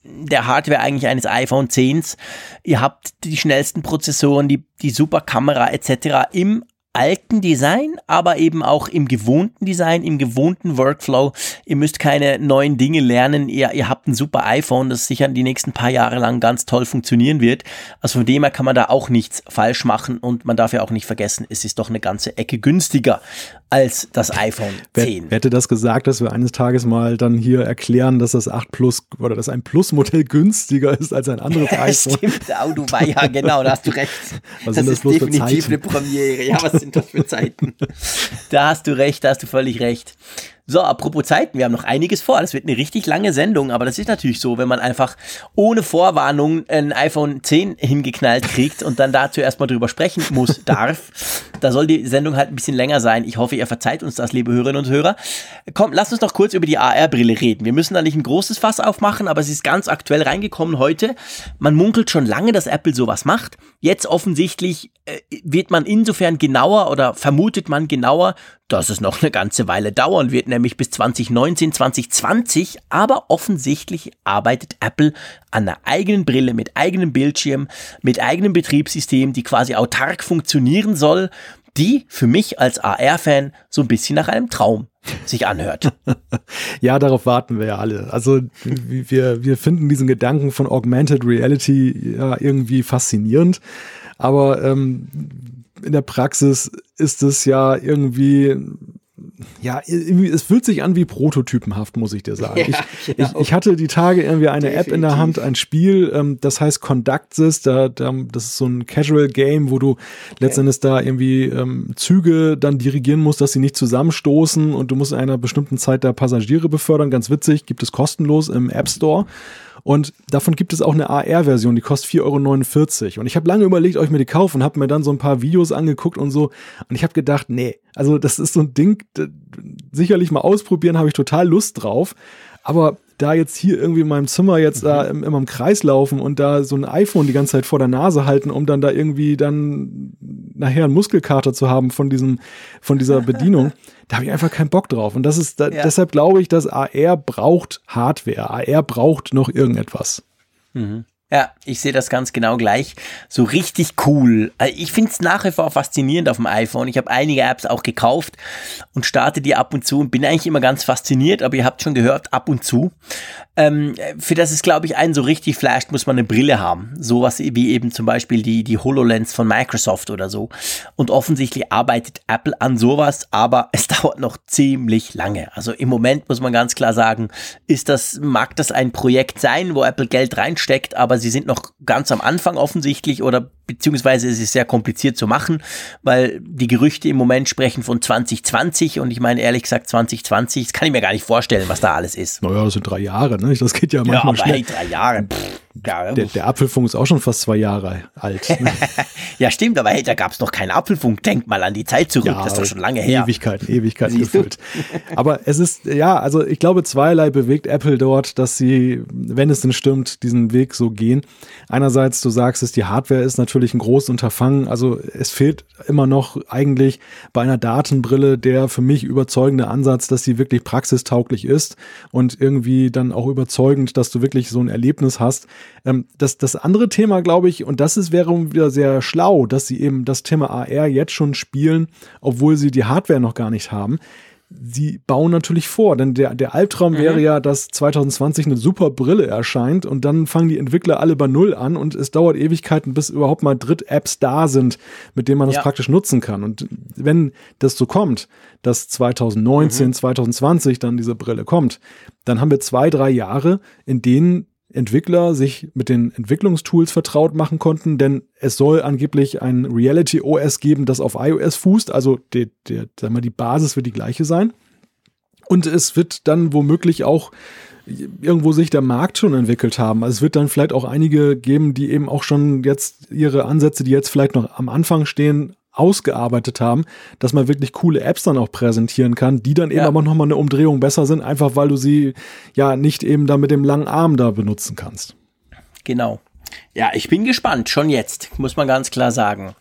der Hardware eigentlich eines iPhone 10s. Ihr habt die schnellsten Prozessoren, die, die super Kamera etc. im alten Design, aber eben auch im gewohnten Design, im gewohnten Workflow. Ihr müsst keine neuen Dinge lernen. Ihr, ihr habt ein super iPhone, das sicher die nächsten paar Jahre lang ganz toll funktionieren wird. Also von dem her kann man da auch nichts falsch machen und man darf ja auch nicht vergessen, es ist doch eine ganze Ecke günstiger als das iPhone 10. Wer hätte das gesagt, dass wir eines Tages mal dann hier erklären, dass das 8 Plus oder dass ein Plus-Modell günstiger ist als ein anderes <laughs> iPhone? Stimmt, oh, du war ja genau, da hast du recht. Was das, das ist definitiv eine Premiere. Ja, was sind das für Zeiten? <laughs> da hast du recht, da hast du völlig recht. So, apropos Zeiten, wir haben noch einiges vor. Das wird eine richtig lange Sendung, aber das ist natürlich so, wenn man einfach ohne Vorwarnung ein iPhone 10 hingeknallt kriegt und dann dazu erstmal drüber sprechen muss, <laughs> darf. Da soll die Sendung halt ein bisschen länger sein. Ich hoffe, ihr verzeiht uns das, liebe Hörerinnen und Hörer. Komm, lasst uns noch kurz über die AR-Brille reden. Wir müssen da nicht ein großes Fass aufmachen, aber es ist ganz aktuell reingekommen heute. Man munkelt schon lange, dass Apple sowas macht. Jetzt offensichtlich äh, wird man insofern genauer oder vermutet man genauer dass es noch eine ganze Weile dauern wird, nämlich bis 2019, 2020. Aber offensichtlich arbeitet Apple an einer eigenen Brille mit eigenem Bildschirm, mit eigenem Betriebssystem, die quasi autark funktionieren soll, die für mich als AR-Fan so ein bisschen nach einem Traum sich anhört. <laughs> ja, darauf warten wir ja alle. Also wir, wir finden diesen Gedanken von Augmented Reality ja irgendwie faszinierend. Aber ähm, in der Praxis ist es ja irgendwie ja, es fühlt sich an wie prototypenhaft, muss ich dir sagen. Ja, ich, <laughs> genau. ich, ich, hatte die Tage irgendwie eine Definitiv. App in der Hand, ein Spiel, ähm, das heißt Conductsys, da, da, das ist so ein Casual Game, wo du okay. letztendlich da irgendwie ähm, Züge dann dirigieren musst, dass sie nicht zusammenstoßen und du musst in einer bestimmten Zeit da Passagiere befördern. Ganz witzig, gibt es kostenlos im App Store. Und davon gibt es auch eine AR-Version, die kostet 4,49 Euro. Und ich habe lange überlegt, ob ich mir die kaufe und habe mir dann so ein paar Videos angeguckt und so. Und ich habe gedacht, nee, also das ist so ein Ding, sicherlich mal ausprobieren, habe ich total Lust drauf. Aber da jetzt hier irgendwie in meinem Zimmer jetzt da mhm. immer im Kreis laufen und da so ein iPhone die ganze Zeit vor der Nase halten, um dann da irgendwie dann nachher einen Muskelkater zu haben von diesem, von dieser <laughs> Bedienung, da habe ich einfach keinen Bock drauf. Und das ist, da, ja. deshalb glaube ich, dass AR braucht Hardware. AR braucht noch irgendetwas. Mhm. Ja, ich sehe das ganz genau gleich. So richtig cool. Also ich finde es nach wie vor faszinierend auf dem iPhone. Ich habe einige Apps auch gekauft und starte die ab und zu und bin eigentlich immer ganz fasziniert, aber ihr habt schon gehört, ab und zu. Ähm, für das es, glaube ich, einen so richtig flasht, muss man eine Brille haben. Sowas wie eben zum Beispiel die, die HoloLens von Microsoft oder so. Und offensichtlich arbeitet Apple an sowas, aber <laughs> es dauert noch ziemlich lange. Also im Moment muss man ganz klar sagen, ist das, mag das ein Projekt sein, wo Apple Geld reinsteckt, aber sie sind noch ganz am Anfang offensichtlich oder beziehungsweise es ist sehr kompliziert zu machen, weil die Gerüchte im Moment sprechen von 2020 und ich meine ehrlich gesagt 2020, das kann ich mir gar nicht vorstellen, was da alles ist. Naja, das sind drei Jahre, ne? Das geht ja manchmal ja, aber schnell. Hey, drei Jahre. Pff. Ja, der, der, Apfelfunk ist auch schon fast zwei Jahre alt. Ne? <laughs> ja, stimmt, aber hey, da gab es noch keinen Apfelfunk. Denk mal an die Zeit zurück, ja, das ist doch schon lange her. Ewigkeiten, Ewigkeiten gefüllt. aber es ist, ja, also ich glaube, zweierlei bewegt Apple dort, dass sie, wenn es denn stimmt, diesen Weg so gehen. Einerseits, du sagst es, die Hardware ist natürlich ein großes Unterfangen. Also es fehlt immer noch eigentlich bei einer Datenbrille der für mich überzeugende Ansatz, dass sie wirklich praxistauglich ist und irgendwie dann auch überzeugend, dass du wirklich so ein Erlebnis hast. Ähm, das, das andere Thema, glaube ich, und das ist, wäre wieder sehr schlau, dass sie eben das Thema AR jetzt schon spielen, obwohl sie die Hardware noch gar nicht haben. sie bauen natürlich vor, denn der, der Albtraum mhm. wäre ja, dass 2020 eine super Brille erscheint und dann fangen die Entwickler alle bei Null an und es dauert Ewigkeiten, bis überhaupt mal Dritt-Apps da sind, mit denen man das ja. praktisch nutzen kann. Und wenn das so kommt, dass 2019, mhm. 2020 dann diese Brille kommt, dann haben wir zwei, drei Jahre, in denen Entwickler sich mit den Entwicklungstools vertraut machen konnten, denn es soll angeblich ein Reality OS geben, das auf iOS fußt, also der, der, sag mal, die Basis wird die gleiche sein. Und es wird dann womöglich auch irgendwo sich der Markt schon entwickelt haben. Also es wird dann vielleicht auch einige geben, die eben auch schon jetzt ihre Ansätze, die jetzt vielleicht noch am Anfang stehen, ausgearbeitet haben, dass man wirklich coole Apps dann auch präsentieren kann, die dann eben ja. aber nochmal eine Umdrehung besser sind, einfach weil du sie ja nicht eben da mit dem langen Arm da benutzen kannst. Genau. Ja, ich bin gespannt, schon jetzt, muss man ganz klar sagen.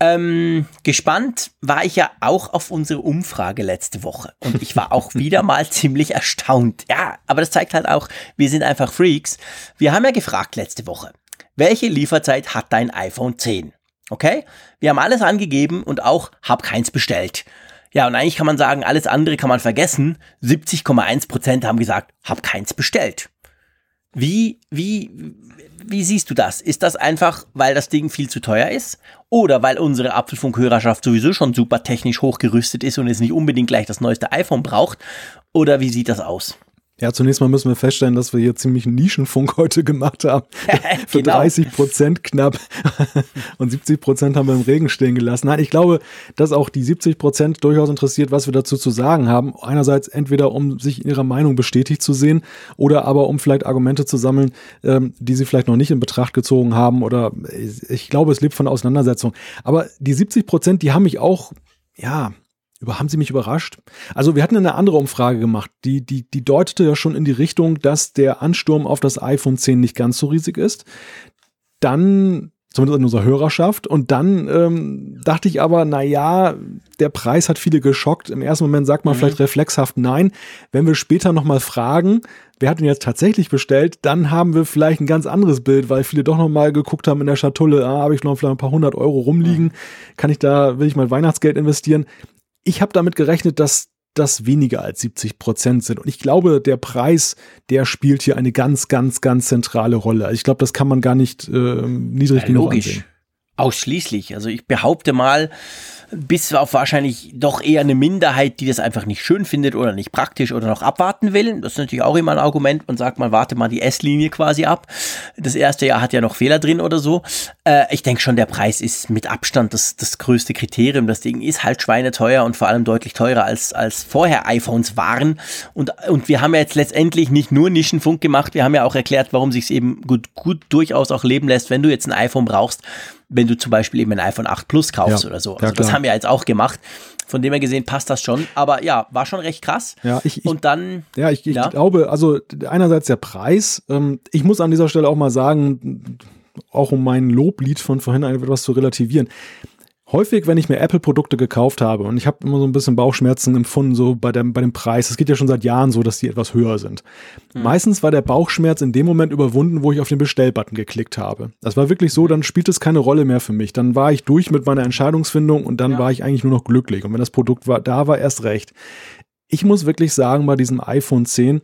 Ähm, gespannt war ich ja auch auf unsere Umfrage letzte Woche. Und ich war auch <laughs> wieder mal ziemlich erstaunt. Ja, aber das zeigt halt auch, wir sind einfach Freaks. Wir haben ja gefragt letzte Woche, welche Lieferzeit hat dein iPhone 10? Okay? Wir haben alles angegeben und auch hab keins bestellt. Ja, und eigentlich kann man sagen, alles andere kann man vergessen. 70,1% haben gesagt, hab keins bestellt. Wie, wie, wie siehst du das? Ist das einfach, weil das Ding viel zu teuer ist? Oder weil unsere Apfelfunkhörerschaft sowieso schon super technisch hochgerüstet ist und es nicht unbedingt gleich das neueste iPhone braucht? Oder wie sieht das aus? Ja, zunächst mal müssen wir feststellen, dass wir hier ziemlich einen Nischenfunk heute gemacht haben. <laughs> <laughs> Für genau. 30 Prozent knapp. <laughs> Und 70 Prozent haben wir im Regen stehen gelassen. Nein, ich glaube, dass auch die 70 Prozent durchaus interessiert, was wir dazu zu sagen haben. Einerseits entweder, um sich in ihrer Meinung bestätigt zu sehen oder aber um vielleicht Argumente zu sammeln, ähm, die sie vielleicht noch nicht in Betracht gezogen haben oder ich glaube, es lebt von Auseinandersetzung. Aber die 70 Prozent, die haben mich auch, ja, über, haben Sie mich überrascht? Also wir hatten eine andere Umfrage gemacht, die, die, die deutete ja schon in die Richtung, dass der Ansturm auf das iPhone 10 nicht ganz so riesig ist. Dann, zumindest in unserer Hörerschaft, und dann ähm, dachte ich aber, na ja, der Preis hat viele geschockt. Im ersten Moment sagt man mhm. vielleicht reflexhaft nein. Wenn wir später nochmal fragen, wer hat ihn jetzt tatsächlich bestellt, dann haben wir vielleicht ein ganz anderes Bild, weil viele doch nochmal geguckt haben in der Schatulle, ah, habe ich noch vielleicht ein paar hundert Euro rumliegen, kann ich da, will ich mal Weihnachtsgeld investieren? Ich habe damit gerechnet, dass das weniger als 70 Prozent sind. Und ich glaube, der Preis, der spielt hier eine ganz, ganz, ganz zentrale Rolle. Also ich glaube, das kann man gar nicht äh, niedrig ja, genug logisch. ansehen. Ausschließlich. Also ich behaupte mal, bis auf wahrscheinlich doch eher eine Minderheit, die das einfach nicht schön findet oder nicht praktisch oder noch abwarten will. Das ist natürlich auch immer ein Argument. Man sagt mal, warte mal die S-Linie quasi ab. Das erste Jahr hat ja noch Fehler drin oder so. Äh, ich denke schon, der Preis ist mit Abstand das, das größte Kriterium. Das Ding ist halt schweineteuer und vor allem deutlich teurer als, als vorher iPhones waren. Und, und wir haben ja jetzt letztendlich nicht nur Nischenfunk gemacht, wir haben ja auch erklärt, warum sich es eben gut, gut durchaus auch leben lässt, wenn du jetzt ein iPhone brauchst wenn du zum Beispiel eben ein iPhone 8 Plus kaufst ja, oder so. Also ja, das haben wir jetzt auch gemacht. Von dem her gesehen passt das schon. Aber ja, war schon recht krass. Ja, ich, ich und dann. Ja, ich, ich ja. glaube, also einerseits der Preis. Ähm, ich muss an dieser Stelle auch mal sagen, auch um mein Loblied von vorhin etwas zu relativieren häufig, wenn ich mir Apple-Produkte gekauft habe und ich habe immer so ein bisschen Bauchschmerzen empfunden, so bei dem, bei dem Preis. Es geht ja schon seit Jahren so, dass die etwas höher sind. Mhm. Meistens war der Bauchschmerz in dem Moment überwunden, wo ich auf den Bestellbutton geklickt habe. Das war wirklich so, dann spielt es keine Rolle mehr für mich. Dann war ich durch mit meiner Entscheidungsfindung und dann ja. war ich eigentlich nur noch glücklich. Und wenn das Produkt war, da war erst recht. Ich muss wirklich sagen, bei diesem iPhone 10,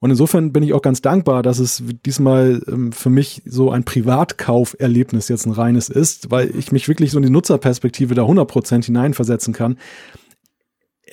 und insofern bin ich auch ganz dankbar, dass es diesmal ähm, für mich so ein Privatkauferlebnis jetzt ein reines ist, weil ich mich wirklich so in die Nutzerperspektive da 100% hineinversetzen kann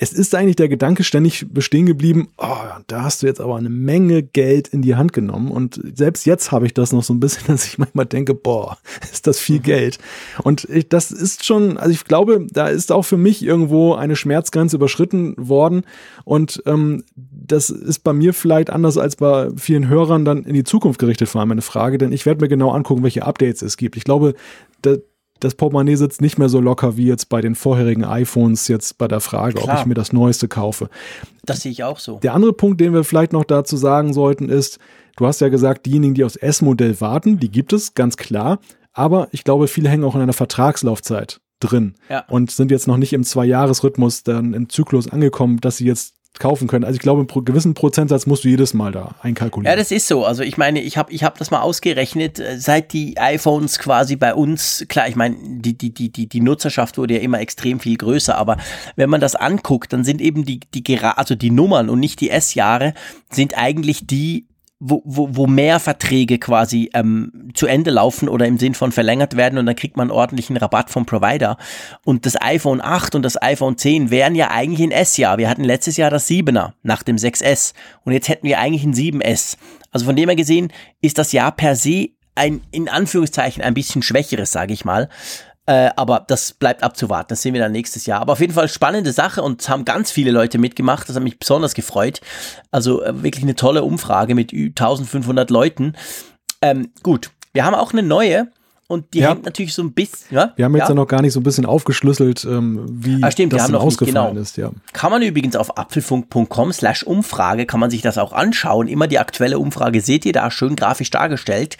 es ist eigentlich der Gedanke ständig bestehen geblieben, oh, da hast du jetzt aber eine Menge Geld in die Hand genommen. Und selbst jetzt habe ich das noch so ein bisschen, <laughs> dass ich manchmal denke, boah, ist das viel mhm. Geld. Und ich, das ist schon, also ich glaube, da ist auch für mich irgendwo eine Schmerzgrenze überschritten worden. Und ähm, das ist bei mir vielleicht anders als bei vielen Hörern dann in die Zukunft gerichtet, vor allem eine Frage, denn ich werde mir genau angucken, welche Updates es gibt. Ich glaube, da, das Portemonnaie sitzt nicht mehr so locker wie jetzt bei den vorherigen iPhones, jetzt bei der Frage, Klar. ob ich mir das Neueste kaufe. Das sehe ich auch so. Der andere Punkt, den wir vielleicht noch dazu sagen sollten, ist, du hast ja gesagt, diejenigen, die aufs S-Modell warten, die gibt es, ganz klar. Aber ich glaube, viele hängen auch in einer Vertragslaufzeit drin ja. und sind jetzt noch nicht im Zwei-Jahres-Rhythmus dann im Zyklus angekommen, dass sie jetzt kaufen können. Also ich glaube, einen gewissen Prozentsatz musst du jedes Mal da einkalkulieren. Ja, das ist so. Also ich meine, ich habe ich hab das mal ausgerechnet, äh, seit die iPhones quasi bei uns, klar, ich meine, die, die, die, die, die Nutzerschaft wurde ja immer extrem viel größer, aber wenn man das anguckt, dann sind eben die, die, also die Nummern und nicht die S-Jahre, sind eigentlich die, wo, wo, wo mehr Verträge quasi ähm, zu Ende laufen oder im Sinn von verlängert werden und dann kriegt man ordentlichen Rabatt vom Provider. Und das iPhone 8 und das iPhone 10 wären ja eigentlich ein S-Jahr. Wir hatten letztes Jahr das 7er nach dem 6S und jetzt hätten wir eigentlich ein 7S. Also von dem her gesehen ist das Jahr per se ein in Anführungszeichen ein bisschen schwächeres, sage ich mal. Äh, aber das bleibt abzuwarten. Das sehen wir dann nächstes Jahr. Aber auf jeden Fall spannende Sache und haben ganz viele Leute mitgemacht. Das hat mich besonders gefreut. Also äh, wirklich eine tolle Umfrage mit 1500 Leuten. Ähm, gut, wir haben auch eine neue. Und die ja. hängt natürlich so ein bisschen. Ja? Wir haben jetzt ja. noch gar nicht so ein bisschen aufgeschlüsselt, ähm, wie ah, stimmt, das haben noch ausgefallen nicht, genau. ist. Ja. Kann man übrigens auf apfelfunk.com slash Umfrage, kann man sich das auch anschauen. Immer die aktuelle Umfrage seht ihr da schön grafisch dargestellt.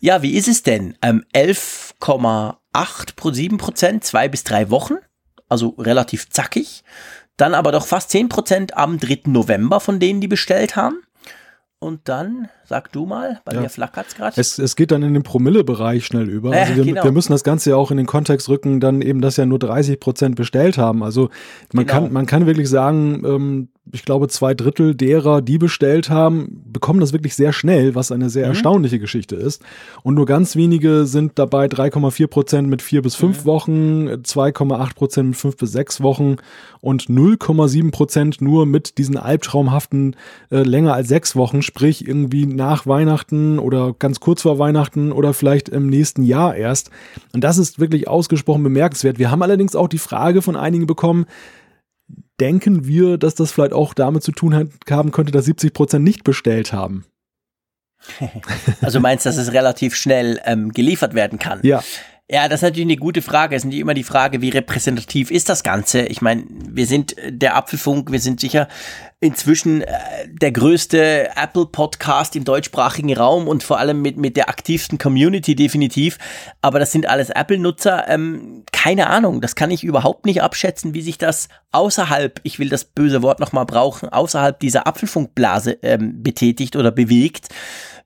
Ja, wie ist es denn? Ähm, 11,8 pro 7 Prozent, zwei bis drei Wochen, also relativ zackig. Dann aber doch fast 10 Prozent am 3. November von denen, die bestellt haben. Und dann, sag du mal, bei ja. mir flackert es gerade. Es geht dann in den Promille-Bereich schnell über. Also wir, genau. wir, müssen das Ganze ja auch in den Kontext rücken, dann eben, dass ja nur 30 Prozent bestellt haben. Also man, genau. kann, man kann wirklich sagen, ähm, ich glaube, zwei Drittel derer, die bestellt haben, bekommen das wirklich sehr schnell, was eine sehr mhm. erstaunliche Geschichte ist. Und nur ganz wenige sind dabei 3,4 Prozent mit vier bis fünf mhm. Wochen, 2,8 Prozent mit fünf bis sechs Wochen und 0,7 Prozent nur mit diesen albtraumhaften äh, länger als sechs Wochen, sprich irgendwie nach Weihnachten oder ganz kurz vor Weihnachten oder vielleicht im nächsten Jahr erst. Und das ist wirklich ausgesprochen bemerkenswert. Wir haben allerdings auch die Frage von einigen bekommen, denken wir, dass das vielleicht auch damit zu tun haben könnte, dass 70 Prozent nicht bestellt haben. <laughs> Also meinst du, dass es relativ schnell ähm, geliefert werden kann? Ja. Ja, das ist natürlich eine gute Frage. Es ist nicht immer die Frage, wie repräsentativ ist das Ganze. Ich meine, wir sind der Apfelfunk, wir sind sicher inzwischen äh, der größte Apple-Podcast im deutschsprachigen Raum und vor allem mit, mit der aktivsten Community definitiv. Aber das sind alles Apple-Nutzer. Ähm, keine Ahnung, das kann ich überhaupt nicht abschätzen, wie sich das außerhalb, ich will das böse Wort nochmal brauchen, außerhalb dieser Apfelfunkblase ähm, betätigt oder bewegt.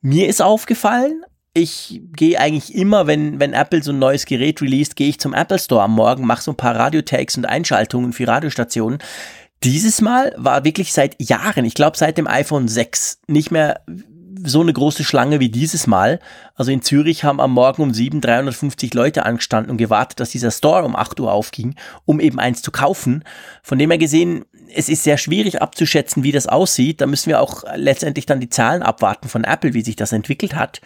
Mir ist aufgefallen, ich gehe eigentlich immer, wenn, wenn Apple so ein neues Gerät released, gehe ich zum Apple Store am Morgen, mache so ein paar Radiotags und Einschaltungen für Radiostationen. Dieses Mal war wirklich seit Jahren, ich glaube seit dem iPhone 6, nicht mehr so eine große Schlange wie dieses Mal. Also in Zürich haben am Morgen um 7 350 Leute angestanden und gewartet, dass dieser Store um 8 Uhr aufging, um eben eins zu kaufen. Von dem her gesehen, es ist sehr schwierig abzuschätzen, wie das aussieht. Da müssen wir auch letztendlich dann die Zahlen abwarten von Apple, wie sich das entwickelt hat.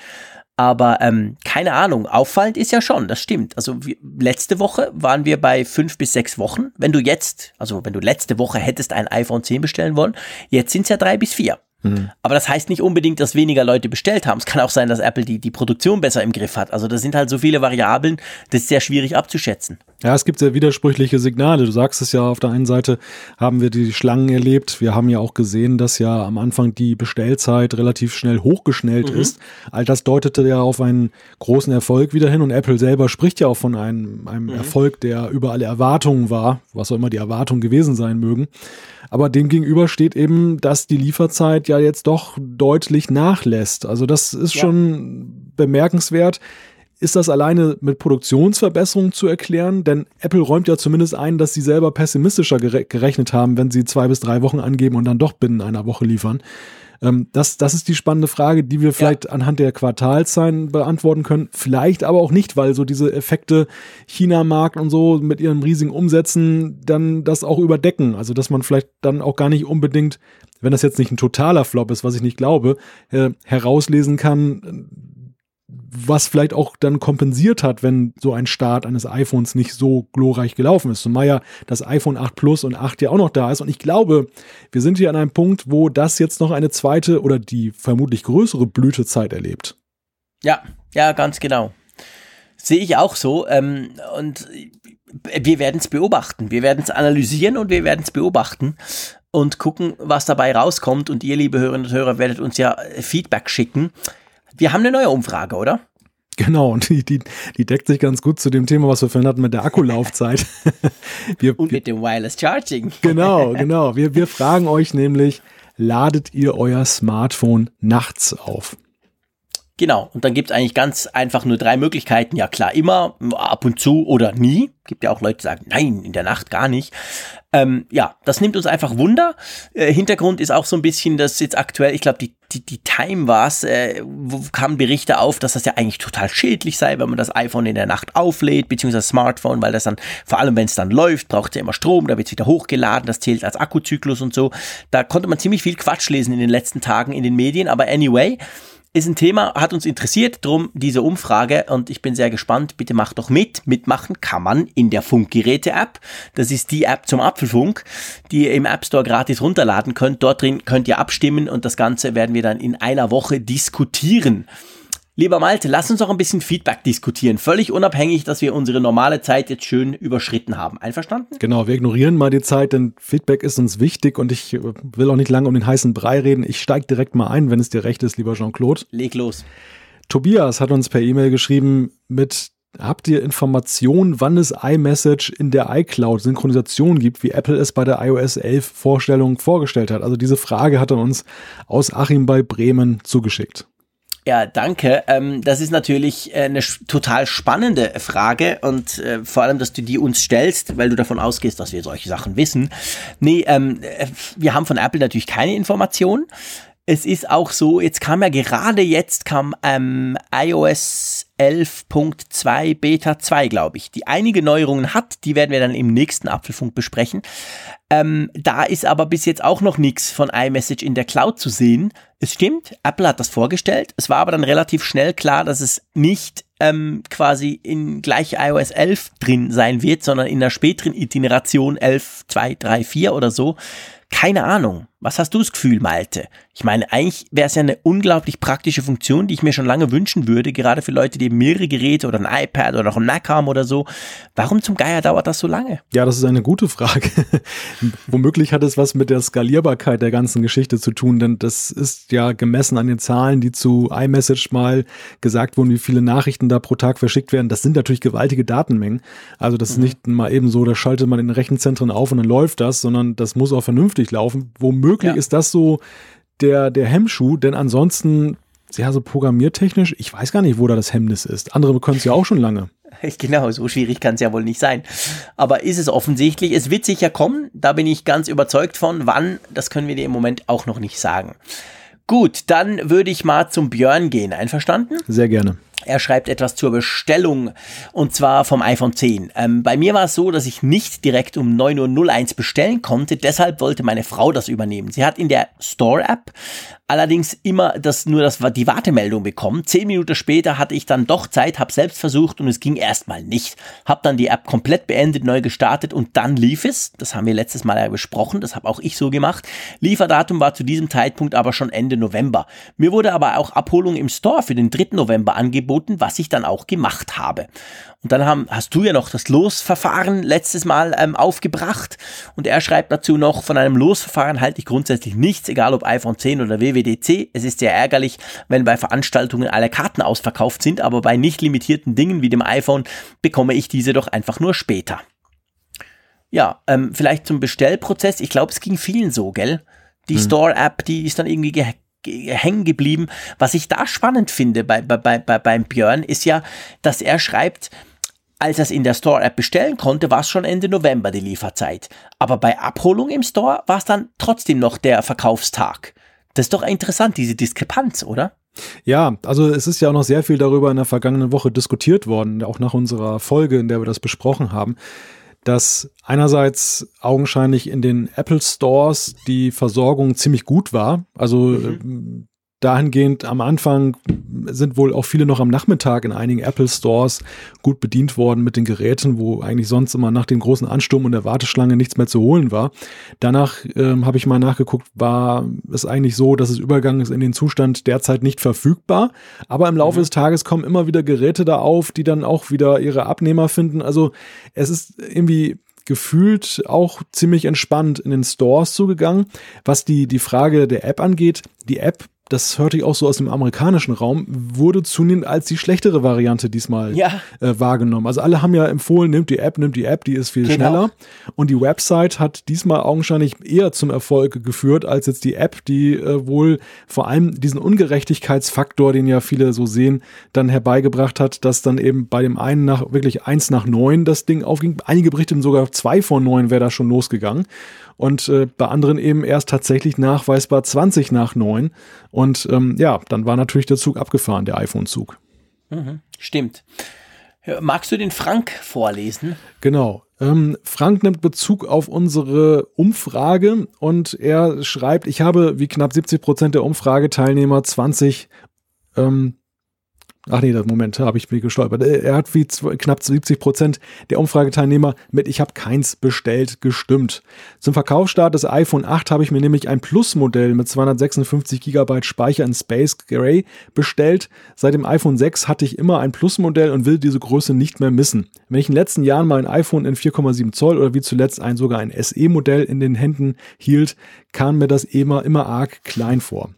Aber ähm, keine Ahnung, auffallend ist ja schon, das stimmt. Also wie, letzte Woche waren wir bei fünf bis sechs Wochen. Wenn du jetzt, also wenn du letzte Woche hättest ein iPhone 10 bestellen wollen, jetzt sind es ja drei bis vier. Mhm. Aber das heißt nicht unbedingt, dass weniger Leute bestellt haben. Es kann auch sein, dass Apple die, die Produktion besser im Griff hat. Also das sind halt so viele Variablen, das ist sehr schwierig abzuschätzen. Ja, es gibt sehr widersprüchliche Signale. Du sagst es ja, auf der einen Seite haben wir die Schlangen erlebt. Wir haben ja auch gesehen, dass ja am Anfang die Bestellzeit relativ schnell hochgeschnellt mhm. ist. All das deutete ja auf einen großen Erfolg wieder hin und Apple selber spricht ja auch von einem, einem mhm. Erfolg, der über alle Erwartungen war, was auch immer die Erwartungen gewesen sein mögen. Aber dem gegenüber steht eben, dass die Lieferzeit ja jetzt doch deutlich nachlässt. Also das ist ja. schon bemerkenswert. Ist das alleine mit Produktionsverbesserungen zu erklären? Denn Apple räumt ja zumindest ein, dass sie selber pessimistischer gerechnet haben, wenn sie zwei bis drei Wochen angeben und dann doch binnen einer Woche liefern. Ähm, das, das ist die spannende Frage, die wir vielleicht ja. anhand der Quartalszahlen beantworten können. Vielleicht aber auch nicht, weil so diese Effekte China-Markt und so mit ihren riesigen Umsätzen dann das auch überdecken. Also, dass man vielleicht dann auch gar nicht unbedingt, wenn das jetzt nicht ein totaler Flop ist, was ich nicht glaube, äh, herauslesen kann, was vielleicht auch dann kompensiert hat, wenn so ein Start eines iPhones nicht so glorreich gelaufen ist. Zumal ja das iPhone 8 Plus und 8 ja auch noch da ist. Und ich glaube, wir sind hier an einem Punkt, wo das jetzt noch eine zweite oder die vermutlich größere Blütezeit erlebt. Ja, ja, ganz genau. Sehe ich auch so. Ähm, und wir werden es beobachten. Wir werden es analysieren und wir werden es beobachten und gucken, was dabei rauskommt. Und ihr, liebe Hörerinnen und Hörer, werdet uns ja Feedback schicken. Wir haben eine neue Umfrage, oder? Genau, und die, die, die deckt sich ganz gut zu dem Thema, was wir vorhin hatten mit der Akkulaufzeit. <laughs> wir, und mit dem Wireless Charging. Genau, <laughs> genau. Wir, wir fragen euch nämlich, ladet ihr euer Smartphone nachts auf? Genau, und dann gibt es eigentlich ganz einfach nur drei Möglichkeiten. Ja klar, immer, ab und zu oder nie. Gibt ja auch Leute, die sagen, nein, in der Nacht gar nicht. Ähm, ja, das nimmt uns einfach Wunder. Äh, Hintergrund ist auch so ein bisschen, dass jetzt aktuell, ich glaube, die, die, die Time war es, äh, wo kamen Berichte auf, dass das ja eigentlich total schädlich sei, wenn man das iPhone in der Nacht auflädt, beziehungsweise Smartphone, weil das dann, vor allem wenn es dann läuft, braucht ja immer Strom, da wird es wieder hochgeladen, das zählt als Akkuzyklus und so. Da konnte man ziemlich viel Quatsch lesen in den letzten Tagen in den Medien, aber anyway, ist ein Thema, hat uns interessiert, drum diese Umfrage und ich bin sehr gespannt. Bitte macht doch mit. Mitmachen kann man in der Funkgeräte-App. Das ist die App zum Apfelfunk, die ihr im App Store gratis runterladen könnt. Dort drin könnt ihr abstimmen und das Ganze werden wir dann in einer Woche diskutieren. Lieber Malte, lass uns doch ein bisschen Feedback diskutieren. Völlig unabhängig, dass wir unsere normale Zeit jetzt schön überschritten haben. Einverstanden? Genau, wir ignorieren mal die Zeit, denn Feedback ist uns wichtig und ich will auch nicht lange um den heißen Brei reden. Ich steige direkt mal ein, wenn es dir recht ist, lieber Jean-Claude. Leg los. Tobias hat uns per E-Mail geschrieben mit Habt ihr Informationen, wann es iMessage in der iCloud Synchronisation gibt, wie Apple es bei der iOS 11 Vorstellung vorgestellt hat? Also diese Frage hat er uns aus Achim bei Bremen zugeschickt. Ja, danke. Ähm, das ist natürlich äh, eine total spannende Frage und äh, vor allem, dass du die uns stellst, weil du davon ausgehst, dass wir solche Sachen wissen. Nee, ähm, äh, wir haben von Apple natürlich keine Informationen. Es ist auch so, jetzt kam ja gerade jetzt kam ähm, iOS 11.2 Beta 2, glaube ich, die einige Neuerungen hat. Die werden wir dann im nächsten Apfelfunk besprechen. Ähm, da ist aber bis jetzt auch noch nichts von iMessage in der Cloud zu sehen. Es stimmt, Apple hat das vorgestellt. Es war aber dann relativ schnell klar, dass es nicht ähm, quasi in gleich iOS 11 drin sein wird, sondern in einer späteren Iteration 11, 2, 3, 4 oder so. Keine Ahnung. Was hast du das Gefühl, Malte? Ich meine, eigentlich wäre es ja eine unglaublich praktische Funktion, die ich mir schon lange wünschen würde, gerade für Leute, die mehrere Geräte oder ein iPad oder noch ein Mac haben oder so. Warum zum Geier dauert das so lange? Ja, das ist eine gute Frage. <laughs> Womöglich hat es was mit der Skalierbarkeit der ganzen Geschichte zu tun, denn das ist ja gemessen an den Zahlen, die zu iMessage mal gesagt wurden, wie viele Nachrichten da pro Tag verschickt werden. Das sind natürlich gewaltige Datenmengen. Also das ist mhm. nicht mal eben so, da schaltet man in den Rechenzentren auf und dann läuft das, sondern das muss auch vernünftig laufen. Womöglich womöglich ja. ist das so der, der Hemmschuh, denn ansonsten, ja, so programmiertechnisch, ich weiß gar nicht, wo da das Hemmnis ist. Andere können es ja auch schon lange. <laughs> Genau, so schwierig kann es ja wohl nicht sein. Aber ist es offensichtlich, es wird sicher kommen, da bin ich ganz überzeugt von. Wann, das können wir dir im Moment auch noch nicht sagen. Gut, dann würde ich mal zum Björn gehen. Einverstanden? Sehr gerne. Er schreibt etwas zur Bestellung und zwar vom iPhone 10. Ähm, bei mir war es so, dass ich nicht direkt um 9.01 Uhr bestellen konnte, deshalb wollte meine Frau das übernehmen. Sie hat in der Store-App allerdings immer das, nur das, die Wartemeldung bekommen. Zehn Minuten später hatte ich dann doch Zeit, habe selbst versucht und es ging erstmal nicht. Habe dann die App komplett beendet, neu gestartet und dann lief es. Das haben wir letztes Mal ja besprochen, das habe auch ich so gemacht. Lieferdatum war zu diesem Zeitpunkt aber schon Ende November. Mir wurde aber auch Abholung im Store für den 3. November angeboten, was ich dann auch gemacht habe. Und dann haben, hast du ja noch das Losverfahren letztes Mal ähm, aufgebracht. Und er schreibt dazu noch, von einem Losverfahren halte ich grundsätzlich nichts, egal ob iPhone 10 oder WWDC. Es ist sehr ärgerlich, wenn bei Veranstaltungen alle Karten ausverkauft sind, aber bei nicht limitierten Dingen wie dem iPhone bekomme ich diese doch einfach nur später. Ja, ähm, vielleicht zum Bestellprozess. Ich glaube, es ging vielen so, gell? Die hm. Store-App, die ist dann irgendwie hängen geblieben. Was ich da spannend finde bei, bei, bei, beim Björn ist ja, dass er schreibt, als er es in der Store-App bestellen konnte, war es schon Ende November die Lieferzeit. Aber bei Abholung im Store war es dann trotzdem noch der Verkaufstag. Das ist doch interessant, diese Diskrepanz, oder? Ja, also es ist ja auch noch sehr viel darüber in der vergangenen Woche diskutiert worden, auch nach unserer Folge, in der wir das besprochen haben, dass einerseits augenscheinlich in den Apple Stores die Versorgung ziemlich gut war. Also mhm dahingehend am Anfang sind wohl auch viele noch am Nachmittag in einigen Apple Stores gut bedient worden mit den Geräten, wo eigentlich sonst immer nach dem großen Ansturm und der Warteschlange nichts mehr zu holen war. Danach ähm, habe ich mal nachgeguckt, war es eigentlich so, dass es übergegangen ist in den Zustand derzeit nicht verfügbar. Aber im Laufe mhm. des Tages kommen immer wieder Geräte da auf, die dann auch wieder ihre Abnehmer finden. Also es ist irgendwie gefühlt auch ziemlich entspannt in den Stores zugegangen. Was die, die Frage der App angeht, die App das hörte ich auch so aus dem amerikanischen Raum, wurde zunehmend als die schlechtere Variante diesmal ja. äh, wahrgenommen. Also alle haben ja empfohlen, nimmt die App, nimmt die App, die ist viel genau. schneller. Und die Website hat diesmal augenscheinlich eher zum Erfolg geführt als jetzt die App, die äh, wohl vor allem diesen Ungerechtigkeitsfaktor, den ja viele so sehen, dann herbeigebracht hat, dass dann eben bei dem einen nach wirklich eins nach neun das Ding aufging. Einige berichteten sogar zwei von neun wäre da schon losgegangen und äh, bei anderen eben erst tatsächlich nachweisbar 20 nach 9. Und ähm, ja, dann war natürlich der Zug abgefahren, der iPhone-Zug. Mhm, stimmt. Magst du den Frank vorlesen? Genau. Ähm, Frank nimmt Bezug auf unsere Umfrage und er schreibt, ich habe wie knapp 70 Prozent der Umfrageteilnehmer 20 ähm, Ach nee, das Moment, habe ich mich gestolpert. Er hat wie knapp 70 Prozent der Umfrageteilnehmer mit Ich habe keins bestellt gestimmt. Zum Verkaufsstart des iPhone 8 habe ich mir nämlich ein Plus-Modell mit 256 GB Speicher in Space Gray bestellt. Seit dem iPhone 6 hatte ich immer ein Plus-Modell und will diese Größe nicht mehr missen. Wenn ich in den letzten Jahren mal ein iPhone in 4,7 Zoll oder wie zuletzt ein sogar ein SE-Modell in den Händen hielt, kam mir das immer, immer arg klein vor.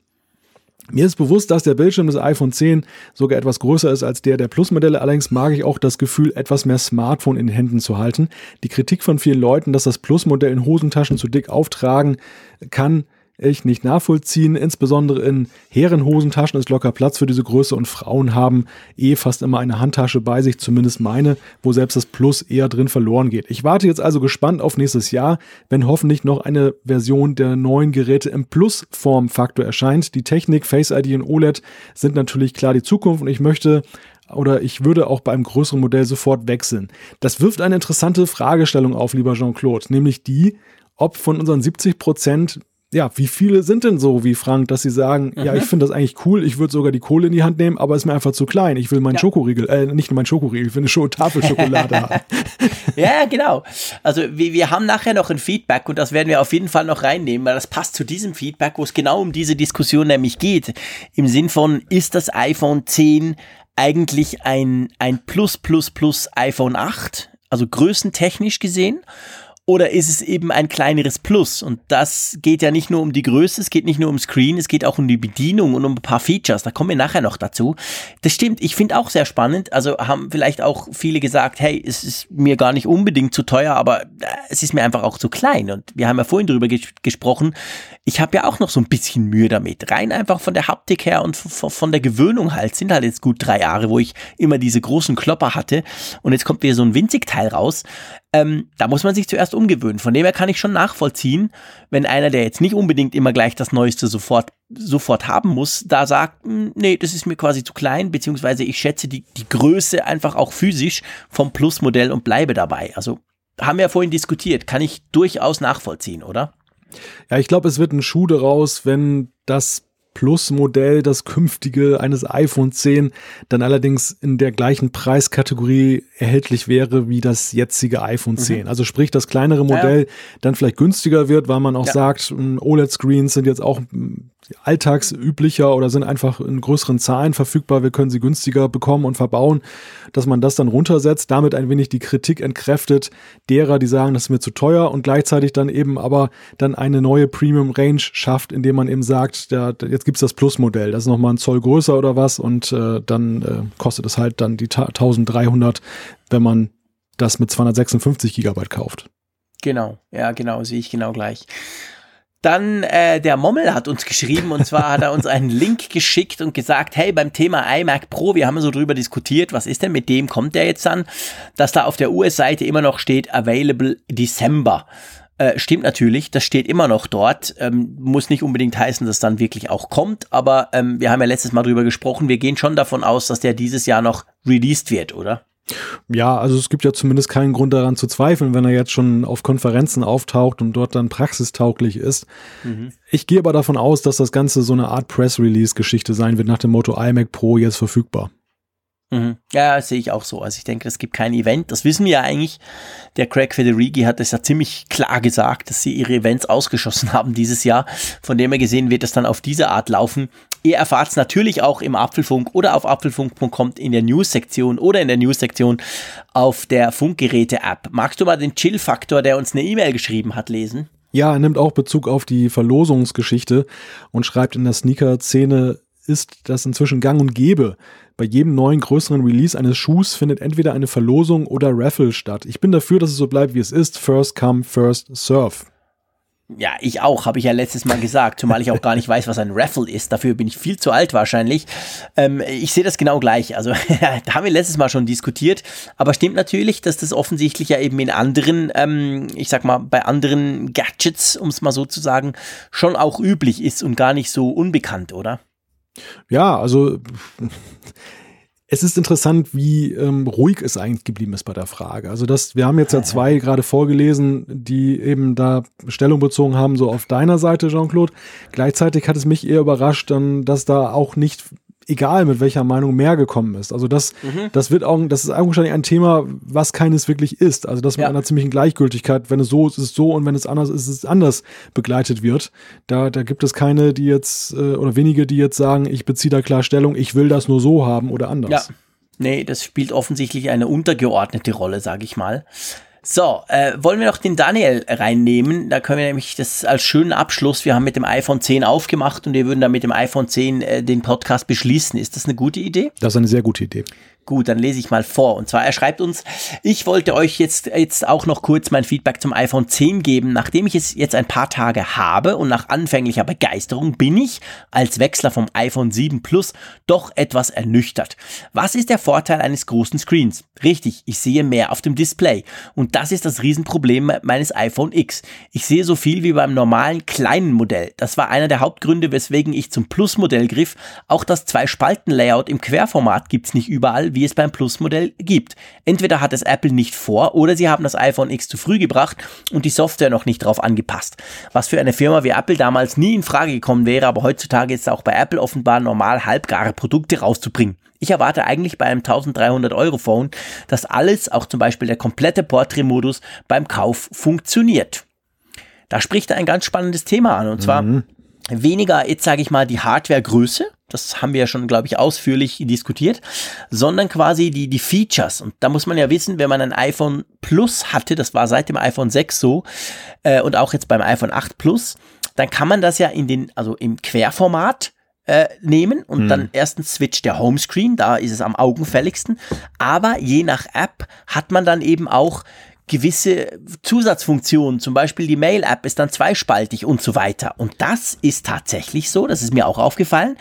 Mir ist bewusst, dass der Bildschirm des iPhone 10 sogar etwas größer ist als der der Plus-Modelle, allerdings mag ich auch das Gefühl, etwas mehr Smartphone in den Händen zu halten. Die Kritik von vielen Leuten, dass das Plus-Modell in Hosentaschen zu dick auftragen kann, ich nicht nachvollziehen. Insbesondere in Herrenhosentaschen ist locker Platz für diese Größe und Frauen haben eh fast immer eine Handtasche bei sich, zumindest meine, wo selbst das Plus eher drin verloren geht. Ich warte jetzt also gespannt auf nächstes Jahr, wenn hoffentlich noch eine Version der neuen Geräte im Plus-Formfaktor erscheint. Die Technik, Face ID und OLED sind natürlich klar die Zukunft und ich möchte oder ich würde auch bei einem größeren Modell sofort wechseln. Das wirft eine interessante Fragestellung auf, lieber Jean-Claude, nämlich die, ob von unseren 70 Prozent ja, wie viele sind denn so wie Frank, dass sie sagen, mhm. ja, ich finde das eigentlich cool, ich würde sogar die Kohle in die Hand nehmen, aber ist mir einfach zu klein. Ich will meinen ja. Schokoriegel, äh, nicht nur meinen Schokoriegel, ich will eine Scho Tafelschokolade <laughs> haben. Ja, genau. Also wir, wir haben nachher noch ein Feedback und das werden wir auf jeden Fall noch reinnehmen, weil das passt zu diesem Feedback, wo es genau um diese Diskussion nämlich geht. Im Sinn von, ist das iPhone 10 eigentlich ein, ein Plus Plus Plus iPhone 8? Also größentechnisch gesehen? Oder ist es eben ein kleineres Plus? Und das geht ja nicht nur um die Größe, es geht nicht nur um Screen, es geht auch um die Bedienung und um ein paar Features. Da kommen wir nachher noch dazu. Das stimmt, ich finde auch sehr spannend. Also haben vielleicht auch viele gesagt, hey, es ist mir gar nicht unbedingt zu teuer, aber äh, es ist mir einfach auch zu klein. Und wir haben ja vorhin darüber ges gesprochen. Ich habe ja auch noch so ein bisschen Mühe damit. Rein einfach von der Haptik her und von der Gewöhnung halt. Sind halt jetzt gut drei Jahre, wo ich immer diese großen Klopper hatte. Und jetzt kommt wieder so ein winzig Teil raus. Ähm, da muss man sich zuerst umgewöhnen. Von dem her kann ich schon nachvollziehen, wenn einer, der jetzt nicht unbedingt immer gleich das Neueste sofort, sofort haben muss, da sagt, hm, nee, das ist mir quasi zu klein, beziehungsweise ich schätze die, die Größe einfach auch physisch vom Plus-Modell und bleibe dabei. Also haben wir ja vorhin diskutiert, kann ich durchaus nachvollziehen, oder? Ja, ich glaube, es wird ein Schuh daraus, wenn das Plus-Modell, das künftige eines iPhone 10, dann allerdings in der gleichen Preiskategorie erhältlich wäre wie das jetzige iPhone 10. Mhm. Also sprich, das kleinere Modell ja. dann vielleicht günstiger wird, weil man auch ja. sagt, OLED-Screens sind jetzt auch alltagsüblicher oder sind einfach in größeren Zahlen verfügbar. Wir können sie günstiger bekommen und verbauen, dass man das dann runtersetzt, damit ein wenig die Kritik entkräftet derer, die sagen, das ist mir zu teuer und gleichzeitig dann eben aber dann eine neue Premium Range schafft, indem man eben sagt, ja, jetzt gibt's das Plus-Modell, das ist nochmal ein Zoll größer oder was und äh, dann äh, kostet es halt dann die 1300, wenn man das mit 256 Gigabyte kauft. Genau, ja, genau, sehe ich genau gleich. Dann äh, der Mommel hat uns geschrieben und zwar hat er uns einen Link geschickt und gesagt, hey, beim Thema iMac Pro, wir haben so drüber diskutiert, was ist denn mit dem, kommt der jetzt an, dass da auf der US-Seite immer noch steht, available December. Äh, stimmt natürlich, das steht immer noch dort. Ähm, muss nicht unbedingt heißen, dass dann wirklich auch kommt, aber ähm, wir haben ja letztes Mal drüber gesprochen, wir gehen schon davon aus, dass der dieses Jahr noch released wird, oder? Ja, also es gibt ja zumindest keinen Grund daran zu zweifeln, wenn er jetzt schon auf Konferenzen auftaucht und dort dann praxistauglich ist. Mhm. Ich gehe aber davon aus, dass das Ganze so eine Art Press-Release-Geschichte sein wird nach dem Motto iMac Pro jetzt verfügbar. Mhm. Ja, sehe ich auch so. Also ich denke, es gibt kein Event. Das wissen wir ja eigentlich. Der Craig Federighi hat es ja ziemlich klar gesagt, dass sie ihre Events ausgeschossen <laughs> haben dieses Jahr. Von dem her gesehen wird es dann auf diese Art laufen. Ihr erfahrt es natürlich auch im Apfelfunk oder auf apfelfunk.com in der News-Sektion oder in der News-Sektion auf der Funkgeräte-App. Magst du mal den Chill-Faktor, der uns eine E-Mail geschrieben hat, lesen? Ja, er nimmt auch Bezug auf die Verlosungsgeschichte und schreibt in der Sneaker-Szene ist das inzwischen gang und gäbe. Bei jedem neuen größeren Release eines Schuhs findet entweder eine Verlosung oder Raffle statt. Ich bin dafür, dass es so bleibt, wie es ist. First come, first serve. Ja, ich auch, habe ich ja letztes Mal gesagt, zumal ich auch gar nicht weiß, was ein Raffle ist. Dafür bin ich viel zu alt wahrscheinlich. Ähm, ich sehe das genau gleich. Also, <laughs> da haben wir letztes Mal schon diskutiert. Aber stimmt natürlich, dass das offensichtlich ja eben in anderen, ähm, ich sag mal, bei anderen Gadgets, um es mal so zu sagen, schon auch üblich ist und gar nicht so unbekannt, oder? Ja, also es ist interessant, wie ähm, ruhig es eigentlich geblieben ist bei der Frage. Also das, wir haben jetzt ja zwei gerade vorgelesen, die eben da Stellung bezogen haben, so auf deiner Seite, Jean-Claude. Gleichzeitig hat es mich eher überrascht, dann, dass da auch nicht egal mit welcher Meinung mehr gekommen ist. Also das, mhm. das wird auch, das ist augenscheinlich ein Thema, was keines wirklich ist. Also dass mit ja. einer ziemlichen Gleichgültigkeit, wenn es so ist, ist es so und wenn es anders ist, ist es anders begleitet wird. Da, da gibt es keine, die jetzt, äh, oder wenige, die jetzt sagen, ich beziehe da klar Stellung, ich will das nur so haben oder anders. Ja. Nee, das spielt offensichtlich eine untergeordnete Rolle, sage ich mal. So, äh, wollen wir noch den Daniel reinnehmen? Da können wir nämlich das als schönen Abschluss. Wir haben mit dem iPhone 10 aufgemacht und wir würden dann mit dem iPhone 10 äh, den Podcast beschließen. Ist das eine gute Idee? Das ist eine sehr gute Idee. Gut, dann lese ich mal vor. Und zwar, er schreibt uns, ich wollte euch jetzt, jetzt auch noch kurz mein Feedback zum iPhone 10 geben. Nachdem ich es jetzt ein paar Tage habe und nach anfänglicher Begeisterung bin ich als Wechsler vom iPhone 7 Plus doch etwas ernüchtert. Was ist der Vorteil eines großen Screens? Richtig, ich sehe mehr auf dem Display. Und das ist das Riesenproblem meines iPhone X. Ich sehe so viel wie beim normalen kleinen Modell. Das war einer der Hauptgründe, weswegen ich zum Plus-Modell griff. Auch das Zwei-Spalten-Layout im Querformat gibt's nicht überall, wie es beim Plus-Modell gibt. Entweder hat es Apple nicht vor oder sie haben das iPhone X zu früh gebracht und die Software noch nicht drauf angepasst. Was für eine Firma wie Apple damals nie in Frage gekommen wäre, aber heutzutage ist es auch bei Apple offenbar normal, halbgare Produkte rauszubringen. Ich erwarte eigentlich bei einem 1300 Euro Phone, dass alles, auch zum Beispiel der komplette Portrait-Modus beim Kauf funktioniert. Da spricht er ein ganz spannendes Thema an und zwar mhm. weniger, jetzt sage ich mal, die Hardware-Größe, das haben wir ja schon, glaube ich, ausführlich diskutiert, sondern quasi die, die Features. Und da muss man ja wissen, wenn man ein iPhone Plus hatte, das war seit dem iPhone 6 so, äh, und auch jetzt beim iPhone 8 Plus, dann kann man das ja in den, also im Querformat äh, nehmen und hm. dann erstens switcht der Homescreen, da ist es am augenfälligsten, aber je nach App hat man dann eben auch gewisse Zusatzfunktionen, zum Beispiel die Mail-App ist dann zweispaltig und so weiter. Und das ist tatsächlich so, das ist mir auch aufgefallen,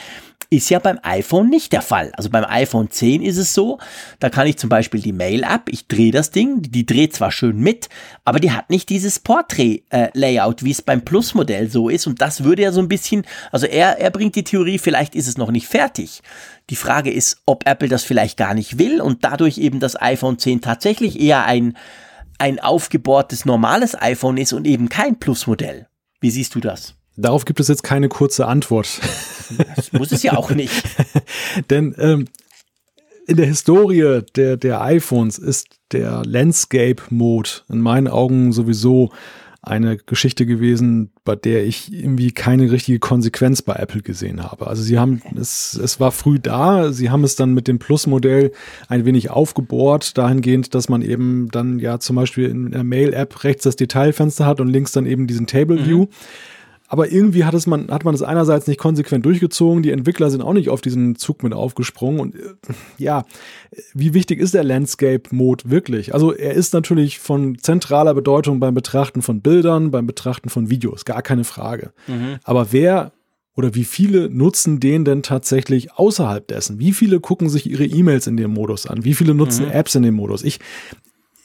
ist ja beim iPhone nicht der Fall. Also beim iPhone 10 ist es so, da kann ich zum Beispiel die Mail-App, ich drehe das Ding, die, dreht zwar schön mit, aber die hat nicht dieses Portrait-Layout, wie es beim Plus-Modell so ist. Und das würde ja so ein bisschen, also er, er bringt die Theorie, vielleicht ist es noch nicht fertig. Die Frage ist, ob Apple das vielleicht gar nicht will und dadurch eben das iPhone 10 tatsächlich eher ein, ein aufgebohrtes normales iPhone ist und eben kein Plus-Modell. Wie siehst du das? Darauf gibt es jetzt keine kurze Antwort. Das muss es ja auch nicht. <laughs> Denn ähm, in der Historie der, der iPhones ist der Landscape-Mode in meinen Augen sowieso eine Geschichte gewesen, bei der ich irgendwie keine richtige Konsequenz bei Apple gesehen habe. Also sie haben es, es war früh da, sie haben es dann mit dem Plus-Modell ein wenig aufgebohrt, dahingehend, dass man eben dann ja zum Beispiel in der Mail-App rechts das Detailfenster hat und links dann eben diesen Table View. Mhm. Aber irgendwie hat, es man, hat man es einerseits nicht konsequent durchgezogen, die Entwickler sind auch nicht auf diesen Zug mit aufgesprungen. Und äh, ja, wie wichtig ist der Landscape-Mode wirklich? Also er ist natürlich von zentraler Bedeutung beim Betrachten von Bildern, beim Betrachten von Videos, gar keine Frage. Mhm. Aber wer oder wie viele nutzen den denn tatsächlich außerhalb dessen? Wie viele gucken sich ihre E-Mails in dem Modus an? Wie viele nutzen mhm. Apps in dem Modus? Ich,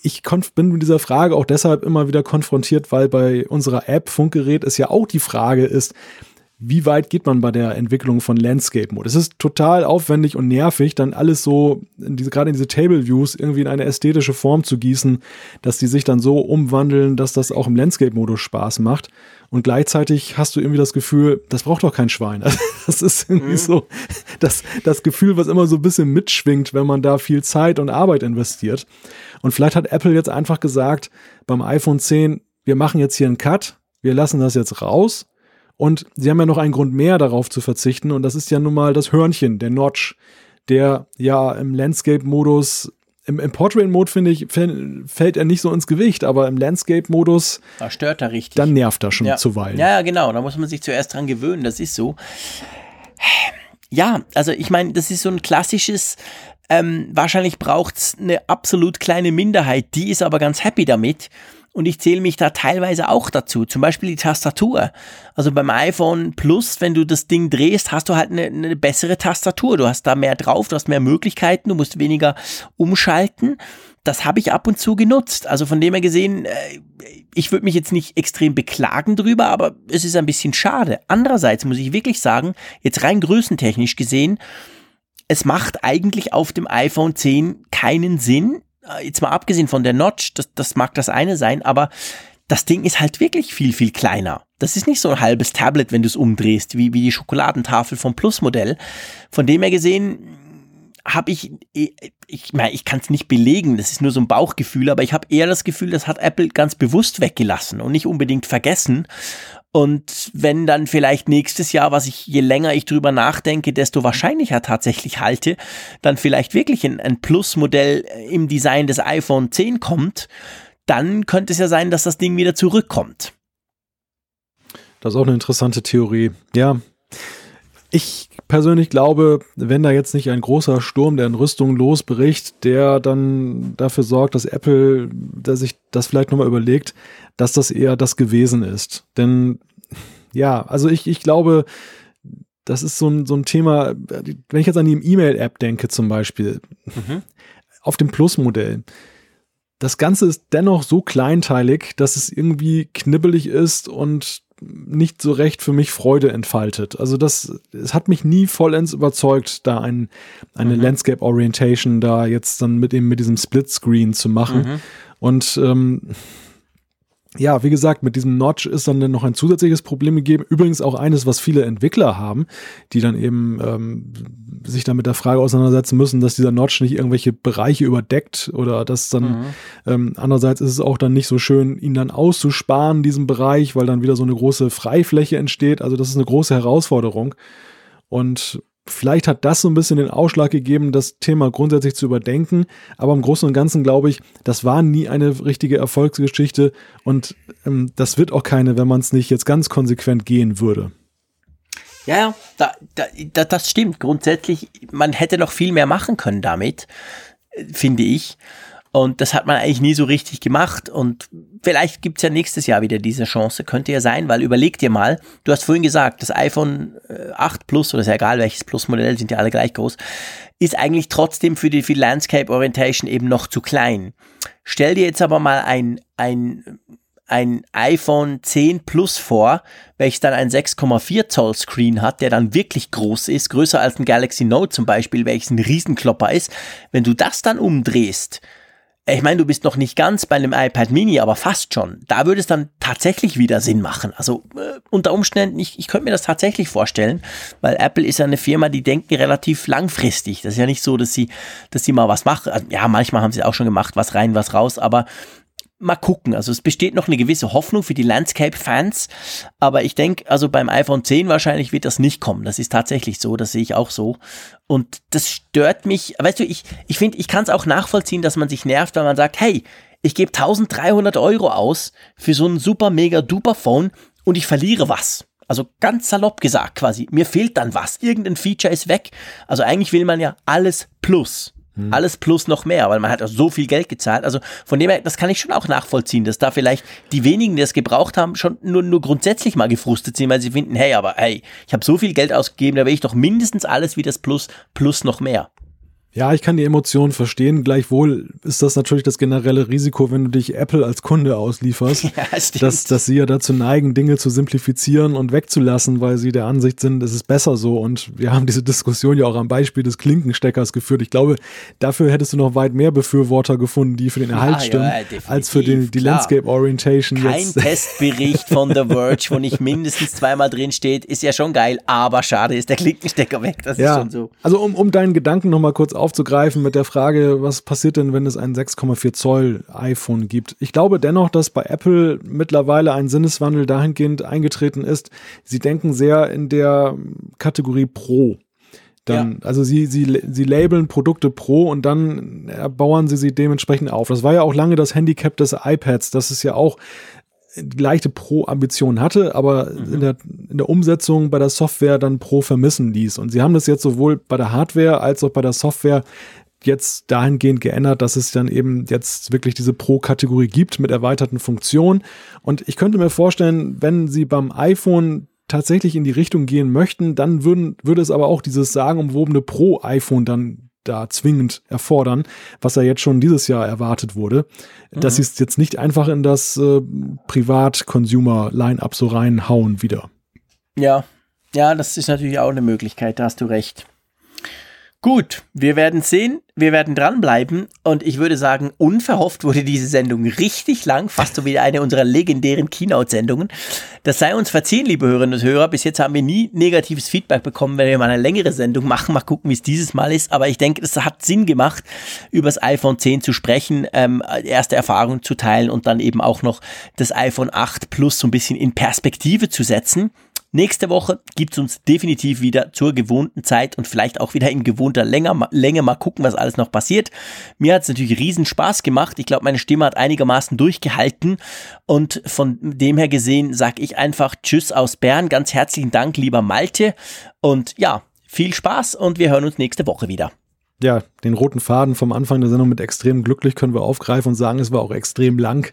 ich bin mit dieser Frage auch deshalb immer wieder konfrontiert, weil bei unserer App Funkgerät es ja auch die Frage ist, wie weit geht man bei der Entwicklung von Landscape Mode? Es ist total aufwendig und nervig, dann alles so, in diese, gerade in diese Table Views irgendwie in eine ästhetische Form zu gießen, dass die sich dann so umwandeln, dass das auch im Landscape Modus Spaß macht. Und gleichzeitig hast du irgendwie das Gefühl, das braucht doch kein Schwein. <laughs> Das ist irgendwie mhm. so das, das Gefühl, was immer so ein bisschen mitschwingt, wenn man da viel Zeit und Arbeit investiert. Und vielleicht hat Apple jetzt einfach gesagt, beim iPhone 10, wir machen jetzt hier einen Cut, wir lassen das jetzt raus. Und sie haben ja noch einen Grund mehr darauf zu verzichten. Und das ist ja nun mal das Hörnchen, der Notch, der ja im Landscape-Modus im, im Portrait-Mode, finde ich, fällt er nicht so ins Gewicht, aber im Landscape-Modus. Da stört er richtig. Dann nervt er schon ja. zuweilen. Ja, ja, genau. Da muss man sich zuerst dran gewöhnen. Das ist so. Ja, also ich meine, das ist so ein klassisches. Ähm, wahrscheinlich braucht es eine absolut kleine Minderheit, die ist aber ganz happy damit. Und ich zähle mich da teilweise auch dazu. Zum Beispiel die Tastatur. Also beim iPhone Plus, wenn du das Ding drehst, hast du halt eine, eine, bessere Tastatur. Du hast da mehr drauf, du hast mehr Möglichkeiten, du musst weniger umschalten. Das habe ich ab und zu genutzt. Also von dem her gesehen, äh, ich würde mich jetzt nicht extrem beklagen drüber, aber es ist ein bisschen schade. Andererseits muss ich wirklich sagen, jetzt rein größentechnisch gesehen, es macht eigentlich auf dem iPhone 10 keinen Sinn, äh, jetzt mal abgesehen von der Notch, das, das mag das eine sein, aber das Ding ist halt wirklich viel, viel kleiner. Das ist nicht so ein halbes Tablet, wenn du es umdrehst, wie, wie die Schokoladentafel vom Plus-Modell. Von dem her gesehen habe ich, ich, ich meine, ich kann es nicht belegen, das ist nur so ein Bauchgefühl, aber ich habe eher das Gefühl, das hat Apple ganz bewusst weggelassen und nicht unbedingt vergessen. Und wenn dann vielleicht nächstes Jahr, was ich, je länger ich drüber nachdenke, desto wahrscheinlicher tatsächlich halte, dann vielleicht wirklich ein, ein Plus-Modell im Design des iPhone 10 kommt, dann könnte es ja sein, dass das Ding wieder zurückkommt. Das ist auch eine interessante Theorie. Ja. Ich persönlich glaube, wenn da jetzt nicht ein großer Sturm der Entrüstung losbricht, der dann dafür sorgt, dass Apple dass sich das vielleicht nochmal überlegt, dass das eher das gewesen ist. Denn ja, also ich, ich glaube, das ist so ein, so ein Thema, wenn ich jetzt an die E-Mail-App denke zum Beispiel, mhm. auf dem Plus-Modell. Das Ganze ist dennoch so kleinteilig, dass es irgendwie knibbelig ist und nicht so recht für mich Freude entfaltet. Also das, es hat mich nie vollends überzeugt, da ein, eine mhm. Landscape Orientation da jetzt dann mit dem, mit diesem Split Screen zu machen. Mhm. Und ähm, ja, wie gesagt, mit diesem Notch ist dann noch ein zusätzliches Problem gegeben. Übrigens auch eines, was viele Entwickler haben, die dann eben ähm, sich dann mit der Frage auseinandersetzen müssen, dass dieser Notch nicht irgendwelche Bereiche überdeckt oder dass dann mhm. ähm, andererseits ist es auch dann nicht so schön, ihn dann auszusparen, diesen Bereich, weil dann wieder so eine große Freifläche entsteht. Also das ist eine große Herausforderung. Und Vielleicht hat das so ein bisschen den Ausschlag gegeben, das Thema grundsätzlich zu überdenken. Aber im Großen und Ganzen glaube ich, das war nie eine richtige Erfolgsgeschichte und ähm, das wird auch keine, wenn man es nicht jetzt ganz konsequent gehen würde. Ja, ja, da, da, das stimmt. Grundsätzlich, man hätte noch viel mehr machen können damit, äh, finde ich. Und das hat man eigentlich nie so richtig gemacht. Und vielleicht gibt's ja nächstes Jahr wieder diese Chance. Könnte ja sein, weil überleg dir mal, du hast vorhin gesagt, das iPhone 8 äh, Plus, oder ist ja egal welches Plus-Modell, sind ja alle gleich groß, ist eigentlich trotzdem für die, für Landscape Orientation eben noch zu klein. Stell dir jetzt aber mal ein, ein, ein iPhone 10 Plus vor, welches dann ein 6,4 Zoll Screen hat, der dann wirklich groß ist, größer als ein Galaxy Note zum Beispiel, welches ein Riesenklopper ist. Wenn du das dann umdrehst, ich meine, du bist noch nicht ganz bei einem iPad Mini, aber fast schon. Da würde es dann tatsächlich wieder Sinn machen. Also äh, unter Umständen, ich, ich könnte mir das tatsächlich vorstellen, weil Apple ist ja eine Firma, die denken relativ langfristig. Das ist ja nicht so, dass sie, dass sie mal was machen. Also, ja, manchmal haben sie auch schon gemacht, was rein, was raus, aber mal gucken. Also es besteht noch eine gewisse Hoffnung für die Landscape-Fans, aber ich denke, also beim iPhone 10 wahrscheinlich wird das nicht kommen. Das ist tatsächlich so, das sehe ich auch so. Und das stört mich. Weißt du, ich, ich finde, ich kann es auch nachvollziehen, dass man sich nervt, weil man sagt, hey, ich gebe 1300 Euro aus für so ein super mega duper Phone und ich verliere was. Also ganz salopp gesagt quasi, mir fehlt dann was. Irgendein Feature ist weg. Also eigentlich will man ja alles plus. Hm. Alles plus noch mehr, weil man hat auch so viel Geld gezahlt. Also von dem her, das kann ich schon auch nachvollziehen, dass da vielleicht die wenigen, die es gebraucht haben, schon nur, nur grundsätzlich mal gefrustet sind, weil sie finden, hey, aber hey, ich habe so viel Geld ausgegeben, da will ich doch mindestens alles wie das Plus, plus noch mehr. Ja, ich kann die Emotionen verstehen. Gleichwohl ist das natürlich das generelle Risiko, wenn du dich Apple als Kunde auslieferst, <laughs> ja, dass, dass sie ja dazu neigen, Dinge zu simplifizieren und wegzulassen, weil sie der Ansicht sind, es ist besser so. Und wir haben diese Diskussion ja auch am Beispiel des Klinkensteckers geführt. Ich glaube, dafür hättest du noch weit mehr Befürworter gefunden, die für den Erhalt ja, stimmen, ja, als für den, die Klar. Landscape Orientation. Kein jetzt. <laughs> Testbericht von The Verge, wo nicht mindestens zweimal drin steht, ist ja schon geil, aber schade ist der Klinkenstecker weg. Das ist schon so. Also um, um deinen Gedanken nochmal kurz aufzugreifen mit der Frage, was passiert denn, wenn es ein 6,4 Zoll iPhone gibt? Ich glaube dennoch, dass bei Apple mittlerweile ein Sinneswandel dahingehend eingetreten ist. Sie denken sehr in der Kategorie Pro. Dann, ja. also sie, sie, sie labeln Produkte Pro und dann bauen sie sie dementsprechend auf. Das war ja auch lange das Handicap des iPads, das es ja auch leichte Pro-Ambitionen hatte, aber mhm. in, der, in der Umsetzung bei der Software dann Pro vermissen ließ. Und sie haben das jetzt sowohl bei der Hardware als auch bei der Software jetzt dahingehend geändert, dass es dann eben jetzt wirklich diese Pro-Kategorie gibt mit erweiterten Funktionen. Und ich könnte mir vorstellen, wenn sie beim iPhone tatsächlich in die Richtung gehen möchten, dann würden, würde es aber auch dieses sagenumwobene Pro-iPhone dann da zwingend erfordern, was ja jetzt schon dieses Jahr erwartet wurde, mhm. dass sie es jetzt nicht einfach in das äh, Privat-Consumer-Line-Up so reinhauen wieder. Ja, ja, das ist natürlich auch eine Möglichkeit, da hast du recht. Gut, wir werden sehen, wir werden dranbleiben und ich würde sagen, unverhofft wurde diese Sendung richtig lang, fast so wie eine unserer legendären Keynote-Sendungen. Das sei uns verziehen, liebe Hörerinnen und Hörer. Bis jetzt haben wir nie negatives Feedback bekommen, wenn wir mal eine längere Sendung machen. Mal gucken, wie es dieses Mal ist. Aber ich denke, es hat Sinn gemacht, über das iPhone 10 zu sprechen, ähm, erste Erfahrungen zu teilen und dann eben auch noch das iPhone 8 Plus so ein bisschen in Perspektive zu setzen. Nächste Woche gibt's uns definitiv wieder zur gewohnten Zeit und vielleicht auch wieder in gewohnter Länge, Länge mal gucken, was alles noch passiert. Mir hat's natürlich riesen Spaß gemacht. Ich glaube, meine Stimme hat einigermaßen durchgehalten und von dem her gesehen sage ich einfach Tschüss aus Bern. Ganz herzlichen Dank, lieber Malte. Und ja, viel Spaß und wir hören uns nächste Woche wieder ja, den roten Faden vom Anfang der Sendung mit extrem glücklich können wir aufgreifen und sagen, es war auch extrem lang.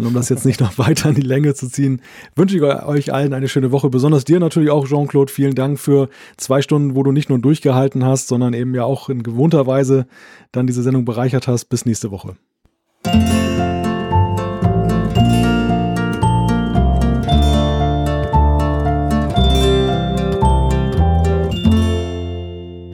Und um das jetzt nicht noch <laughs> weiter in die Länge zu ziehen, wünsche ich euch allen eine schöne Woche. Besonders dir natürlich auch, Jean-Claude. Vielen Dank für zwei Stunden, wo du nicht nur durchgehalten hast, sondern eben ja auch in gewohnter Weise dann diese Sendung bereichert hast. Bis nächste Woche.